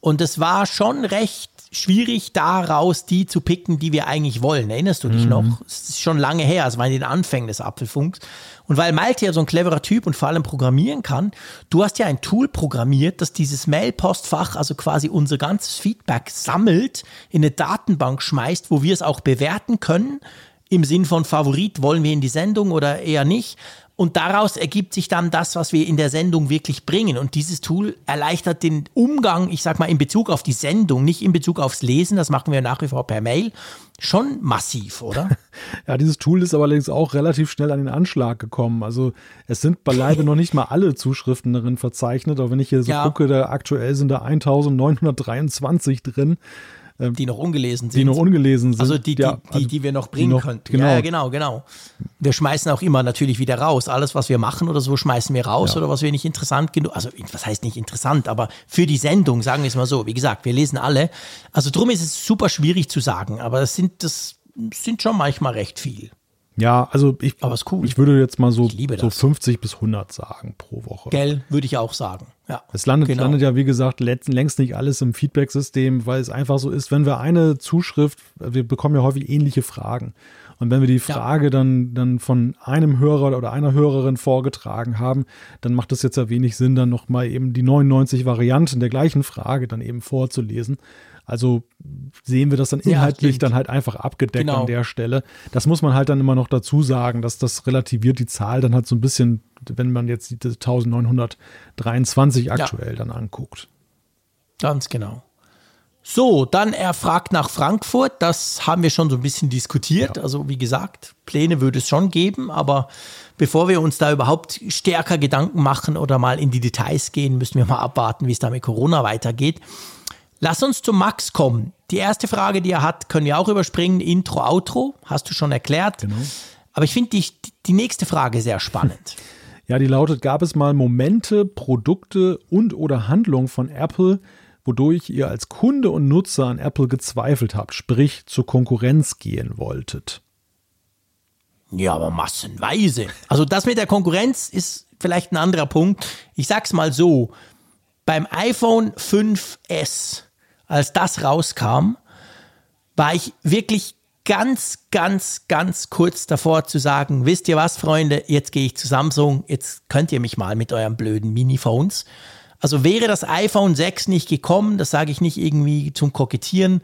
Und es war schon recht schwierig daraus die zu picken, die wir eigentlich wollen. Erinnerst du dich Mhm. noch? Es ist schon lange her, es war in den Anfängen des Apfelfunks. Und weil Malte ja so ein cleverer Typ und vor allem programmieren kann, du hast ja ein Tool programmiert, das dieses Mailpostfach, also quasi unser ganzes Feedback sammelt, in eine Datenbank schmeißt, wo wir es auch bewerten können. Im Sinn von Favorit, wollen wir in die Sendung oder eher nicht. Und daraus ergibt sich dann das, was wir in der Sendung wirklich bringen. Und dieses Tool erleichtert den Umgang, ich sag mal, in Bezug auf die Sendung, nicht in Bezug aufs Lesen, das machen wir nach wie vor per Mail, schon massiv, oder? (laughs) Ja, dieses Tool ist aber allerdings auch relativ schnell an den Anschlag gekommen. Also es sind beileibe noch nicht mal alle Zuschriften darin verzeichnet, aber wenn ich hier so Ja. gucke, da aktuell sind da 1923 drin, die noch ungelesen sind. die noch ungelesen sind. also die, die, Ja, die, also die wir noch bringen noch- könnten. genau. Ja, ja, genau, genau. Wir schmeißen auch immer natürlich wieder raus. Alles, was wir machen oder so, schmeißen wir raus oder was wir nicht interessant genug, also was heißt nicht interessant, aber für die Sendung, sagen wir es mal so. Wie gesagt, wir lesen alle. Also drum ist es super schwierig zu sagen, aber es sind, das sind schon manchmal recht viel. Ja, also ich, Aber ist cool. ich würde jetzt mal so, so das. 50 bis 100 sagen pro Woche. Gell, würde ich auch sagen. Ja. Es landet, Genau. landet ja, wie gesagt, längst nicht alles im Feedback-System, weil es einfach so ist, wenn wir eine Zuschrift, wir bekommen ja häufig ähnliche Fragen. Und wenn wir die Frage dann, dann von einem Hörer oder einer Hörerin vorgetragen haben, dann macht es jetzt ja wenig Sinn, dann nochmal eben die 99 Varianten der gleichen Frage dann eben vorzulesen. Also sehen wir das dann Ja, inhaltlich stimmt. dann halt einfach abgedeckt Genau. an der Stelle. Das muss man halt dann immer noch dazu sagen, dass das relativiert die Zahl dann halt so ein bisschen, wenn man jetzt die 1923 aktuell dann anguckt. Ganz genau. So, dann er fragt nach Frankfurt. Das haben wir schon so ein bisschen diskutiert. Also wie gesagt, Pläne würde es schon geben, aber bevor wir uns da überhaupt stärker Gedanken machen oder mal in die Details gehen, müssen wir mal abwarten, wie es da mit Corona weitergeht. Lass uns zu Max kommen. Die erste Frage, die er hat, können wir auch überspringen. Intro, Outro, hast du schon erklärt. Genau. Aber ich finde die, die nächste Frage sehr spannend. (laughs) Ja, die lautet, gab es mal Momente, Produkte und oder Handlungen von Apple, wodurch ihr als Kunde und Nutzer an Apple gezweifelt habt, sprich zur Konkurrenz gehen wolltet? Ja, aber massenweise. Also das mit der Konkurrenz ist vielleicht ein anderer Punkt. Ich sag's mal so. Beim iPhone 5S, als das rauskam, war ich wirklich ganz, ganz, ganz kurz davor zu sagen, wisst ihr was, Freunde, jetzt gehe ich zu Samsung, jetzt könnt ihr mich mal mit euren blöden Miniphones. Also wäre das iPhone 6 nicht gekommen, das sage ich nicht irgendwie zum Kokettieren,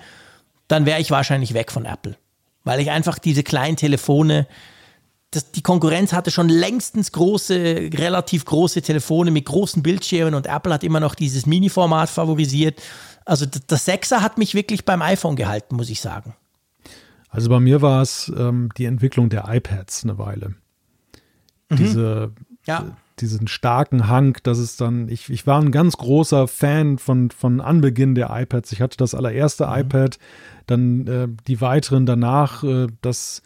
dann wäre ich wahrscheinlich weg von Apple. Weil ich einfach diese kleinen Telefone, das, die Konkurrenz hatte schon längstens große, relativ große Telefone mit großen Bildschirmen und Apple hat immer noch dieses Mini-Format favorisiert. Also d- das Sechser hat mich wirklich beim iPhone gehalten, muss ich sagen. Also bei mir war es ähm, die Entwicklung der iPads eine Weile. Diese, Ja. diesen starken Hang, dass es dann, ich, ich war ein ganz großer Fan von, von Anbeginn der iPads. Ich hatte das allererste iPad, dann äh, die weiteren danach, äh, das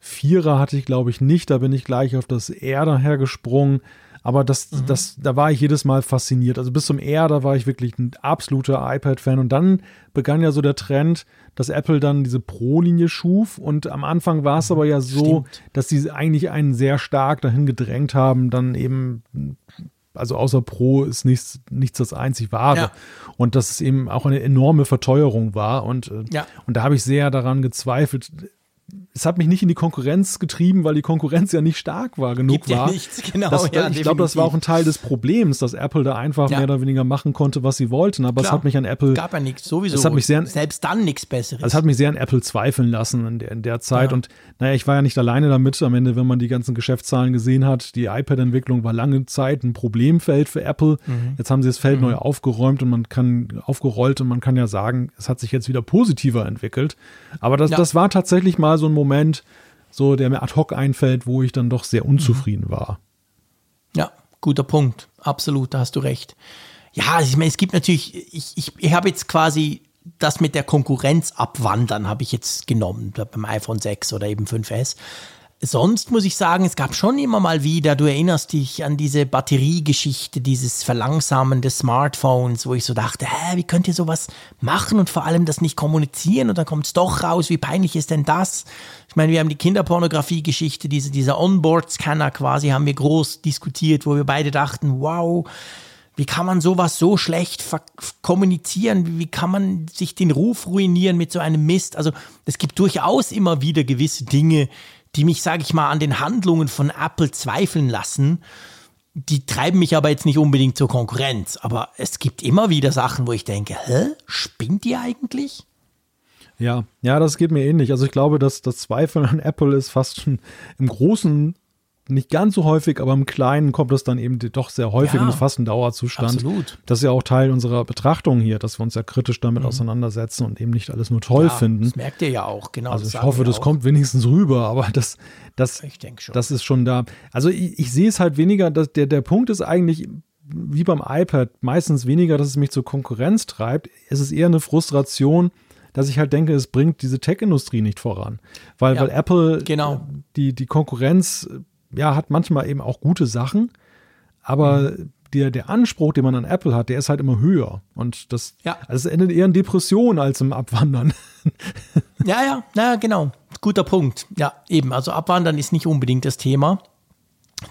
Vierer hatte ich, glaube ich, nicht. Da bin ich gleich auf das R daher gesprungen. Aber das, das, da war ich jedes Mal fasziniert. Also bis zum R, da war ich wirklich ein absoluter iPad-Fan. Und dann begann ja so der Trend, dass Apple dann diese Pro-Linie schuf. Und am Anfang war es aber ja so, Stimmt. dass sie eigentlich einen sehr stark dahin gedrängt haben, dann eben, also außer Pro ist nichts, nichts das einzig wahre. Ja. Und dass es eben auch eine enorme Verteuerung war. Und, äh, Ja. und da habe ich sehr daran gezweifelt. Es hat mich nicht in die Konkurrenz getrieben, weil die Konkurrenz ja nicht stark war genug Gibt war. nichts, genau, Das, ja, ich glaube, das war auch ein. Teil des Problems, dass Apple da einfach Ja. mehr oder weniger machen konnte, was sie wollten. Aber es Klar. hat mich an Apple Gab ja nichts, sowieso. Das hat mich sehr- Selbst dann nichts Besseres. das hat mich sehr an Apple zweifeln lassen in der, in der Zeit. Ja. Und naja, ich war ja nicht alleine damit. Am Ende, wenn man die ganzen Geschäftszahlen gesehen hat, die iPad-Entwicklung war lange Zeit ein Problemfeld für Apple. Mhm. Jetzt haben sie das Feld neu aufgeräumt und man kann aufgerollt und man kann ja sagen, es hat sich jetzt wieder positiver entwickelt. Aber das, das war tatsächlich mal so ein Moment, so der mir ad hoc einfällt, wo ich dann doch sehr unzufrieden war. Ja, guter Punkt. Absolut, da hast du recht. Ja, ich meine, es gibt natürlich, ich, ich, ich habe jetzt quasi das mit der Konkurrenz abwandern, habe ich jetzt genommen beim iPhone 6 oder eben 5S. Sonst muss ich sagen, es gab schon immer mal wieder, du erinnerst dich an diese Batteriegeschichte, dieses Verlangsamen des Smartphones, wo ich so dachte, hä, wie könnt ihr sowas machen und vor allem das nicht kommunizieren und dann kommt es doch raus, wie peinlich ist denn das? Ich meine, wir haben die Kinderpornografie-Geschichte, diese, dieser Onboard-Scanner quasi, haben wir groß diskutiert, wo wir beide dachten, wow, Wie kann man sowas so schlecht kommunizieren? Wie kann man sich den Ruf ruinieren mit so einem Mist? Also es gibt durchaus immer wieder gewisse Dinge, die mich, sage ich mal, an den Handlungen von Apple zweifeln lassen. Die treiben mich aber jetzt nicht unbedingt zur Konkurrenz. Aber es gibt immer wieder Sachen, wo ich denke, hä, spinnt ihr eigentlich? Ja, ja, das geht mir ähnlich. Also ich glaube, dass das Zweifeln an Apple ist fast schon im Großen nicht ganz so häufig, aber im Kleinen kommt es dann eben doch sehr häufig ja, und ist fast ein Dauerzustand. Absolut. Das ist ja auch Teil unserer Betrachtung hier, dass wir uns ja kritisch damit mhm. auseinandersetzen und eben nicht alles nur toll ja, finden. Das merkt ihr ja auch, genau. Also ich hoffe, das auch. kommt wenigstens rüber, aber das, das, das ist schon da. Also ich, ich sehe es halt weniger, dass der, der Punkt ist eigentlich, wie beim iPad, meistens weniger, dass es mich zur Konkurrenz treibt. Es ist eher eine Frustration, dass ich halt denke, es bringt diese Tech-Industrie nicht voran. Weil, ja, weil Apple genau. die, die Konkurrenz ja, hat manchmal eben auch gute Sachen, aber mhm. der, der Anspruch, den man an Apple hat, der ist halt immer höher. Und das, ja. also es endet eher in Depression als im Abwandern. (laughs) ja, ja, na, genau. Guter Punkt. Ja, eben. Also Abwandern ist nicht unbedingt das Thema.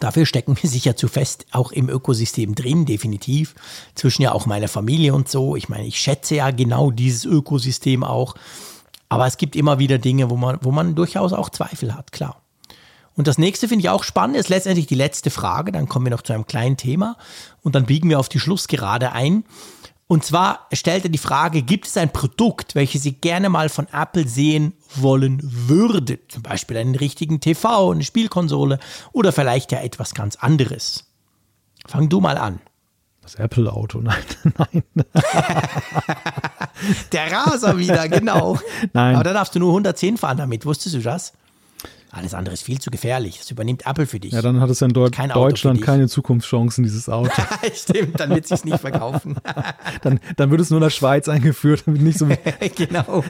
Dafür stecken wir sicher zu fest auch im Ökosystem drin, definitiv. Zwischen ja auch meiner Familie und so. Ich meine, ich schätze ja genau dieses Ökosystem auch. Aber es gibt immer wieder Dinge, wo man, wo man durchaus auch Zweifel hat, klar. Und das nächste finde ich auch spannend, ist letztendlich die letzte Frage. Dann kommen wir noch zu einem kleinen Thema und dann biegen wir auf die Schlussgerade ein. Und zwar stellt er die Frage, gibt es ein Produkt, welches Sie gerne mal von Apple sehen wollen würde? Zum Beispiel einen richtigen TV, eine Spielkonsole oder vielleicht ja etwas ganz anderes. Fang du mal an. Das Apple-Auto, (laughs) nein, nein. Der Raser wieder, genau. Nein. Aber da darfst du nur 110 fahren damit, wusstest du das? Alles andere ist viel zu gefährlich. Das übernimmt Apple für dich. Ja, dann hat es in Deut Kein Deutschland keine Zukunftschancen, dieses Auto. (laughs) Stimmt, dann wird es sich nicht verkaufen. (laughs) dann, dann wird es nur in der Schweiz eingeführt, damit nicht so. (laughs) genau.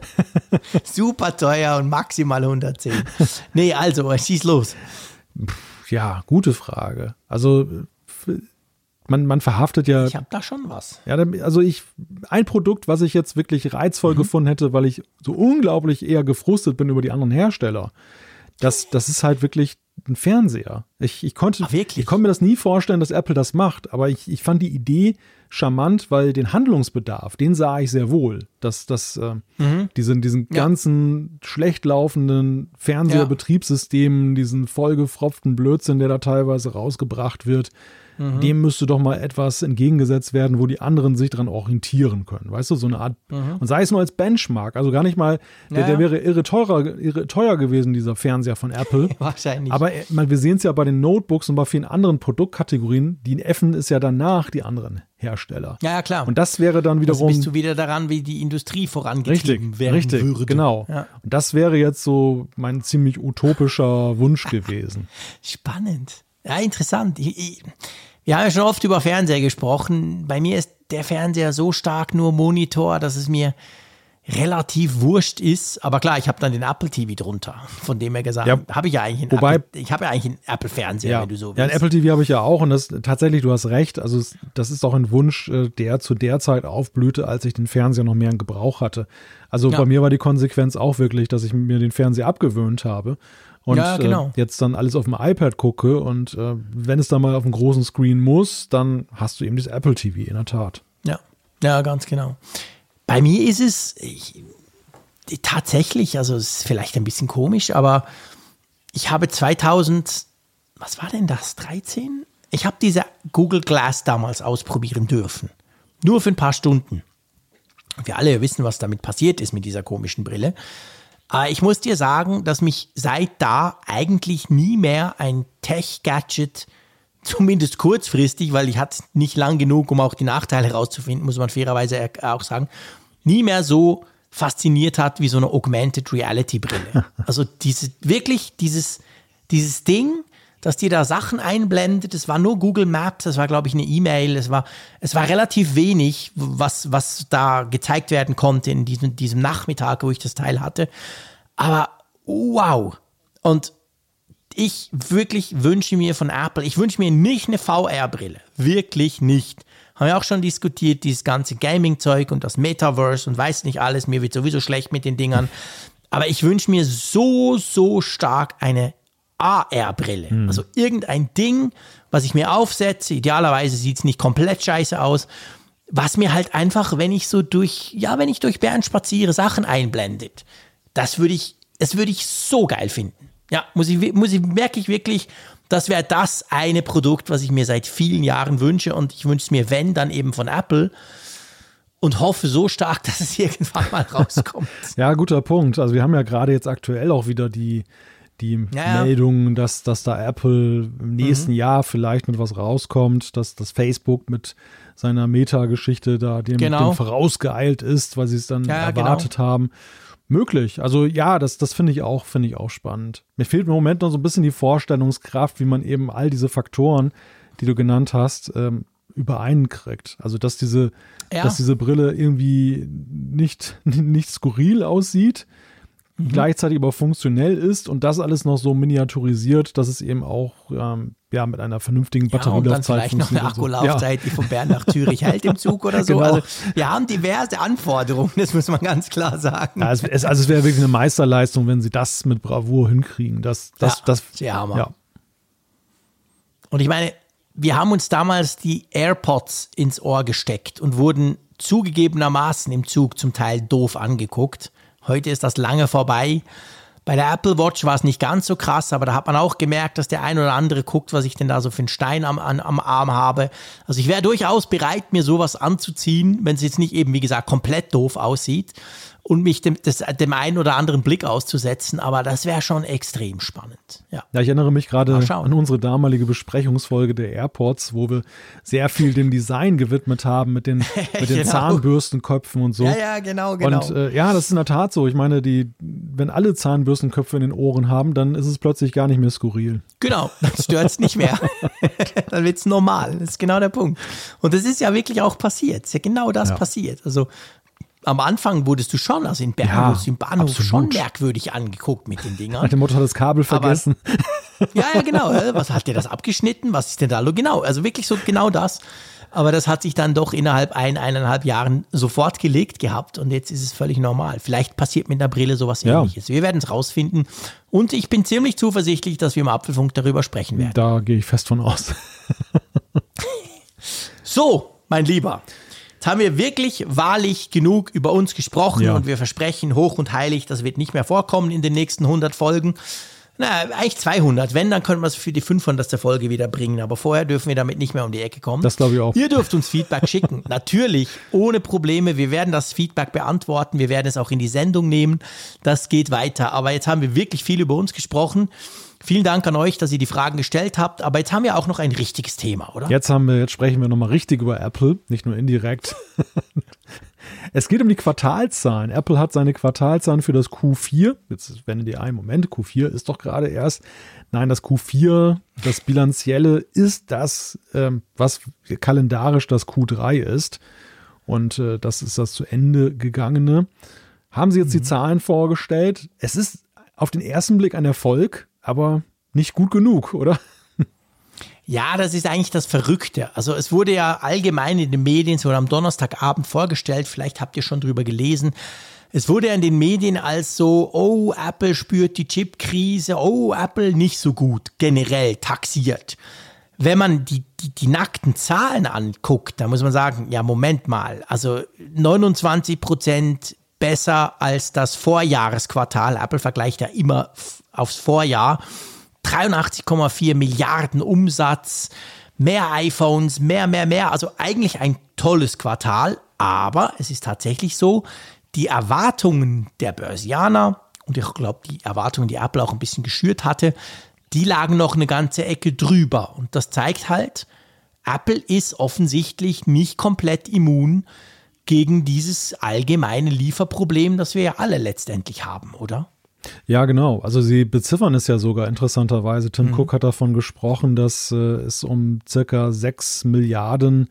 Super teuer und maximal 110. Nee, also, schieß los. Ja, gute Frage. Also, man, man verhaftet ja. Ich habe da schon was. Ja, also ich, ein Produkt, was ich jetzt wirklich reizvoll mhm. gefunden hätte, weil ich so unglaublich eher gefrustet bin über die anderen Hersteller, das, das ist halt wirklich ein Fernseher. Ich, ich konnte, Ach, wirklich? ich konnte mir das nie vorstellen, dass Apple das macht, aber ich, ich fand die Idee charmant, weil den Handlungsbedarf, den sah ich sehr wohl. Dass, dass äh, mhm. diesen, diesen ja. ganzen schlecht laufenden Fernseherbetriebssystemen, ja. diesen vollgefropften Blödsinn, der da teilweise rausgebracht wird, Mhm. Dem müsste doch mal etwas entgegengesetzt werden, wo die anderen sich dran orientieren können. Weißt du, so eine Art. Mhm. Und sei es nur als Benchmark. Also gar nicht mal, der, ja. der wäre irre teurer, irre teuer gewesen, dieser Fernseher von Apple. (laughs) Wahrscheinlich. Aber äh, man, wir sehen es ja bei den Notebooks und bei vielen anderen Produktkategorien. Die Effen ist ja danach die anderen Hersteller. Ja, ja, klar. Und das wäre dann wiederum. Also bist du wieder daran, wie die Industrie vorangetrieben richtig, werden richtig, würde. Genau. Ja. Und das wäre jetzt so mein ziemlich utopischer Wunsch (laughs) gewesen. Spannend. Ja, interessant. Ich, ich, wir haben ja schon oft über Fernseher gesprochen. Bei mir ist der Fernseher so stark nur Monitor, dass es mir relativ wurscht ist. Aber klar, ich habe dann den Apple TV drunter, von dem er gesagt ja, habe ich ja eigentlich einen wobei, Apple, ich habe ja eigentlich einen Apple Fernseher, ja, wenn du so willst. Ja, ein Apple TV habe ich ja auch und das tatsächlich, du hast recht. Also das ist auch ein Wunsch, äh, der zu der Zeit aufblühte, als ich den Fernseher noch mehr in Gebrauch hatte. Also ja. bei mir war die Konsequenz auch wirklich, dass ich mir den Fernseher abgewöhnt habe und ja, genau. äh, jetzt dann alles auf dem iPad gucke und äh, wenn es dann mal auf dem großen Screen muss, dann hast du eben das Apple TV in der Tat. Ja, ja, ganz genau. Bei mir ist es ich, tatsächlich, also es ist vielleicht ein bisschen komisch, aber ich habe 2000, was war denn das, 13? Ich habe diese Google Glass damals ausprobieren dürfen. Nur für ein paar Stunden. Wir alle wissen, was damit passiert ist mit dieser komischen Brille. Aber ich muss dir sagen, dass mich seit da eigentlich nie mehr ein Tech-Gadget, zumindest kurzfristig, weil ich hatte nicht lang genug, um auch die Nachteile herauszufinden, muss man fairerweise auch sagen, nie mehr so fasziniert hat wie so eine Augmented Reality Brille. (laughs) Also diese, wirklich dieses, dieses Ding, dass dir da Sachen einblendet. Es war nur Google Maps, es war, glaube ich, eine E-Mail. Es war, es war relativ wenig, was, was da gezeigt werden konnte in diesem, diesem Nachmittag, wo ich das Teil hatte. Aber wow. Und ich wirklich wünsche mir von Apple, ich wünsche mir nicht eine VR-Brille. Wirklich nicht. Haben wir auch schon diskutiert, dieses ganze Gaming-Zeug und das Metaverse und weiß nicht alles. Mir wird sowieso schlecht mit den Dingern. Aber ich wünsche mir so, so stark eine AR-Brille. Mhm. Also irgendein Ding, was ich mir aufsetze. Idealerweise sieht es nicht komplett scheiße aus. Was mir halt einfach, wenn ich so durch, ja, wenn ich durch Bern spaziere, Sachen einblendet. Das würde ich, das würde ich so geil finden. Ja, muss ich, muss ich, merke ich wirklich, das wäre das eine Produkt, was ich mir seit vielen Jahren wünsche und ich wünsche es mir, wenn, dann eben von Apple und hoffe so stark, (laughs) dass es irgendwann mal rauskommt. ja, guter Punkt. Also wir haben ja gerade jetzt aktuell auch wieder die, die ja, Meldungen, dass, dass da Apple im nächsten mhm. Jahr vielleicht mit was rauskommt, dass das Facebook mit seiner Meta-Geschichte da dem, genau. dem, vorausgeeilt ist, weil sie es dann ja, erwartet genau. haben. Möglich. Also ja, das, das finde ich auch, finde ich auch spannend. Mir fehlt im Moment noch so ein bisschen die Vorstellungskraft, wie man eben all diese Faktoren, die du genannt hast, ähm, übereinkriegt. Also dass diese, ja. dass diese Brille irgendwie nicht, (laughs) nicht skurril aussieht, mhm. gleichzeitig aber funktionell ist und das alles noch so miniaturisiert, dass es eben auch ähm, ja, mit einer vernünftigen Batterielaufzeit. Ja, und dann vielleicht noch eine Akkulaufzeit, so. die von Bern nach Zürich hält im Zug oder (laughs) so. Genau. Also wir haben diverse Anforderungen, das muss man ganz klar sagen. Ja, es, es, also es wäre wirklich eine Meisterleistung, wenn sie das mit Bravour hinkriegen. Das, das, ja, das, ja, ja. Und ich meine, wir haben uns damals die AirPods ins Ohr gesteckt und wurden zugegebenermaßen im Zug zum Teil doof angeguckt. Heute ist das lange vorbei. Bei der Apple Watch war es nicht ganz so krass, aber da hat man auch gemerkt, dass der ein oder andere guckt, was ich denn da so für einen Stein am, am, am Arm habe. Also ich wäre durchaus bereit, mir sowas anzuziehen, wenn es jetzt nicht eben, wie gesagt, komplett doof aussieht und mich dem, das, dem einen oder anderen Blick auszusetzen, aber das wäre schon extrem spannend. Ja. ja, ich erinnere mich gerade an unsere damalige Besprechungsfolge der AirPods, wo wir sehr viel dem Design gewidmet haben mit den, (laughs) mit den genau. Zahnbürstenköpfen und so. Ja, ja, genau, genau. Und äh, ja, das ist in der Tat so. Ich meine, die, wenn alle Zahnbürstenköpfe in den Ohren haben, dann ist es plötzlich gar nicht mehr skurril. Genau, dann stört es nicht mehr. (laughs) dann wird es normal. Das ist genau der Punkt. Und das ist ja wirklich auch passiert. Es ist ja genau das ja. passiert. Also am Anfang wurdest du schon, also in Bern, ja, im Bahnhof absolut. schon merkwürdig angeguckt mit den Dingern. Meine Mutter hat das Kabel vergessen. Aber, ja, ja, genau. Was hat der das abgeschnitten? Was ist denn da? Genau, also wirklich so genau das. Aber das hat sich dann doch innerhalb ein, eineinhalb Jahren sofort gelegt gehabt und jetzt ist es völlig normal. Vielleicht passiert mit einer Brille sowas ja. ähnliches. Wir werden es rausfinden und ich bin ziemlich zuversichtlich, dass wir im Apfelfunk darüber sprechen werden. Da gehe ich fest von aus. so, mein Lieber. Jetzt haben wir wirklich wahrlich genug über uns gesprochen ja. und wir versprechen hoch und heilig, das wird nicht mehr vorkommen in den nächsten 100 Folgen. Na, eigentlich 200. Wenn, dann können wir es für die 500. Folge wieder bringen. Aber vorher dürfen wir damit nicht mehr um die Ecke kommen. Das glaube ich auch. Ihr dürft uns Feedback schicken. (laughs) Natürlich, ohne Probleme. Wir werden das Feedback beantworten. Wir werden es auch in die Sendung nehmen. Das geht weiter. Aber jetzt haben wir wirklich viel über uns gesprochen. Vielen Dank an euch, dass ihr die Fragen gestellt habt. Aber jetzt haben wir auch noch ein richtiges Thema, oder? Jetzt haben wir, jetzt sprechen wir nochmal richtig über Apple, nicht nur indirekt. (laughs) es geht um die Quartalzahlen. Apple hat seine Quartalzahlen für das Q4. Jetzt wendet ihr ein, Moment, Q4 ist doch gerade erst. Nein, das Q4, das Bilanzielle ist das, ähm, was kalendarisch das Q3 ist. Und äh, das ist das zu Ende gegangene. Haben sie jetzt mhm. die Zahlen vorgestellt? Es ist auf den ersten Blick ein Erfolg aber nicht gut genug, oder? Ja, das ist eigentlich das Verrückte. Also es wurde ja allgemein in den Medien so am Donnerstagabend vorgestellt, vielleicht habt ihr schon drüber gelesen. Es wurde ja in den Medien als so, oh, Apple spürt die Chipkrise, oh, Apple nicht so gut, generell taxiert. Wenn man die, die, die nackten Zahlen anguckt, da muss man sagen, ja, Moment mal, also 29 Prozent besser als das Vorjahresquartal. Apple vergleicht ja immer aufs Vorjahr. 83,4 Milliarden Umsatz, mehr iPhones, mehr, mehr, mehr. Also eigentlich ein tolles Quartal, aber es ist tatsächlich so, die Erwartungen der Börsianer und ich glaube, die Erwartungen, die Apple auch ein bisschen geschürt hatte, die lagen noch eine ganze Ecke drüber. Und das zeigt halt, Apple ist offensichtlich nicht komplett immun gegen dieses allgemeine Lieferproblem, das wir ja alle letztendlich haben, oder? Ja, genau. Also sie beziffern es ja sogar interessanterweise. Tim mhm. Cook hat davon gesprochen, dass äh, es um circa 6 Milliarden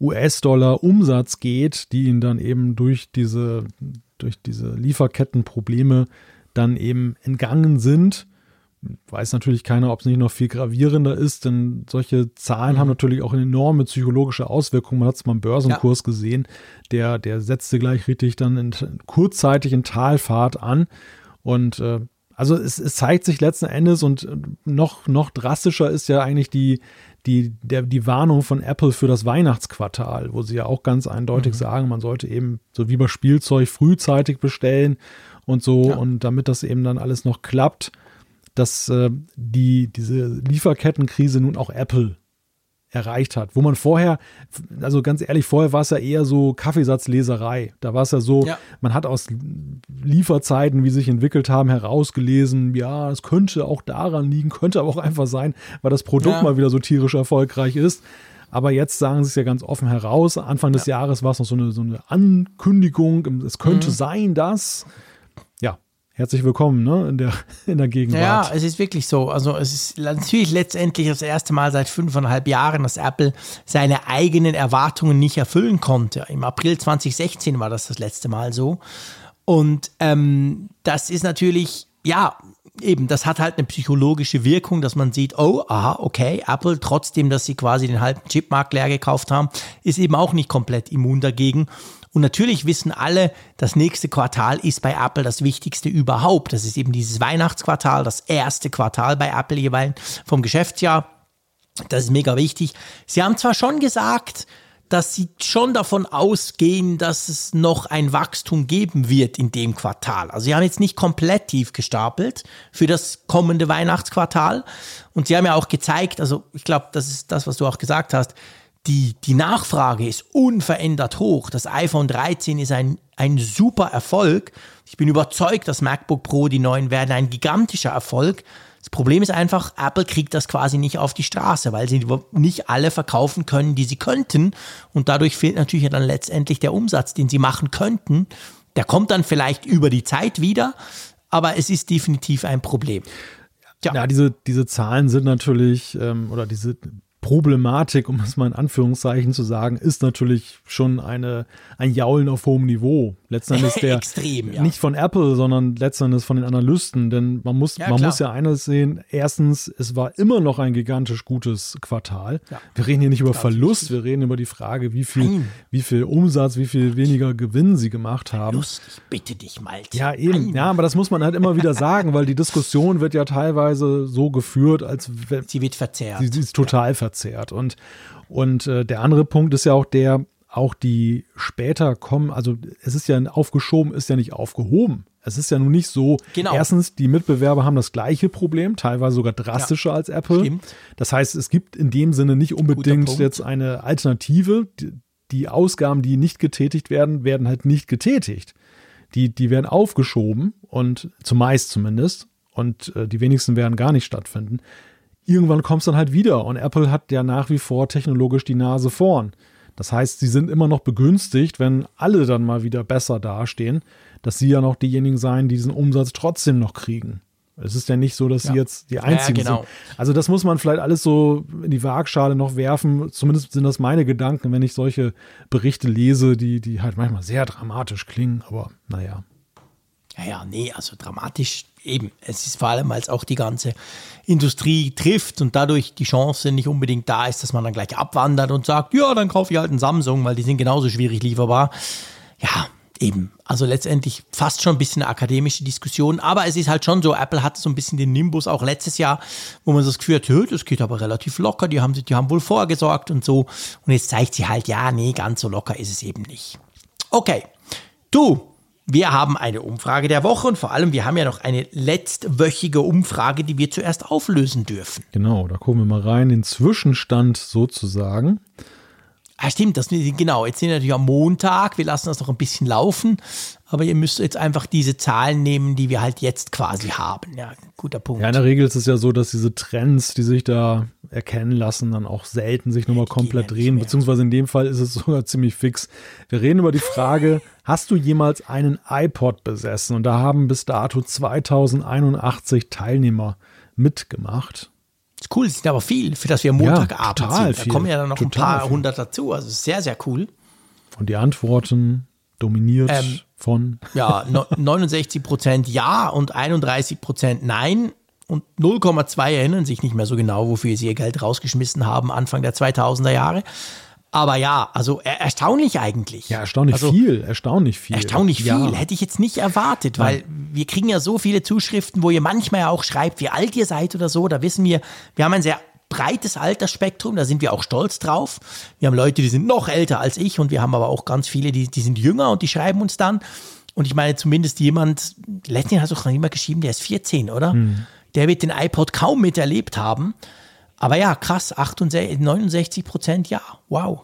US-Dollar Umsatz geht, die ihnen dann eben durch diese, durch diese Lieferkettenprobleme dann eben entgangen sind. Weiß natürlich keiner, ob es nicht noch viel gravierender ist, denn solche Zahlen mhm. haben natürlich auch eine enorme psychologische Auswirkung. Man hat es mal im Börsenkurs ja. gesehen, der, der setzte gleich richtig dann in, kurzzeitig in Talfahrt an. Und äh, Also es, es, zeigt sich letzten Endes und noch, noch drastischer ist ja eigentlich die, die, der, die Warnung von Apple für das Weihnachtsquartal, wo sie ja auch ganz eindeutig mhm. sagen, man sollte eben so wie bei Spielzeug frühzeitig bestellen und so ja. und damit das eben dann alles noch klappt, dass äh, die, diese Lieferkettenkrise nun auch Apple erreicht hat. Wo man vorher, also ganz ehrlich, vorher war es ja eher so Kaffeesatzleserei. Da war es ja so, ja. man hat aus Lieferzeiten, wie sie sich entwickelt haben, herausgelesen, ja, es könnte auch daran liegen, könnte aber auch einfach sein, weil das Produkt ja. mal wieder so tierisch erfolgreich ist. Aber jetzt sagen sie es ja ganz offen heraus. Anfang des ja. Jahres war es noch so eine, so eine Ankündigung. Es könnte mhm. sein, dass herzlich willkommen ne, in, der, (laughs) in der Gegenwart. Ja, es ist wirklich so. Also es ist natürlich letztendlich das erste Mal seit fünfeinhalb Jahren, dass Apple seine eigenen Erwartungen nicht erfüllen konnte. Im April 2016 war das das letzte Mal so. Und ähm, das ist natürlich, ja, eben, das hat halt eine psychologische Wirkung, dass man sieht, oh, aha, okay, Apple, trotzdem, dass sie quasi den halben Chipmarkt leer gekauft haben, ist eben auch nicht komplett immun dagegen. Und natürlich wissen alle, das nächste Quartal ist bei Apple das wichtigste überhaupt. Das ist eben dieses Weihnachtsquartal, das erste Quartal bei Apple jeweils vom Geschäftsjahr. Das ist mega wichtig. Sie haben zwar schon gesagt, dass sie schon davon ausgehen, dass es noch ein Wachstum geben wird in dem Quartal. Also sie haben jetzt nicht komplett tief gestapelt für das kommende Weihnachtsquartal. Und sie haben ja auch gezeigt, also ich glaube, das ist das, was du auch gesagt hast, die, die Nachfrage ist unverändert hoch. Das iPhone 13 ist ein, ein super Erfolg. Ich bin überzeugt, dass MacBook Pro, die neuen werden ein gigantischer Erfolg. Das Problem ist einfach, Apple kriegt das quasi nicht auf die Straße, weil sie nicht alle verkaufen können, die sie könnten. Und dadurch fehlt natürlich dann letztendlich der Umsatz, den sie machen könnten. Der kommt dann vielleicht über die Zeit wieder, aber es ist definitiv ein Problem. Ja, ja diese, diese Zahlen sind natürlich, ähm, oder diese Problematik, um es mal in Anführungszeichen zu sagen, ist natürlich schon eine, ein Jaulen auf hohem Niveau. Letztendlich (laughs) der Extrem, ja. nicht von Apple, sondern letztendlich von den Analysten, denn man muss, ja, man muss ja eines sehen. Erstens, es war immer noch ein gigantisch gutes Quartal. Ja. Wir reden hier nicht über Verlust, wir reden über die Frage, wie viel, wie viel Umsatz, wie viel weniger Gewinn sie gemacht haben. Verlust, ich bitte dich mal. Ja, eben. Nein. Ja, aber das muss man halt immer wieder sagen, weil die Diskussion wird ja teilweise so geführt, als sie wird verzerrt. Sie, sie ist total verzerrt verzerrt. Und, und äh, der andere Punkt ist ja auch der, auch die später kommen, also es ist ja aufgeschoben, ist ja nicht aufgehoben. Es ist ja nun nicht so. Genau. Erstens, die Mitbewerber haben das gleiche Problem, teilweise sogar drastischer ja, als Apple. Stimmt. Das heißt, es gibt in dem Sinne nicht unbedingt jetzt eine Alternative. Die, die, Ausgaben, die nicht getätigt werden, werden halt nicht getätigt. Die, die werden aufgeschoben und zumeist zumindest. Und äh, die wenigsten werden gar nicht stattfinden irgendwann kommt es dann halt wieder. Und Apple hat ja nach wie vor technologisch die Nase vorn. Das heißt, sie sind immer noch begünstigt, wenn alle dann mal wieder besser dastehen, dass sie ja noch diejenigen sein, die diesen Umsatz trotzdem noch kriegen. Es ist ja nicht so, dass ja. sie jetzt die Einzigen ja, genau. sind. Also das muss man vielleicht alles so in die Waagschale noch werfen. Zumindest sind das meine Gedanken, wenn ich solche Berichte lese, die, die halt manchmal sehr dramatisch klingen. Aber naja. Ja, ja, nee, also dramatisch eben. Es ist vor allem, es auch die ganze Industrie trifft und dadurch die Chance nicht unbedingt da ist, dass man dann gleich abwandert und sagt, ja, dann kaufe ich halt einen Samsung, weil die sind genauso schwierig lieferbar. Ja, eben. Also letztendlich fast schon ein bisschen eine akademische Diskussion, aber es ist halt schon so, Apple hat so ein bisschen den Nimbus auch letztes Jahr, wo man das Gefühl hat, das geht aber relativ locker, die haben, die haben wohl vorgesorgt und so. Und jetzt zeigt sie halt, ja, nee, ganz so locker ist es eben nicht. Okay. Du, wir haben eine Umfrage der Woche und vor allem, wir haben ja noch eine letztwöchige Umfrage, die wir zuerst auflösen dürfen. Genau, da gucken wir mal rein, den Zwischenstand sozusagen. Ah, stimmt, das, genau. Jetzt sind wir natürlich am Montag. Wir lassen das noch ein bisschen laufen. Aber ihr müsst jetzt einfach diese Zahlen nehmen, die wir halt jetzt quasi haben. Ja, guter Punkt. Ja, in der Regel ist es ja so, dass diese Trends, die sich da erkennen lassen, dann auch selten sich nochmal komplett drehen. Beziehungsweise in dem Fall ist es (laughs) sogar ziemlich fix. Wir reden über die Frage, (laughs) hast du jemals einen iPod besessen? Und da haben bis dato 2081 Teilnehmer mitgemacht. Ist cool, es sind aber viel, für das wir Montagabend ja, sind. Da viel, kommen ja dann noch ein paar hundert dazu. Also sehr, sehr cool. Und die Antworten dominiert ähm, von. Ja, 69 (laughs) Prozent Ja und 31 Prozent Nein. Und 0,2 erinnern sich nicht mehr so genau, wofür sie ihr Geld rausgeschmissen haben, Anfang der 2000er Jahre. Aber ja, also er erstaunlich eigentlich. Ja, erstaunlich also, viel, erstaunlich viel. Erstaunlich viel, ja. hätte ich jetzt nicht erwartet, weil wir kriegen ja so viele Zuschriften, wo ihr manchmal ja auch schreibt, wie alt ihr seid oder so. Da wissen wir, wir haben ein sehr breites Altersspektrum, da sind wir auch stolz drauf. Wir haben Leute, die sind noch älter als ich und wir haben aber auch ganz viele, die, die sind jünger und die schreiben uns dann. Und ich meine, zumindest jemand, letztens hast du auch noch immer geschrieben, der ist 14, oder? Hm. Der wird den iPod kaum miterlebt haben. Aber ja, krass, 68, 69 Prozent, ja, wow,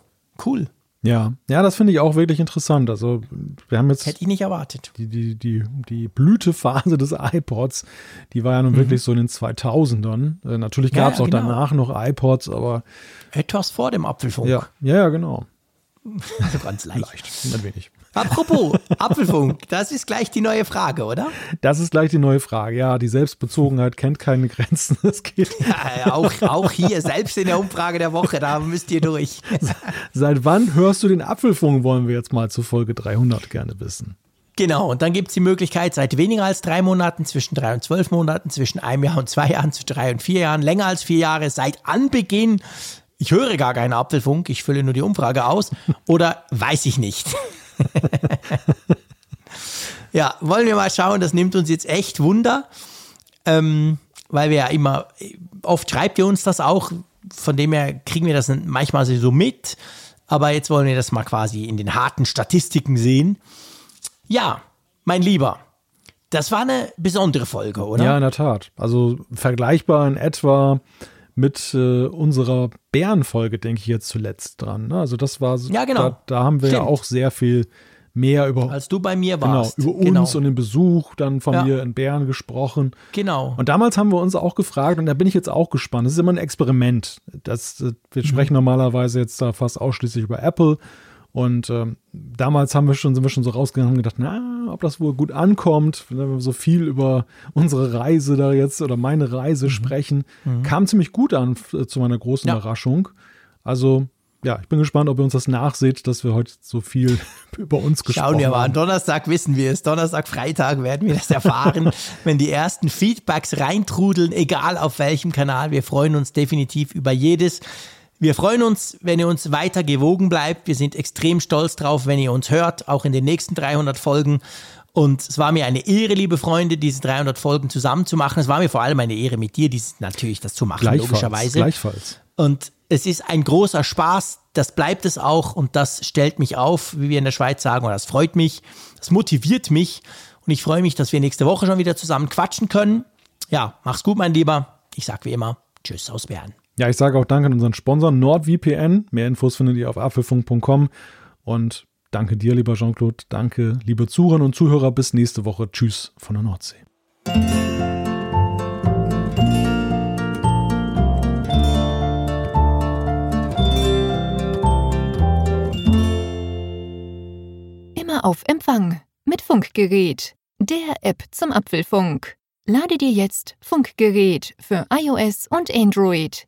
cool. Ja, ja, das finde ich auch wirklich interessant. Also wir haben jetzt Hätte ich nicht erwartet. die, die, die, die Blütephase des iPods, die war ja nun wirklich so in den 2000ern. Äh, natürlich Mhm. Ja, gab es ja, auch genau. danach noch iPods, aber Etwas vor dem Apfelfunk. ja, ja, ja, genau. (laughs) Also ganz leicht. Leicht, ein wenig. Apropos (laughs) Apfelfunk, das ist gleich die neue Frage, oder? Das ist gleich die neue Frage. Ja, die Selbstbezogenheit kennt keine Grenzen. (laughs) Das geht. Ja, auch, auch hier, selbst in der Umfrage der Woche, da müsst ihr durch. (laughs) Seit wann hörst du den Apfelfunk, wollen wir jetzt mal zu Folge 300 gerne wissen. Genau, und dann gibt es die Möglichkeit, seit weniger als drei Monaten, zwischen drei und zwölf Monaten, zwischen einem Jahr und zwei Jahren, zwischen drei und vier Jahren, länger als vier Jahre, seit Anbeginn, ich höre gar keinen Apfelfunk, ich fülle nur die Umfrage aus, oder weiß ich nicht. (laughs) ja, wollen wir mal schauen, das nimmt uns jetzt echt Wunder, ähm, weil wir ja immer, oft schreibt ihr uns das auch, von dem her kriegen wir das manchmal so mit, aber jetzt wollen wir das mal quasi in den harten Statistiken sehen. Ja, mein Lieber, das war eine besondere Folge, oder? Ja, in der Tat. Also vergleichbar in etwa mit äh, unserer Bärenfolge, denke ich jetzt zuletzt dran. Ne? Also das war so, Ja, genau. da, da haben wir ja Stimmt. auch sehr viel mehr über, Als du bei mir genau, warst. über uns genau. und den Besuch dann von Ja. mir in Bären gesprochen. Genau. Und damals haben wir uns auch gefragt, und da bin ich jetzt auch gespannt, das ist immer ein Experiment. Das, äh, wir Mhm. sprechen normalerweise jetzt da fast ausschließlich über Apple. Und ähm, damals haben wir schon, sind wir schon so rausgegangen und haben gedacht, na, ob das wohl gut ankommt, wenn wir so viel über unsere Reise da jetzt oder meine Reise sprechen. Kam ziemlich gut an, f- zu meiner großen Mhm. Ja. Überraschung. Also, ja, ich bin gespannt, ob ihr uns das nachseht, dass wir heute so viel (laughs) über uns gesprochen Schauen wir mal. haben. Donnerstag wissen wir es. Donnerstag, Freitag werden wir das erfahren, (laughs) wenn die ersten Feedbacks reintrudeln, egal auf welchem Kanal. Wir freuen uns definitiv über jedes. Wir freuen uns, wenn ihr uns weiter gewogen bleibt. Wir sind extrem stolz drauf, wenn ihr uns hört, auch in den nächsten 300 Folgen. Und es war mir eine Ehre, liebe Freunde, diese 300 Folgen zusammen zu machen. Es war mir vor allem eine Ehre mit dir, dies natürlich das zu machen, Gleichfalls, logischerweise. gleichfalls. Und es ist ein großer Spaß, das bleibt es auch und das stellt mich auf, wie wir in der Schweiz sagen, oder das freut mich, das motiviert mich und ich freue mich, dass wir nächste Woche schon wieder zusammen quatschen können. Ja, mach's gut, mein Lieber. Ich sag wie immer, tschüss aus Bern. Ja, ich sage auch Danke an unseren Sponsor NordVPN. Mehr Infos findet ihr auf apfelfunk.com. Und danke dir, lieber Jean-Claude. Danke, liebe Zuhörerinnen und Zuhörer. Bis nächste Woche. Tschüss von der Nordsee. Immer auf Empfang mit Funkgerät, der App zum Apfelfunk. Lade dir jetzt Funkgerät für iOS und Android